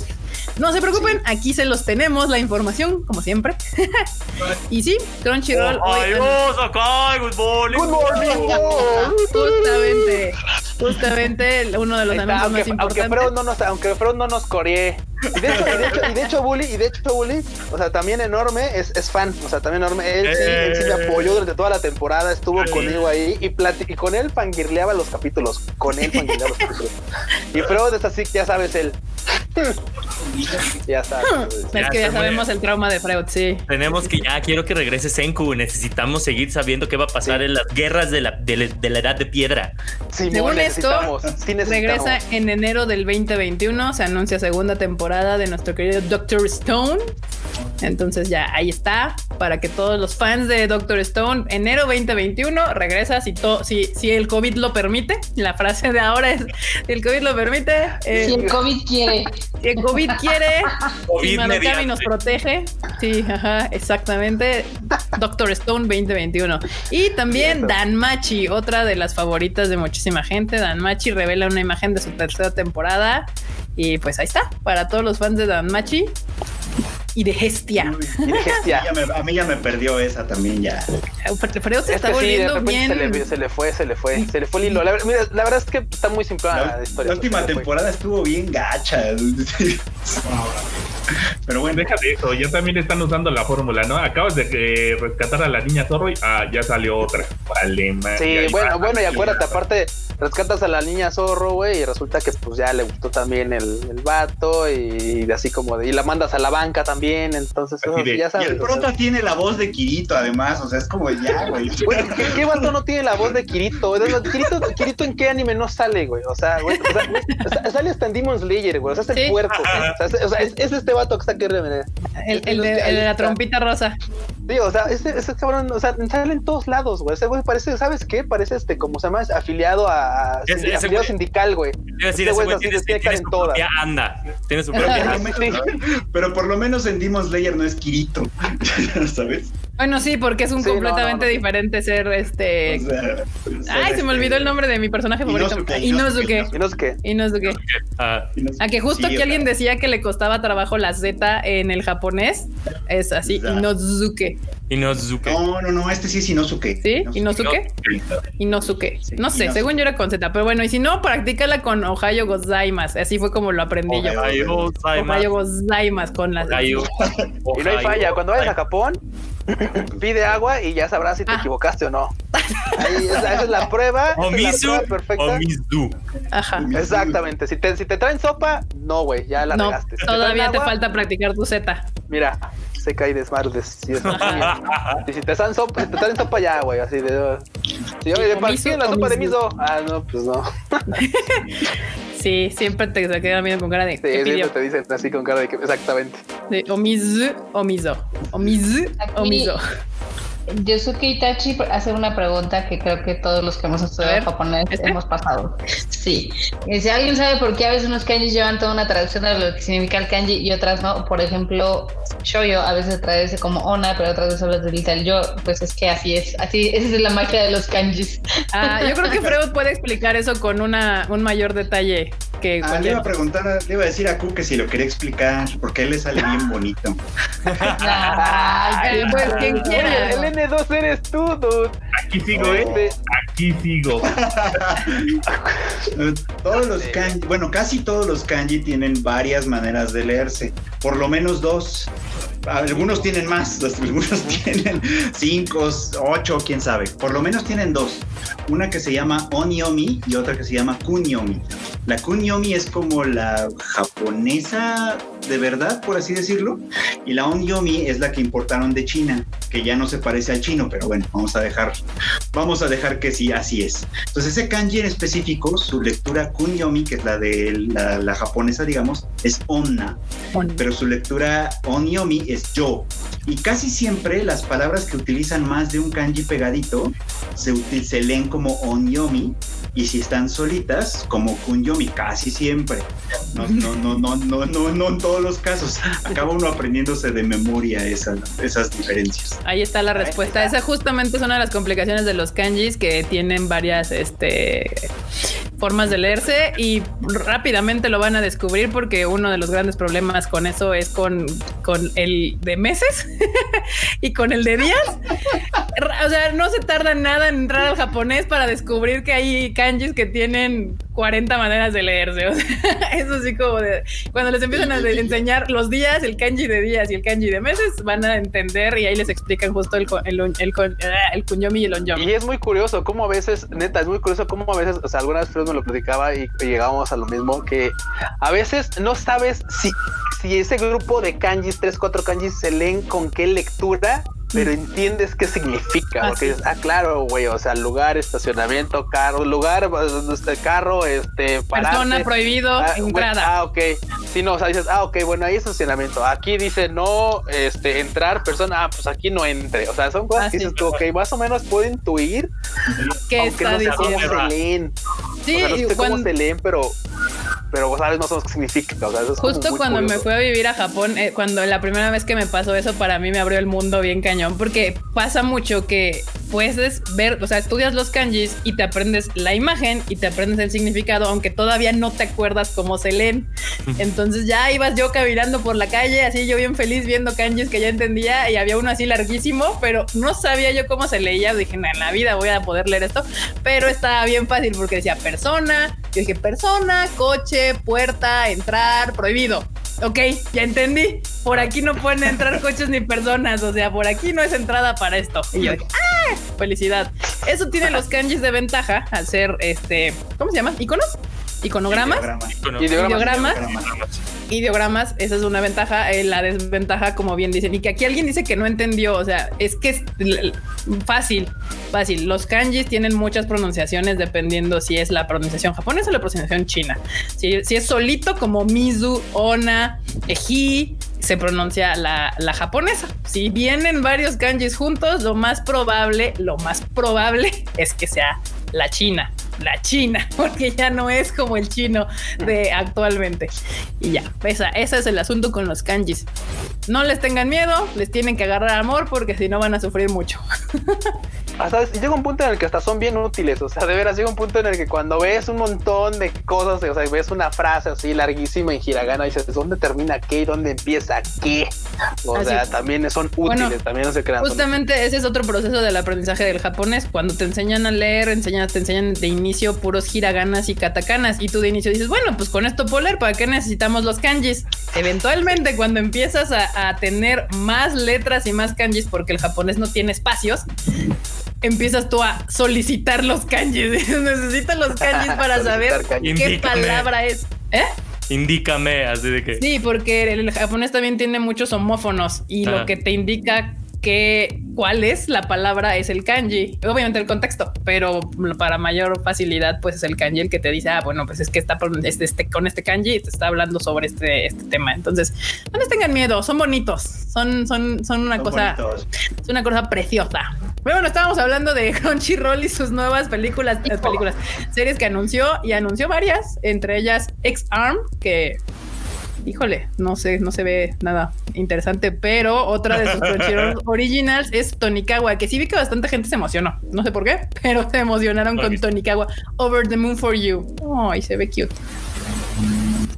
No se preocupen, aquí se los tenemos la información, como siempre. y sí, Crunchyroll. Oh, hoy- good morning. Good morning. justamente, justamente uno de los anuncios aunque, más aunque importantes. Freud no nos, aunque Freud no nos coree. Y de hecho, y de hecho, y de hecho, Bully, y de hecho, Bully, o sea, también enorme, es, es fan, o sea, también enorme. Él sí, él sí me Eh. apoyó durante toda la temporada, estuvo conmigo ahí y, y con él fangirleaba los capítulos. Con él fangirleaba los capítulos. Y Freud es así, ya sabes, él. ya sabes. Es que ya sabemos el trauma de Freud, sí. Tenemos que ya quiero que regrese Senku. Necesitamos seguir sabiendo qué va a pasar Sí. en las guerras de la, de, la- de la edad de piedra. Simón, Según esto, sí necesitamos. Regresa en enero del 2021, se anuncia segunda temporada de nuestro querido Doctor Stone. Entonces ya ahí está, para que todos los fans de Doctor Stone, enero 2021, regresa si, to- si, si el COVID lo permite. La frase de ahora es, si el COVID lo permite, eh, Si el COVID quiere. si el COVID quiere, COVID y nos protege. Sí, ajá, exactamente. Doctor Stone 2021. Y también Cierto. Dan Machi, otra de las favoritas de muchísima gente. Dan Machi revela una imagen de su tercera temporada. Y pues ahí está, para todos los fans de Dan Machi y de Hestia. Y dije, A mí ya. ya me- a mí ya me perdió esa también ya. Freud se Es está sí, de bien. se le, se le fue, se le fue, se le fue el hilo. La, mira, la verdad es que está muy simple la, La, historia. la última fue. temporada estuvo bien gacha. Pero bueno, Deja de eso, ya también están usando la fórmula, ¿no? Acabas de eh, rescatar a la niña zorro y ah, ya salió otra. Vale, man. Sí, Y bueno, va. bueno, y acuérdate, aparte, rescatas a la niña zorro, güey, y resulta que pues ya le gustó también el, el vato, y, así como de, y la mandas a la banca también, entonces, Así eso, de- ya y sabes. el o sea, prota tiene la voz de Kirito además, o sea, es como ya, güey. Güey, ¿qué, qué vato no tiene la voz de Kirito? Kirito? Kirito en qué anime no sale, güey? O sea, güey, o sea, güey, sa- sale hasta en Demon Slayer, güey. O sea, es el Sí. puerco. güey. O sea, es, o sea, es- es este vato que está aquí. El, el de, el de la trompita rosa. Sí, o sea, ese, ese cabrón, o sea, sale en todos lados, güey. Ese güey parece, ¿sabes qué? Parece este, como se llama, afiliado a, Ese- ese afiliado güey- sindical, güey. Quiero decir, Ese güey es tiene, tiene tiene cara su en todas. propia anda. Tiene su propia anda. pero por lo menos en Demon Slayer no es Kirito, ¿sabes? Bueno, sí, porque es un Sí, completamente no, no. diferente ser este. O sea, ser Ay, se me este- olvidó el nombre de mi personaje favorito. Inosuke, Inosuke. Inosuke. Ah, A que justo Sí, que alguien decía que le costaba trabajo la Z en el japonés, es así. Inosuke. Inosuke. No, no, no, este sí es Inosuke. ¿Sí? ¿Inosuke? Inosuke. Sí, No sé, Inosuke. según yo era con Z, pero bueno, y si no, practícala con Ohio Gozaimas. Así fue como lo aprendí yo. Ohio, Ohio Gozaimas con las. Ohio. Y no hay falla. Cuando vayas a Japón, pide agua y ya sabrás si te Ah. equivocaste o no. Ahí, esa, esa es la prueba. Omisu prueba perfecta. o Mizu. Ajá. Exactamente. Si te, si te traen sopa, no, güey, ya la No, regaste. Si todavía te agua, falta practicar tu Z. Mira, se cae de Y si te traen sopa, si te traen sopa ya, güey, así de. Si oye, o ¿para miso qué la sopa de miso. Ah, no, pues no. Sí, siempre te se queda viendo con cara de. Sí, ¿qué pidió? siempre te dicen así con cara de que exactamente. De omizu o miso. Omizu o Aquí- miso. Yosuke Itachi hace una pregunta que creo que todos los que hemos estudiado japonés ¿este? hemos pasado. Sí. Si alguien sabe por qué a veces unos kanjis llevan toda una traducción de lo que significa el kanji y otras no, por ejemplo, shoyo a veces traduce como ona, pero otras veces solo utiliza el yo, pues es que así es. Así, esa es la magia de los kanjis. Ah, yo creo que Freud puede explicar eso con una, un mayor detalle que Ah, le iba a preguntar, le iba a decir a Q que si lo quería explicar, porque a él le sale bien bonito. Ay, pues, quien quiera. El N2 eres tú, dude. Aquí sigo, ¿eh? Aquí sigo. Todos los kanji, bueno, casi todos los kanji tienen varias maneras de leerse, por lo menos dos. Algunos tienen más, algunos tienen cinco, ocho, quién sabe. Por lo menos tienen dos. Una que se llama Onyomi y otra que se llama Kunyomi. La Kunyomi es como la japonesa de verdad, por así decirlo. Y la Onyomi es la que importaron de China, que ya no se parece al chino, pero bueno, vamos a dejar, vamos a dejar que sí, así es. Entonces ese kanji en específico, su lectura Kunyomi, que es la de la, la japonesa, digamos, es Onna, pero su lectura Onyomi es yo. Y casi siempre las palabras que utilizan más de un kanji pegadito se, se leen como Onyomi y si están solitas como Kunyomi, casi siempre. No, no, no, no, no, no, no en todos los casos. Acaba uno aprendiéndose de memoria esas, esas diferencias. Ahí está la respuesta. Esa justamente es una de las complicaciones de los kanjis que tienen varias este, formas de leerse y rápidamente lo van a descubrir porque uno de los grandes problemas con eso es con, con el de meses y con el de días. O sea, no se tarda nada en entrar al japonés para descubrir que hay kanjis que tienen 40 maneras de leerse. O sea, eso sí como de cuando les empiezan a enseñar los días, el kanji de días y el kanji de meses, van a entender y ahí les explican justo el, el, el, kunyomi y el onyomi. Y es muy curioso cómo a veces, neta, es muy curioso cómo a veces, o sea, algunas veces me lo platicaba y, llegábamos a lo mismo, que a veces no sabes si, si ese grupo de kanjis, tres, cuatro kanjis, se leen con qué lectura pero entiendes qué significa, porque dices, ah, claro, güey, o sea, lugar, estacionamiento, carro, lugar, este carro, este, pararse, persona prohibido, ah, entrada. ah, ok. Sí, no, o sea, dices, ah, ok, bueno, ahí estacionamiento. Aquí dice no, este, entrar, persona, ah, pues aquí no entre. O sea, son cosas que dices tú, ok, más o menos puedo intuir, ¿Qué aunque está no sé cómo se leen. Sí, o sea, no sé y cómo cuando- se leen, pero, pero sabes más o menos qué significa. O sea, eso Justo cuando me curioso. fui a vivir a Japón, eh, cuando la primera vez que me pasó eso, para mí me abrió el mundo bien cañón, porque pasa mucho que puedes ver, o sea, estudias los kanjis y te aprendes la imagen y te aprendes el significado, aunque todavía no te acuerdas cómo se leen. Entonces ya ibas yo caminando por la calle, así yo bien feliz viendo kanjis que ya entendía y había uno así larguísimo, pero no sabía yo cómo se leía. Dije, "No, en la vida voy a poder leer esto, pero estaba bien fácil porque decía persona. Yo dije persona, coche, puerta, entrar, prohibido. Ok, ya entendí. Por aquí no pueden entrar coches ni personas. O sea, por aquí no es entrada para esto. Y yo dije, ¡ah! Felicidad. Eso tiene los kanjis de ventaja al ser este. ¿Cómo se llama? ¿Iconos? ¿Iconogramas? Ideogramas. Ideogramas. Ideogramas, esa es una ventaja. Eh, la desventaja, como bien dicen, y que aquí alguien dice que no entendió. O sea, es que es fácil, fácil. Los kanjis tienen muchas pronunciaciones dependiendo si es la pronunciación japonesa o la pronunciación china. Si, si es solito, como Mizu, Ona, Eji, se pronuncia la, la japonesa. Si vienen varios kanjis juntos, lo más probable, lo más probable es que sea la china, la china, porque ya no es como el chino de actualmente. Y ya, esa, ese es el asunto con los kanjis. No les tengan miedo, les tienen que agarrar amor porque si no van a sufrir mucho. Hasta llega un punto en el que hasta son bien útiles, o sea, de veras llega un punto en el que cuando ves un montón de cosas, o sea, ves una frase así larguísima en hiragana, dices, ¿dónde termina qué y dónde empieza qué? O Así sea, también son Bueno, útiles, también no se crean. son- Justamente ese es otro proceso del aprendizaje del japonés. Cuando te enseñan a leer, enseñan, te enseñan de inicio puros hiraganas y katakanas. Y tú de inicio dices, bueno, pues con esto puedo leer, ¿para qué necesitamos los kanjis? Eventualmente, cuando empiezas a, a tener más letras y más kanjis, porque el japonés no tiene espacios, empiezas tú a solicitar los kanjis. Necesitas los kanjis para saber qué Indícame. palabra es. ¿Eh? Indícame, así de que. Sí, porque el, japonés también tiene muchos homófonos y Ajá. lo que te indica que cuál es la palabra es el kanji. Obviamente el contexto, pero para mayor facilidad, pues es el kanji el que te dice, ah, bueno, pues es que está este, este- con este kanji te está hablando sobre este, este tema. Entonces, no les tengan miedo, son bonitos, son, son, son una Son cosa, bonitos. es una cosa preciosa. Pero bueno, estábamos hablando de Crunchyroll y sus nuevas películas, eh, películas, series que anunció y anunció varias, entre ellas X-Arm, que híjole, no sé, no se ve nada interesante, pero otra de sus Crunchyroll originals es Tonikawa, que sí vi que bastante gente se emocionó, no sé por qué, pero se emocionaron con visto. Tonikawa, Over the Moon for You. Ay, se ve cute.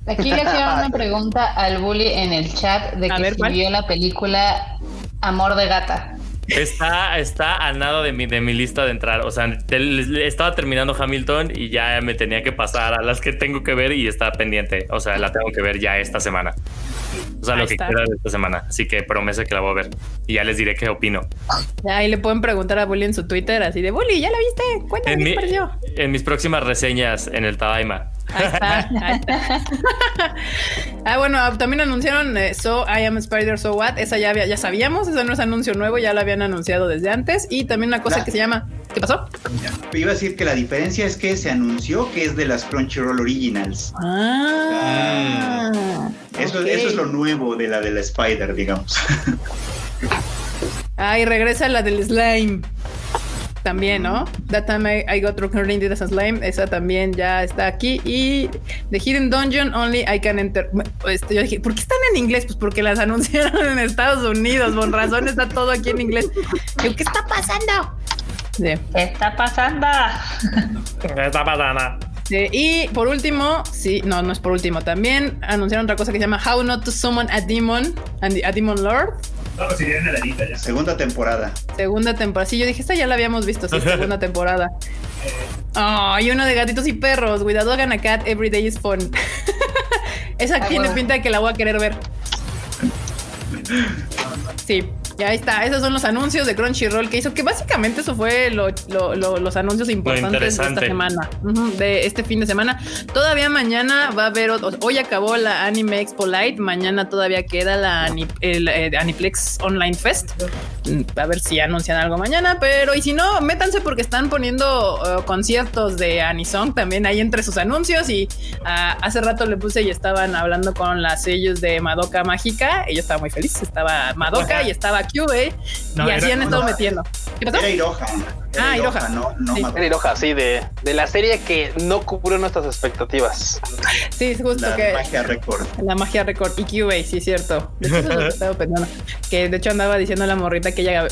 Aquí le hicieron una pregunta al bully en el chat de A que ver, si ¿cuál? vio la película Amor de Gata. Está, está a nada de mi, de mi lista de entrar. O sea, te- estaba terminando Hamilton y ya me tenía que pasar a las que tengo que ver y está pendiente. O sea, la tengo que ver ya esta semana. O sea, Ahí lo que quiera de esta semana. Así que promesa que la voy a ver y ya les diré qué opino. Ahí le pueden preguntar a Bully en su Twitter, así de Bully, ¿ya la viste? Cuéntame En, qué mi- pareció. en mis próximas reseñas en el Tadaima. Ahí está, ahí está. ah, bueno, también anunciaron eh, So I Am Spider, So What. Esa ya, había- ya sabíamos, esa no es anuncio nuevo, ya la habían anunciado desde antes. Y también una cosa La- que se llama. ¿Qué pasó? Iba a decir que la diferencia es que se anunció que es de las Crunchyroll Originals. Ah, Eso, eso es lo nuevo de la de la Spider, digamos. Ah, y regresa la del slime. También, ¿no? That time I, I got recording as a slime. Esa también ya está aquí. Y The Hidden Dungeon Only I Can Enter. Este, yo dije, ¿por qué están en inglés? Pues porque las anunciaron en Estados Unidos. Con razón está todo aquí en inglés. ¿qué está pasando? Sí. ¿Qué está pasando? Está pasando. Este, y por último, sí, no, no es por último, también anunciaron otra cosa que se llama How Not to Summon a Demon, a Demon Lord. No, si en la lista ya. Segunda temporada. Segunda temporada. Sí, yo dije, esta ya la habíamos visto, sí, segunda temporada. Oh, y uno de gatitos y perros. Cuidado, hagan a cat every day is fun. Esa aquí me pinta que la voy a querer ver. Sí. Ya está, esos son los anuncios de Crunchyroll que hizo, que básicamente eso fue los anuncios importantes de esta semana, de este fin de semana. Todavía mañana va a haber, hoy acabó la Anime Expo Light, mañana todavía queda la el, eh, Aniplex Online Fest. Mm, a ver si anuncian algo mañana, pero y si no, métanse porque están poniendo uh, conciertos de Anisong también ahí entre sus anuncios y uh, hace rato le puse y estaban hablando con las sellos de Madoka Mágica, ella estaba muy feliz, estaba Madoka y estaba QA y así han estado metiendo. ¿Qué pasó? Era Iroha. ah, Iroha. No, no sí. Era Iroha, sí, de, de, la serie que no cubrió nuestras expectativas. Sí, es justo la que. La magia record. La magia record. Y QA, sí, cierto. De hecho, es lo que estaba pensando. Que de hecho andaba diciendo a la morrita que ella,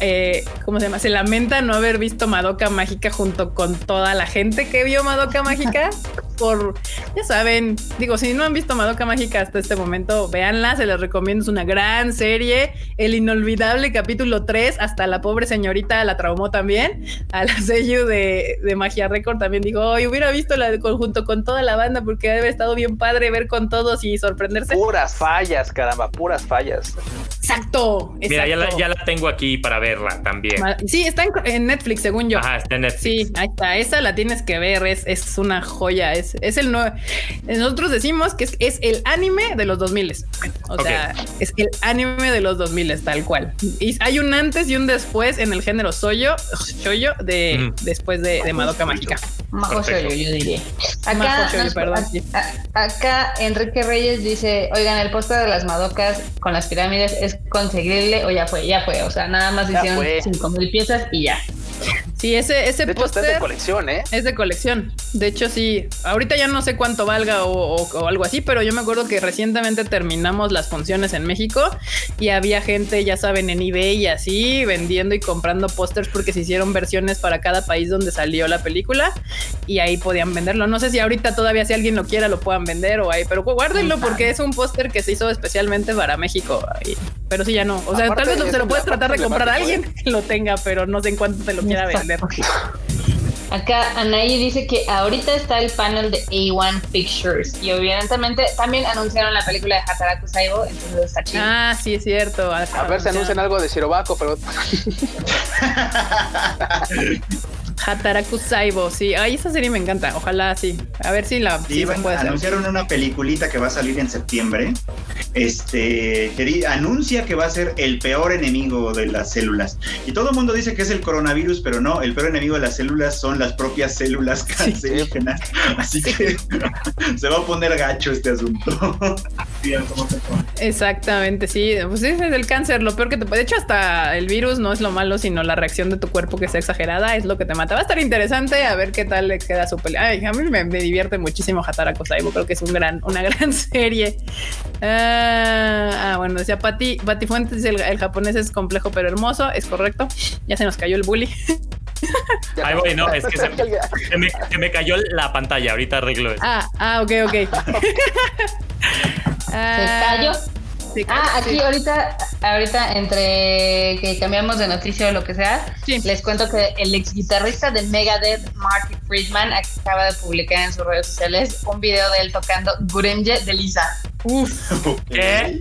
eh, ¿cómo se llama? Se lamenta no haber visto Madoka Mágica junto con toda la gente que vio Madoka Mágica. por, ya saben, digo, si no han visto Madoka Mágica hasta este momento, véanla, se les recomiendo, es una gran serie. El inolvidable capítulo 3, hasta la pobre señorita la traumó también. A la sello de, de Magia Record también dijo, hoy hubiera visto la junto con toda la banda porque debe estado bien padre ver con todos y sorprenderse. Puras fallas, caramba, puras fallas. Exacto. Mira, ya la, ya la, tengo aquí para verla también. Sí, está en, Netflix, según yo. Ajá, está en Netflix. Sí, ahí está. Esa la tienes que ver, es, es una joya. Es, es el nuevo. Nosotros decimos que es, es el anime de los 2000. O sea, es el anime de los 2000, tal cual. Y hay un antes y un después en el género soyo, shoyo, de, después de, de Madoka Mágica. Majo shoyo, yo diría. Acá, perdón, acá Enrique Reyes dice: Oigan, el póster de las Madocas con las pirámides es conseguirle o ya fue, ya fue. O sea, nada más hicieron cinco mil piezas y ya. Sí, ese, ese póster es de colección, ¿eh? Es de colección. De hecho, sí. Ahorita ya no sé cuánto valga o, algo así, pero yo me acuerdo que recientemente terminamos las funciones en México y había gente, ya saben, en eBay y así, vendiendo y comprando pósters porque se hicieron versiones para cada país donde salió la película y ahí podían venderlo. No sé si ahorita todavía si alguien lo quiera lo puedan vender o ahí, pero guárdenlo porque es un póster que se hizo especialmente para México. Pero sí, ya no. O sea, tal vez se lo puedes tratar de comprar a alguien que lo tenga, pero no sé en cuánto te lo quiera vender. Acá Anaí dice que ahorita está el panel de A1 Pictures y obviamente también anunciaron la película de Hataraku Saibo, entonces está chido. Ah, sí, es cierto. A ver si anuncian algo de Shirobako, pero... Hataraku Saibo, sí. Ay, esa serie me encanta. Ojalá sí. A ver si la sí, anunciaron una peliculita que va a salir en septiembre. Este anuncia que va a ser el peor enemigo de las células. Y todo el mundo dice que es el coronavirus, pero no, el peor enemigo de las células son las propias células cancerígenas. Así que se va a poner gacho este asunto. Exactamente, sí. Pues ese es el cáncer, lo peor que te puede. De hecho, hasta el virus no es lo malo, sino la reacción de tu cuerpo que sea exagerada, es lo que te mata. Va a estar interesante a ver qué tal le queda su pelea. a mí me, divierte muchísimo Hataraku Saibo. Creo que es un gran, una gran serie. Ah, ah, bueno, decía Pati, Pati Fuentes, el, el japonés es complejo pero hermoso. Es correcto. Ya se nos cayó el bully. Ahí voy, no, es que se, me, se, me, cayó la pantalla, ahorita arreglo eso. Ah, ah, ok, ok. ¿Se cayó? Ah, aquí ahorita, ahorita entre que cambiamos de noticia o lo que sea, les cuento que el ex guitarrista de Megadeth, Marty Friedman, acaba de publicar en sus redes sociales un video de él tocando Gurenge de Lisa. Uf, ¿qué?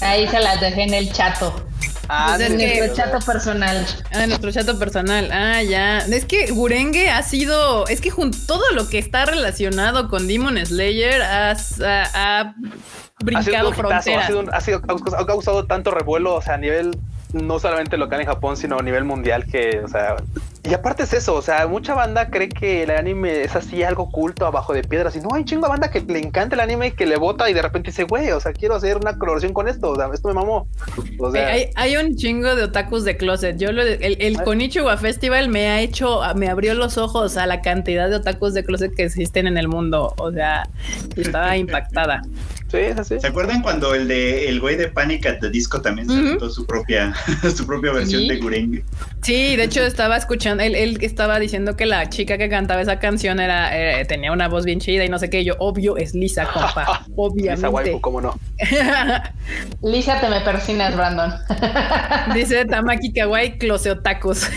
Ahí se las dejé en el chato. Ah, de nuestro chato personal. Ah, nuestro chato personal. Ah, ya. Es que Gurenge ha sido. Es que todo lo que está relacionado con Demon Slayer ha, ha brincado fronteras. Ha, sido, ha, causado tanto revuelo, o sea, a nivel no solamente local en Japón, sino a nivel mundial que, o sea, y aparte es eso, o sea, mucha banda cree que el anime es así algo oculto abajo de piedras y no hay chingo de banda que le encanta el anime que le vota y de repente dice, güey, o sea, quiero hacer una colaboración con esto, o sea, esto me mamó. O sea, hay, hay, un chingo de otakus de closet. Yo lo, el, el Konichiwa Festival me ha hecho, me abrió los ojos a la cantidad de otakus de closet que existen en el mundo. O sea, estaba impactada. Sí, es así. ¿Se acuerdan cuando el de el güey de Panic at the Disco también se inventó su propia su propia versión Sí. de Gureng? Sí, de hecho estaba escuchando, él, él estaba diciendo que la chica que cantaba esa canción era eh, tenía una voz bien chida y no sé qué. y Yo, obvio, es Lisa, compa. Esa waifu, Obviamente. cómo no. Lisa, te me persinas, Brandon. Dice Tamaki Kawaii, close otakus.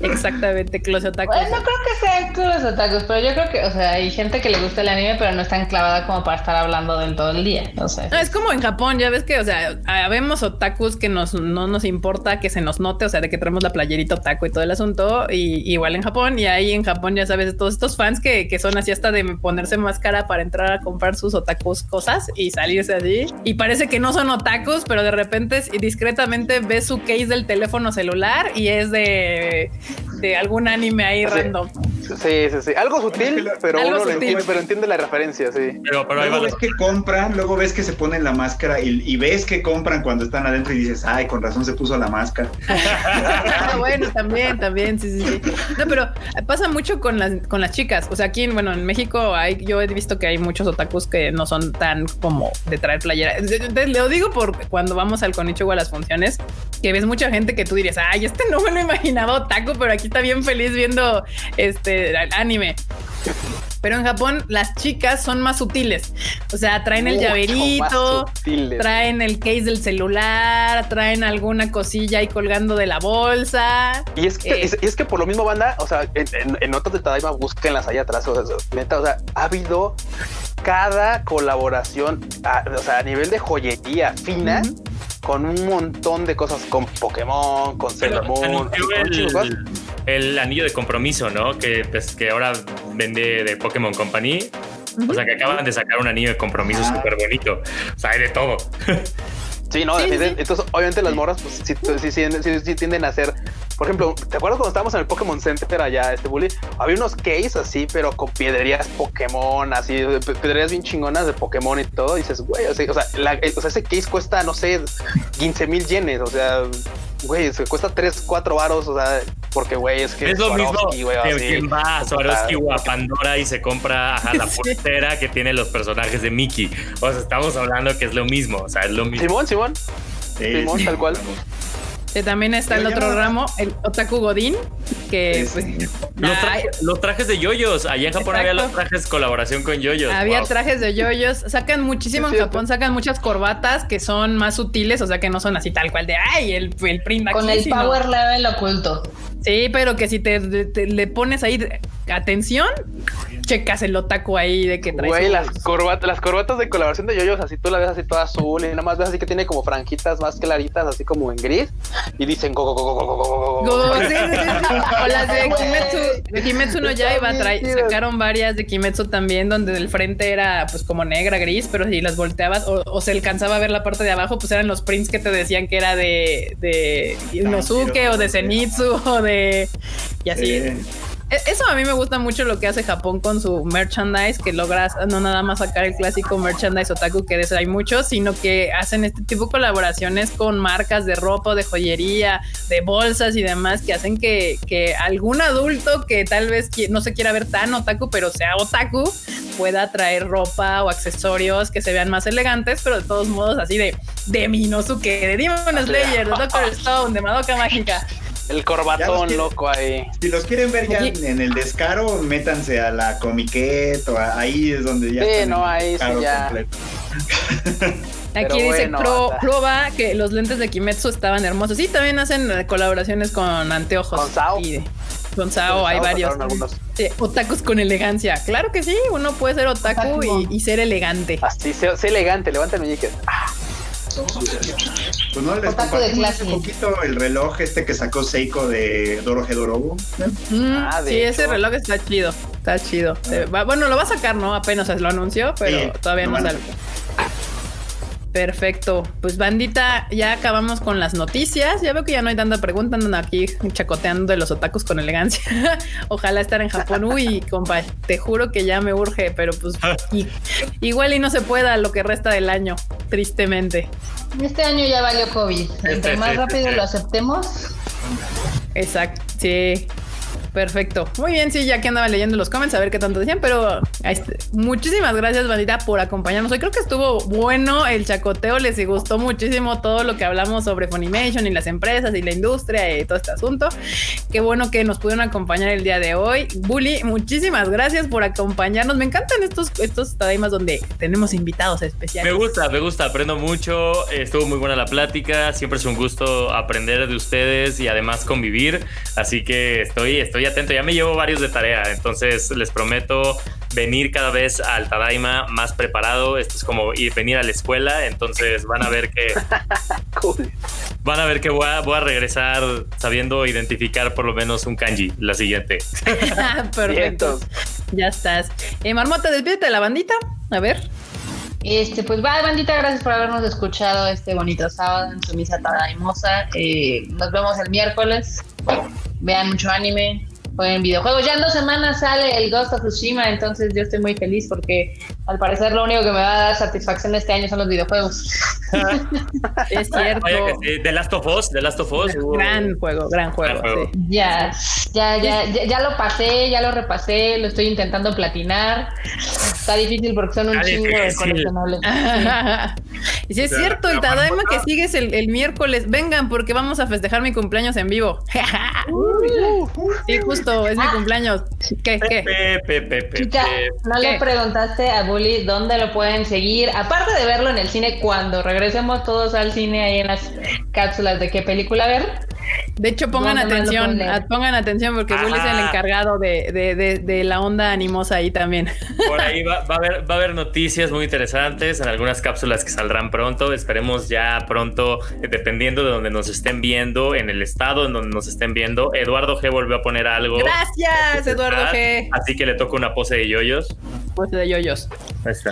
Exactamente, close otakus. Bueno, no creo que sean los otakus, pero yo creo que, o sea, hay gente que le gusta el anime, pero no es tan clavada como para estar hablando del todo el día. No, es como en Japón, ya ves que, o sea, habemos otakus que nos, no nos importa que se nos note, o sea, de que traemos la playerita otaku y todo el asunto, y igual en Japón, y ahí en Japón, ya sabes, todos estos fans que, que son así hasta de ponerse máscara para entrar a comprar sus otakus cosas y salirse así, y parece que no son otakus, pero de repente discretamente ves su case del teléfono celular y es de, de algún anime ahí Sí. random. Sí, sí, sí. Algo sutil, pero Algo uno lo sutil. entiende, pero entiende la referencia, sí. Pero, pero ahí va Luego ves que compran, luego ves que se ponen la máscara y, y ves que compran cuando están adentro y dices, ay, con razón se puso la máscara. Ah, bueno, también, también, sí, sí, sí. No, pero pasa mucho con las, con las chicas. O sea, aquí, bueno, en México hay, yo he visto que hay muchos otakus que no son tan como de traer playera. Lo digo por cuando vamos al Konichiwa a las funciones, que ves mucha gente que tú dirías, ay, este no me lo imaginaba otaku, pero aquí está bien feliz viendo este anime. Pero en Japón las chicas son más sutiles. O sea, traen el Mucho llaverito, traen el case del celular, traen alguna cosilla ahí colgando de la bolsa. Y es que, Eh. es, y es que por lo mismo, banda, o sea, en, en- en notas de Tadaima, búsquenlas allá atrás. O sea, neta, o sea, ha habido cada colaboración, a, o sea, a nivel de joyería fina, Ujú. con un montón de cosas, con Pokémon, con Sailor Moon, el anillo de compromiso, ¿no? Que, pues, que ahora vende de Pokémon Company. O sea, que acaban de sacar un anillo de compromiso Ah. súper bonito. O sea, hay de todo. Sí, no, Sí, definen- sí. entonces obviamente las morras pues sí, sí, sí, tienden a hacer, por ejemplo, ¿te acuerdas cuando estábamos en el Pokémon Center allá, este bully? Había unos case así, pero con piedrerías Pokémon, así, piedrerías bien chingonas de Pokémon y todo, y dices, güey, o sea, o sea, la- o sea, ese case cuesta, no sé, 15 mil yenes, o sea, güey, se cuesta 3, 4 varos, o sea, porque, güey, es que es lo mismo que quien va a Swarovski o a Pandora y se compra ajá, la pulsera que tiene los personajes de Mickey. O sea, estamos hablando que es lo mismo. O sea, es lo mismo. Simón, Simón, Sí, Simón, sí. tal cual. Que también está el Pero otro no- ramo, el otaku godín, que Es- pues Los, trajes, los trajes de yoyos. Allá en Japón había los trajes colaboración con yoyos. había Wow. trajes de yoyos, sacan muchísimo en. Japón, sacan muchas corbatas que son más sutiles, o sea que no son así tal cual de ay, el, el print con aquí", el sino- power level oculto. Sí, pero que si te, te- le pones ahí atención, checas el otaku ahí de que trae Güey, las corbatas, las corbatas de colaboración de yoyos, así tú la ves así toda azul y nada más ves así que tiene como franjitas más claritas, así como en gris, y dicen go, go, go, go, go, go, go, go. O las de Kimetsu, de Kimetsu no Yaiba sacaron varias de Kimetsu también, donde el frente era pues como negra, gris, pero si las volteabas o, se alcanzaba a ver la parte de abajo, pues eran los prints que te decían que era de, de Inosuke o de Zenitsu o de... y así. E- Eso a mí me gusta mucho lo que hace Japón con su merchandise, que logras no nada más sacar el clásico merchandise otaku, que de eso hay muchos, sino que hacen este tipo de colaboraciones con marcas de ropa, de joyería, de bolsas y demás, que hacen que, que algún adulto que tal vez no se quiera ver tan otaku, pero sea otaku, pueda traer ropa o accesorios que se vean más elegantes, pero de todos modos así de, de Minosuke, de Demon Slayer, de Doctor Stone, de Madoka Mágica. El corbatón loco ahí. Si los quieren ver ya Oye. en el descaro, métanse a la Comiquet o a- ahí es donde ya Sí, están no, ahí sí ya. completo. Aquí Pero dice bueno, Pro, anda. Proba que los lentes de Kimetsu estaban hermosos. Sí, también hacen eh, colaboraciones con anteojos. Con Sao. Y- con Sao, hay Sao varios. Sí, otakus con elegancia. Claro que sí, uno puede ser otaku Otaku. y, y ser elegante. Así, sé, sé elegante, levanta el meñique. Ah, Pues no les compartimos clase. poquito el reloj este que sacó Seiko de Doroje Dorobo. Mm, Ah, sí, ese reloj está chido. Está chido. Se va- bueno, lo va a sacar, ¿no? Apenas se lo anunció, pero Sí, todavía no sale. Perfecto. Pues bandita, ya acabamos con las noticias. Ya veo que ya no hay tanta pregunta. Andan aquí chacoteando de los otakus con elegancia. Ojalá estar en Japón. Uy, compa, te juro que ya me urge, pero pues y- igual y no se pueda lo que resta del año, tristemente. Este año ya valió COVID. Entre más rápido lo aceptemos, Exacto. Sí. Perfecto. Muy bien, sí, ya que andaba leyendo los comments a ver qué tanto decían, pero muchísimas gracias, bandita, por acompañarnos. Hoy creo que estuvo bueno el chacoteo, les gustó muchísimo todo lo que hablamos sobre Funimation y las empresas y la industria y todo este asunto. Qué bueno que nos pudieron acompañar el día de hoy. Bully, muchísimas gracias por acompañarnos. Me encantan estos, estos tadaimas donde tenemos invitados especiales. Me gusta, me gusta, aprendo mucho. Estuvo muy buena la plática. Siempre es un gusto aprender de ustedes y además convivir. Así que estoy, estoy atento, ya me llevo varios de tarea, entonces les prometo venir cada vez al Tadaima más preparado. Esto es como ir, venir a la escuela, entonces van a ver que van a ver que voy a, regresar sabiendo identificar por lo menos un kanji, la siguiente. Perfecto. Ya estás. Eh, Marmota, despídete de la bandita. A ver. Este, pues va, bandita, gracias por habernos escuchado este bonito sábado en su misa tadaimosa. Eh, nos vemos el miércoles. Vean mucho anime, en videojuegos. Ya en dos semanas sale el Ghost of Tsushima, entonces yo estoy muy feliz porque al parecer lo único que me va a dar satisfacción este año son los videojuegos. es cierto. The Last of Us, The Last of Us. Gran juego, gran juego. Ya, ya, ya, ya, lo pasé, ya lo repasé, lo estoy intentando platinar. Está difícil porque son un chingo de coleccionables. y si es cierto, el Tadaima que sigues el, el, miércoles, vengan porque vamos a festejar mi cumpleaños en vivo. sí, justo, es mi ah. cumpleaños. ¿Qué? ¿Qué? no le preguntaste a Bully dónde lo pueden seguir, aparte de verlo en el cine cuando regresemos todos al cine ahí en las cápsulas de qué película ver. De hecho, pongan atención, pongan atención porque Bully es el encargado de, la onda animosa ahí también. Por ahí va, a haber, va a haber noticias muy interesantes en algunas cápsulas que saldrán pronto. Esperemos ya pronto, dependiendo de donde nos estén viendo, en el estado en donde nos estén viendo. Eduardo G volvió a poner algo. Gracias, Eduardo G. Así que le toca una pose de yoyos. Pose de yoyos. Ahí está.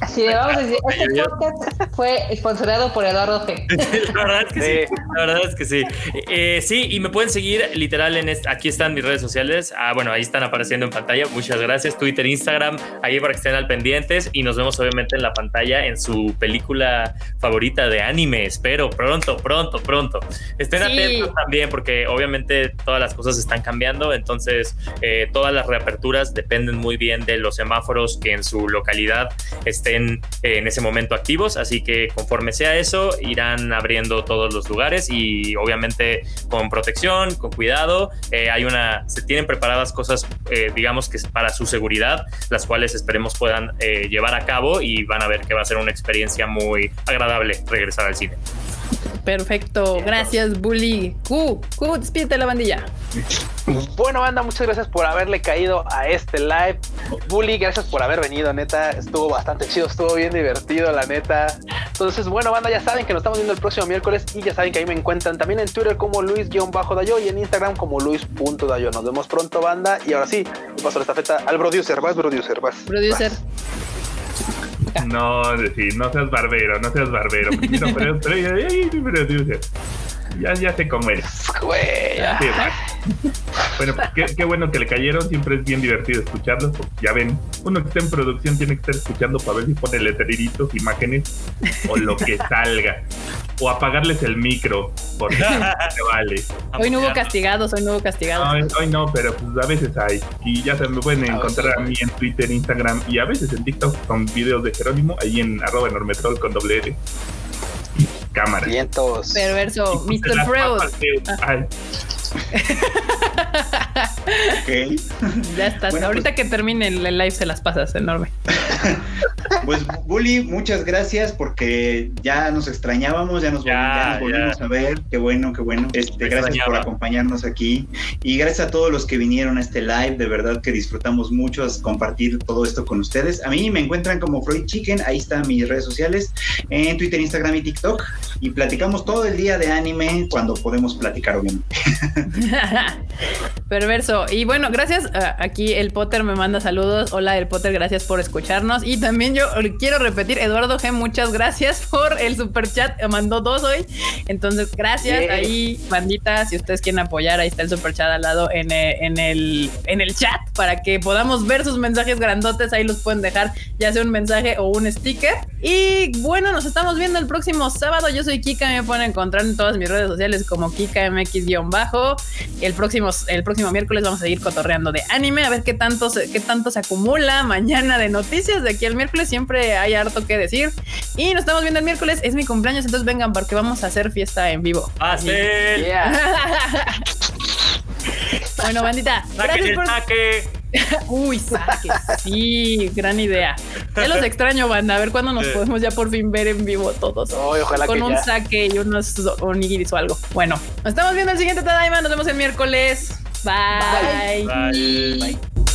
Así de, vamos a decir, este podcast fue sponsorado por Eduardo G. la verdad es que sí. La verdad es que sí. Eh, sí, y me pueden seguir literal en aquí están mis redes sociales. Ah, bueno, ahí están apareciendo en pantalla. Muchas gracias. Twitter, Instagram, ahí para que estén al pendientes. Y nos vemos obviamente en la pantalla en su película favorita de anime. Espero pronto, pronto, pronto. Estén atentos también porque obviamente todas las cosas están cambiando. Entonces, eh, todas las reaperturas dependen muy bien de los semáforos que en su localidad estén eh, en ese momento activos. Así que conforme sea eso, irán abriendo todos los lugares y obviamente con protección, con cuidado. Eh, hay una, se tienen preparadas cosas, eh, digamos que para su seguridad, las cuales esperemos puedan eh, llevar a cabo y van a ver que va a ser una experiencia muy agradable regresar al cine. Perfecto, gracias Bully. Q, Q, despídete la bandilla. Bueno, banda, muchas gracias por haberle caído a este live. Bully, gracias por haber venido, neta. Estuvo bastante chido, estuvo bien divertido, la neta. Entonces, bueno, banda, ya saben que nos estamos viendo el próximo miércoles y ya saben que ahí me encuentran también en Twitter como Luis-Dayo y en Instagram como Luis.dayo. Nos vemos pronto, banda. Y ahora sí, paso la estafeta al producer. Vas, producer, vas. Producer. No, decir, no seas barbero, no seas barbero. pero, ya, ya sé cómo eres. bueno, pues qué, bueno que le cayeron. Siempre es bien divertido escucharlos. ya ven, uno que está en producción tiene que estar escuchando para ver si pone letreritos, imágenes o lo que salga. O apagarles el micro, porque se vale. Hoy no hubo castigados, hoy no hubo castigados. hoy no, pero pues a veces hay. Y ya se me pueden encontrar a mí en Twitter, Instagram y a veces en TikTok con videos de Jerónimo, ahí en arroba enormetrol con doble L cámara. Vientos. Perverso, Mr. Freud. Ok. Ya estás. Ahorita pues- que termine el live se las pasas, enorme. pues, Bully, muchas gracias porque ya nos extrañábamos, ya nos, volvimos a ver. Qué bueno, qué bueno. Este, gracias por acompañarnos aquí. Y gracias a todos los que vinieron a este live. De verdad que disfrutamos mucho compartir todo esto con ustedes. A mí me encuentran como Freud Chicken. Ahí están mis redes sociales en Twitter, Instagram y TikTok. Y platicamos todo el día de anime cuando podemos platicar, obviamente. Perverso. Y bueno, gracias. Ah, aquí el Potter me manda saludos. Hola, el Potter, gracias por escucharnos. Y también yo quiero repetir, Eduardo G, muchas gracias por el super chat. Mandó dos hoy. Entonces, gracias. Ahí, bandita, si ustedes quieren apoyar, ahí está el super chat al lado en, eh, en, el, en el chat para que podamos ver sus mensajes grandotes. Ahí los pueden dejar, ya sea un mensaje o un sticker. Y bueno, nos estamos viendo el próximo sábado. Yo soy Kika, me pueden encontrar en todas mis redes sociales como KikaMX- bajo pero el próximo, el próximo miércoles vamos a seguir cotorreando de anime, a ver qué tanto, se, qué tanto se acumula mañana de noticias. De aquí al miércoles siempre hay harto que decir. Y nos estamos viendo el miércoles, es mi cumpleaños, entonces vengan porque vamos a hacer fiesta en vivo. ¡Hacer! bueno, bandita. Gracias por... Uy, saque, sí, gran idea. Ya los extraño, banda. A ver cuándo nos podemos ya por fin ver en vivo todos. ojalá con un saque y unos onigiris o algo. Bueno, nos estamos viendo el siguiente Tadaima. Nos vemos el miércoles. Bye. Bye. Bye.